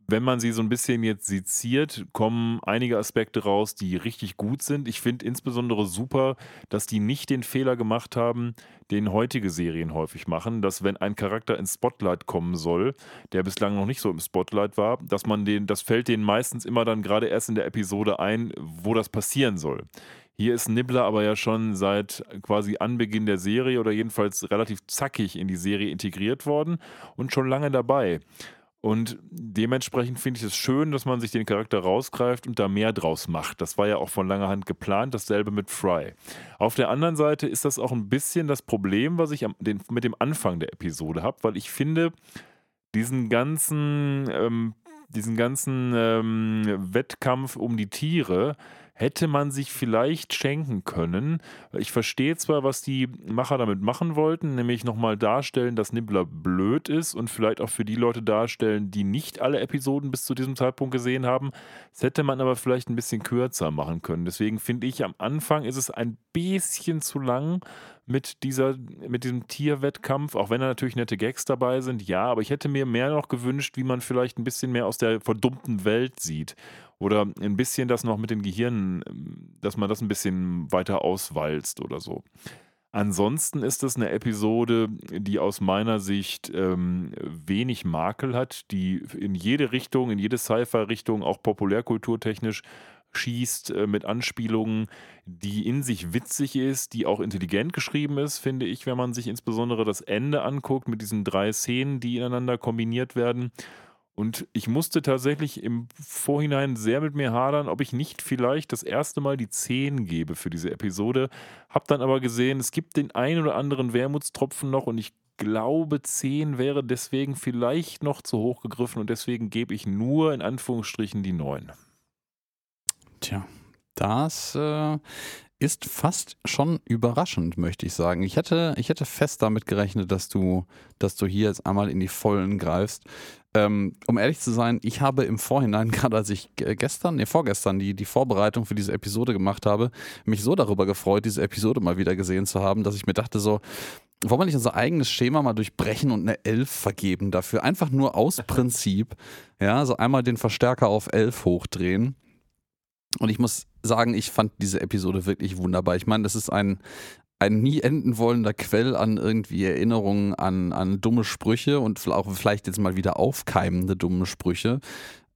wenn man sie so ein bisschen jetzt seziert, kommen einige Aspekte raus, die richtig gut sind. Ich finde insbesondere super, dass die nicht den Fehler gemacht haben, den heutige Serien häufig machen, dass wenn ein Charakter ins Spotlight kommen soll, der bislang noch nicht so im Spotlight war, dass man den, das fällt denen meistens immer dann gerade erst in der Episode ein, wo das passieren soll. Hier ist Nibbler aber ja schon seit quasi Anbeginn der Serie oder jedenfalls relativ zackig in die Serie integriert worden und schon lange dabei. Und dementsprechend finde ich es schön, dass man sich den Charakter rausgreift und da mehr draus macht. Das war ja auch von langer Hand geplant, dasselbe mit Fry. Auf der anderen Seite ist das auch ein bisschen das Problem, was ich am, den, mit dem Anfang der Episode habe, weil ich finde, diesen ganzen, ähm, diesen ganzen ähm, Wettkampf um die Tiere hätte man sich vielleicht schenken können. Ich verstehe zwar, was die Macher damit machen wollten, nämlich nochmal darstellen, dass Nibbler blöd ist und vielleicht auch für die Leute darstellen, die nicht alle Episoden bis zu diesem Zeitpunkt gesehen haben. Das hätte man aber vielleicht ein bisschen kürzer machen können. Deswegen finde ich, am Anfang ist es ein bisschen zu lang mit, dieser, mit diesem Tierwettkampf, auch wenn da natürlich nette Gags dabei sind. Ja, aber ich hätte mir mehr noch gewünscht, wie man vielleicht ein bisschen mehr aus der verdummten Welt sieht. Oder ein bisschen das noch mit den Gehirnen, dass man das ein bisschen weiter auswalzt oder so. Ansonsten ist das eine Episode, die aus meiner Sicht ähm, wenig Makel hat, die in jede Richtung, in jede Sci-Fi-Richtung, auch populärkulturtechnisch schießt äh, mit Anspielungen, die in sich witzig ist, die auch intelligent geschrieben ist, finde ich, wenn man sich insbesondere das Ende anguckt mit diesen drei Szenen, die ineinander kombiniert werden. Und ich musste tatsächlich im Vorhinein sehr mit mir hadern, ob ich nicht vielleicht das erste Mal die 10 gebe für diese Episode. Hab dann aber gesehen, es gibt den einen oder anderen Wermutstropfen noch und ich glaube, 10 wäre deswegen vielleicht noch zu hoch gegriffen und deswegen gebe ich nur in Anführungsstrichen die 9. Tja, das äh, ist fast schon überraschend, möchte ich sagen. Ich hätte, ich hätte fest damit gerechnet, dass du, dass du hier jetzt einmal in die Vollen greifst. Ähm, um ehrlich zu sein, ich habe im Vorhinein, <laughs> gerade als ich gestern, nee, vorgestern die, die Vorbereitung für diese Episode gemacht habe, mich so darüber gefreut, diese Episode mal wieder gesehen zu haben, dass ich mir dachte so, wollen wir nicht unser eigenes Schema mal durchbrechen und eine 11 vergeben dafür? Einfach nur aus <laughs> Prinzip. Ja, so einmal den Verstärker auf 11 hochdrehen. Und ich muss sagen, ich fand diese Episode wirklich wunderbar. Ich meine, das ist ein, ein nie enden wollender Quell an irgendwie Erinnerungen an, an dumme Sprüche und auch vielleicht jetzt mal wieder aufkeimende dumme Sprüche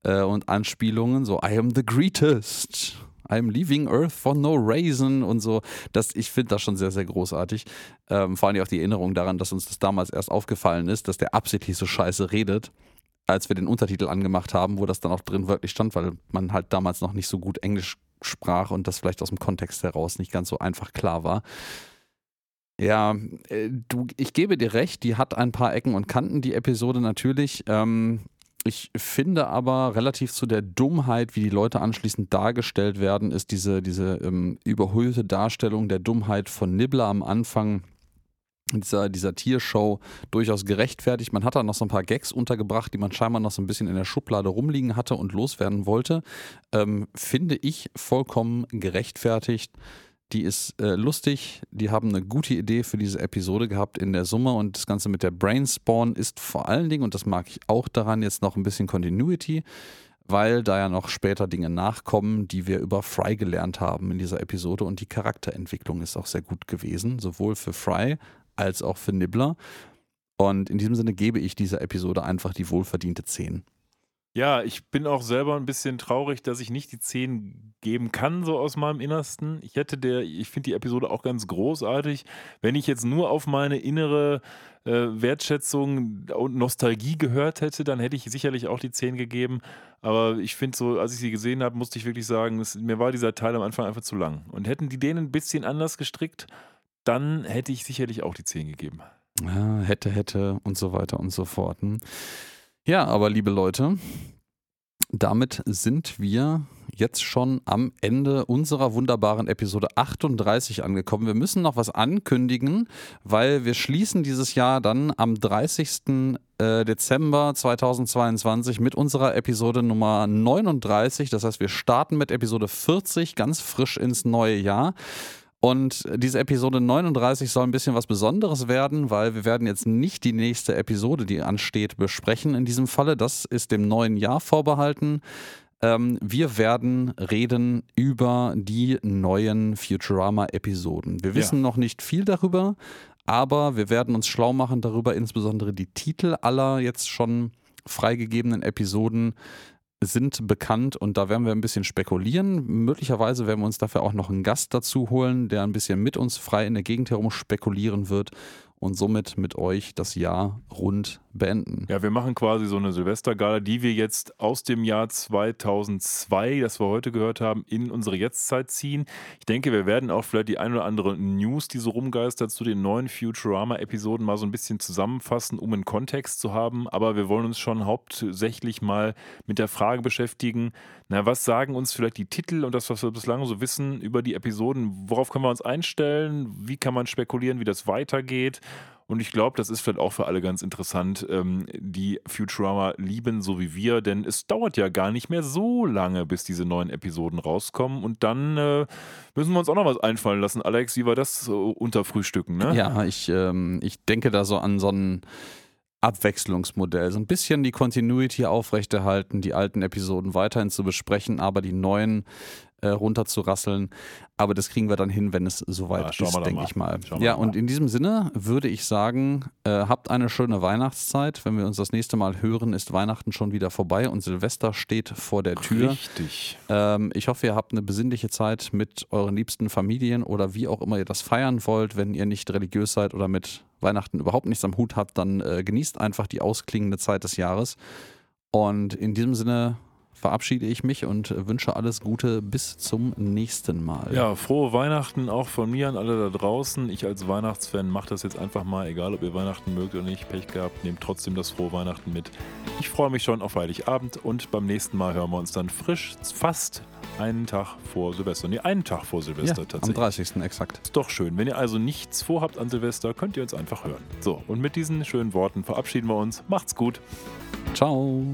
äh, und Anspielungen. So, I am the greatest. I'm leaving Earth for no reason und so. Das, ich finde das schon sehr, sehr großartig. Ähm, vor allem auch die Erinnerung daran, dass uns das damals erst aufgefallen ist, dass der absichtlich so scheiße redet, als wir den Untertitel angemacht haben, wo das dann auch drin wirklich stand, weil man halt damals noch nicht so gut Englisch sprach und das vielleicht aus dem Kontext heraus nicht ganz so einfach klar war. Ja, äh, du, ich gebe dir recht, die hat ein paar Ecken und Kanten, die Episode natürlich. Ähm, ich finde aber relativ zu der Dummheit, wie die Leute anschließend dargestellt werden, ist diese, diese ähm, überhöhte Darstellung der Dummheit von Nibbler am Anfang dieser, dieser Tiershow durchaus gerechtfertigt. Man hat da noch so ein paar Gags untergebracht, die man scheinbar noch so ein bisschen in der Schublade rumliegen hatte und loswerden wollte. Ähm, finde ich vollkommen gerechtfertigt. Die ist äh, lustig, die haben eine gute Idee für diese Episode gehabt in der Summe und das Ganze mit der Brainspawn ist vor allen Dingen, und das mag ich auch daran, jetzt noch ein bisschen Continuity, weil da ja noch später Dinge nachkommen, die wir über Fry gelernt haben in dieser Episode und die Charakterentwicklung ist auch sehr gut gewesen, sowohl für Fry als auch für Nibbler. Und in diesem Sinne gebe ich dieser Episode einfach die wohlverdiente 10. Ja, ich bin auch selber ein bisschen traurig, dass ich nicht die 10 geben kann, so aus meinem Innersten. Ich hätte der, ich finde die Episode auch ganz großartig. Wenn ich jetzt nur auf meine innere äh, Wertschätzung und Nostalgie gehört hätte, dann hätte ich sicherlich auch die 10 gegeben. Aber ich finde so, als ich sie gesehen habe, musste ich wirklich sagen, es, mir war dieser Teil am Anfang einfach zu lang. Und hätten die den ein bisschen anders gestrickt, dann hätte ich sicherlich auch die 10 gegeben. Ja, hätte, hätte und so weiter und so fort. Hm. Ja, aber liebe Leute, damit sind wir jetzt schon am Ende unserer wunderbaren Episode 38 angekommen. Wir müssen noch was ankündigen, weil wir schließen dieses Jahr dann am 30. Äh, Dezember 2022 mit unserer Episode Nummer 39. Das heißt, wir starten mit Episode 40 ganz frisch ins neue Jahr. Und diese Episode 39 soll ein bisschen was Besonderes werden, weil wir werden jetzt nicht die nächste Episode, die ansteht, besprechen in diesem Falle. Das ist dem neuen Jahr vorbehalten. Ähm, wir werden reden über die neuen Futurama-Episoden. Wir wissen ja. noch nicht viel darüber, aber wir werden uns schlau machen darüber, insbesondere die Titel aller jetzt schon freigegebenen Episoden sind bekannt und da werden wir ein bisschen spekulieren. Möglicherweise werden wir uns dafür auch noch einen Gast dazu holen, der ein bisschen mit uns frei in der Gegend herum spekulieren wird und somit mit euch das Jahr rund beenden. Ja, wir machen quasi so eine Silvestergala, die wir jetzt aus dem Jahr 2002, das wir heute gehört haben, in unsere Jetztzeit ziehen. Ich denke, wir werden auch vielleicht die ein oder andere News, die so rumgeistert, zu den neuen Futurama-Episoden mal so ein bisschen zusammenfassen, um einen Kontext zu haben. Aber wir wollen uns schon hauptsächlich mal mit der Frage beschäftigen, na, was sagen uns vielleicht die Titel und das, was wir bislang so wissen über die Episoden? Worauf können wir uns einstellen? Wie kann man spekulieren, wie das weitergeht? Und ich glaube, das ist vielleicht auch für alle ganz interessant, ähm, die Futurama lieben, so wie wir, denn es dauert ja gar nicht mehr so lange, bis diese neuen Episoden rauskommen. Und dann äh, müssen wir uns auch noch was einfallen lassen. Alex, wie war das so unter Frühstücken? Ne? Ja, ich, ähm, ich denke da so an so einen. Abwechslungsmodell. So ein bisschen die Continuity aufrechterhalten, die alten Episoden weiterhin zu besprechen, aber die neuen äh, runterzurasseln. Aber das kriegen wir dann hin, wenn es Ja, soweit wir ist, denke ich mal. Schauen Ja, und in diesem Sinne würde ich sagen, äh, habt eine schöne Weihnachtszeit. Wenn wir uns das nächste Mal hören, ist Weihnachten schon wieder vorbei und Silvester steht vor der Tür. Richtig. Ähm, ich hoffe, ihr habt eine besinnliche Zeit mit euren liebsten Familien oder wie auch immer ihr das feiern wollt. Wenn ihr nicht religiös seid oder mit Weihnachten überhaupt nichts am Hut habt, dann äh, genießt einfach die ausklingende Zeit des Jahres. Und in diesem Sinne verabschiede ich mich und wünsche alles Gute bis zum nächsten Mal. Ja, frohe Weihnachten auch von mir an alle da draußen. Ich als Weihnachtsfan mache das jetzt einfach mal, egal ob ihr Weihnachten mögt oder nicht, Pech gehabt, nehmt trotzdem das frohe Weihnachten mit. Ich freue mich schon auf Heiligabend und beim nächsten Mal hören wir uns dann frisch, fast einen Tag vor Silvester. Nee, einen Tag vor Ja, Silvester am tatsächlich. 30. exakt. Ist doch schön. Wenn ihr also nichts vorhabt an Silvester, könnt ihr uns einfach hören. So, und mit diesen schönen Worten verabschieden wir uns. Macht's gut. Ciao.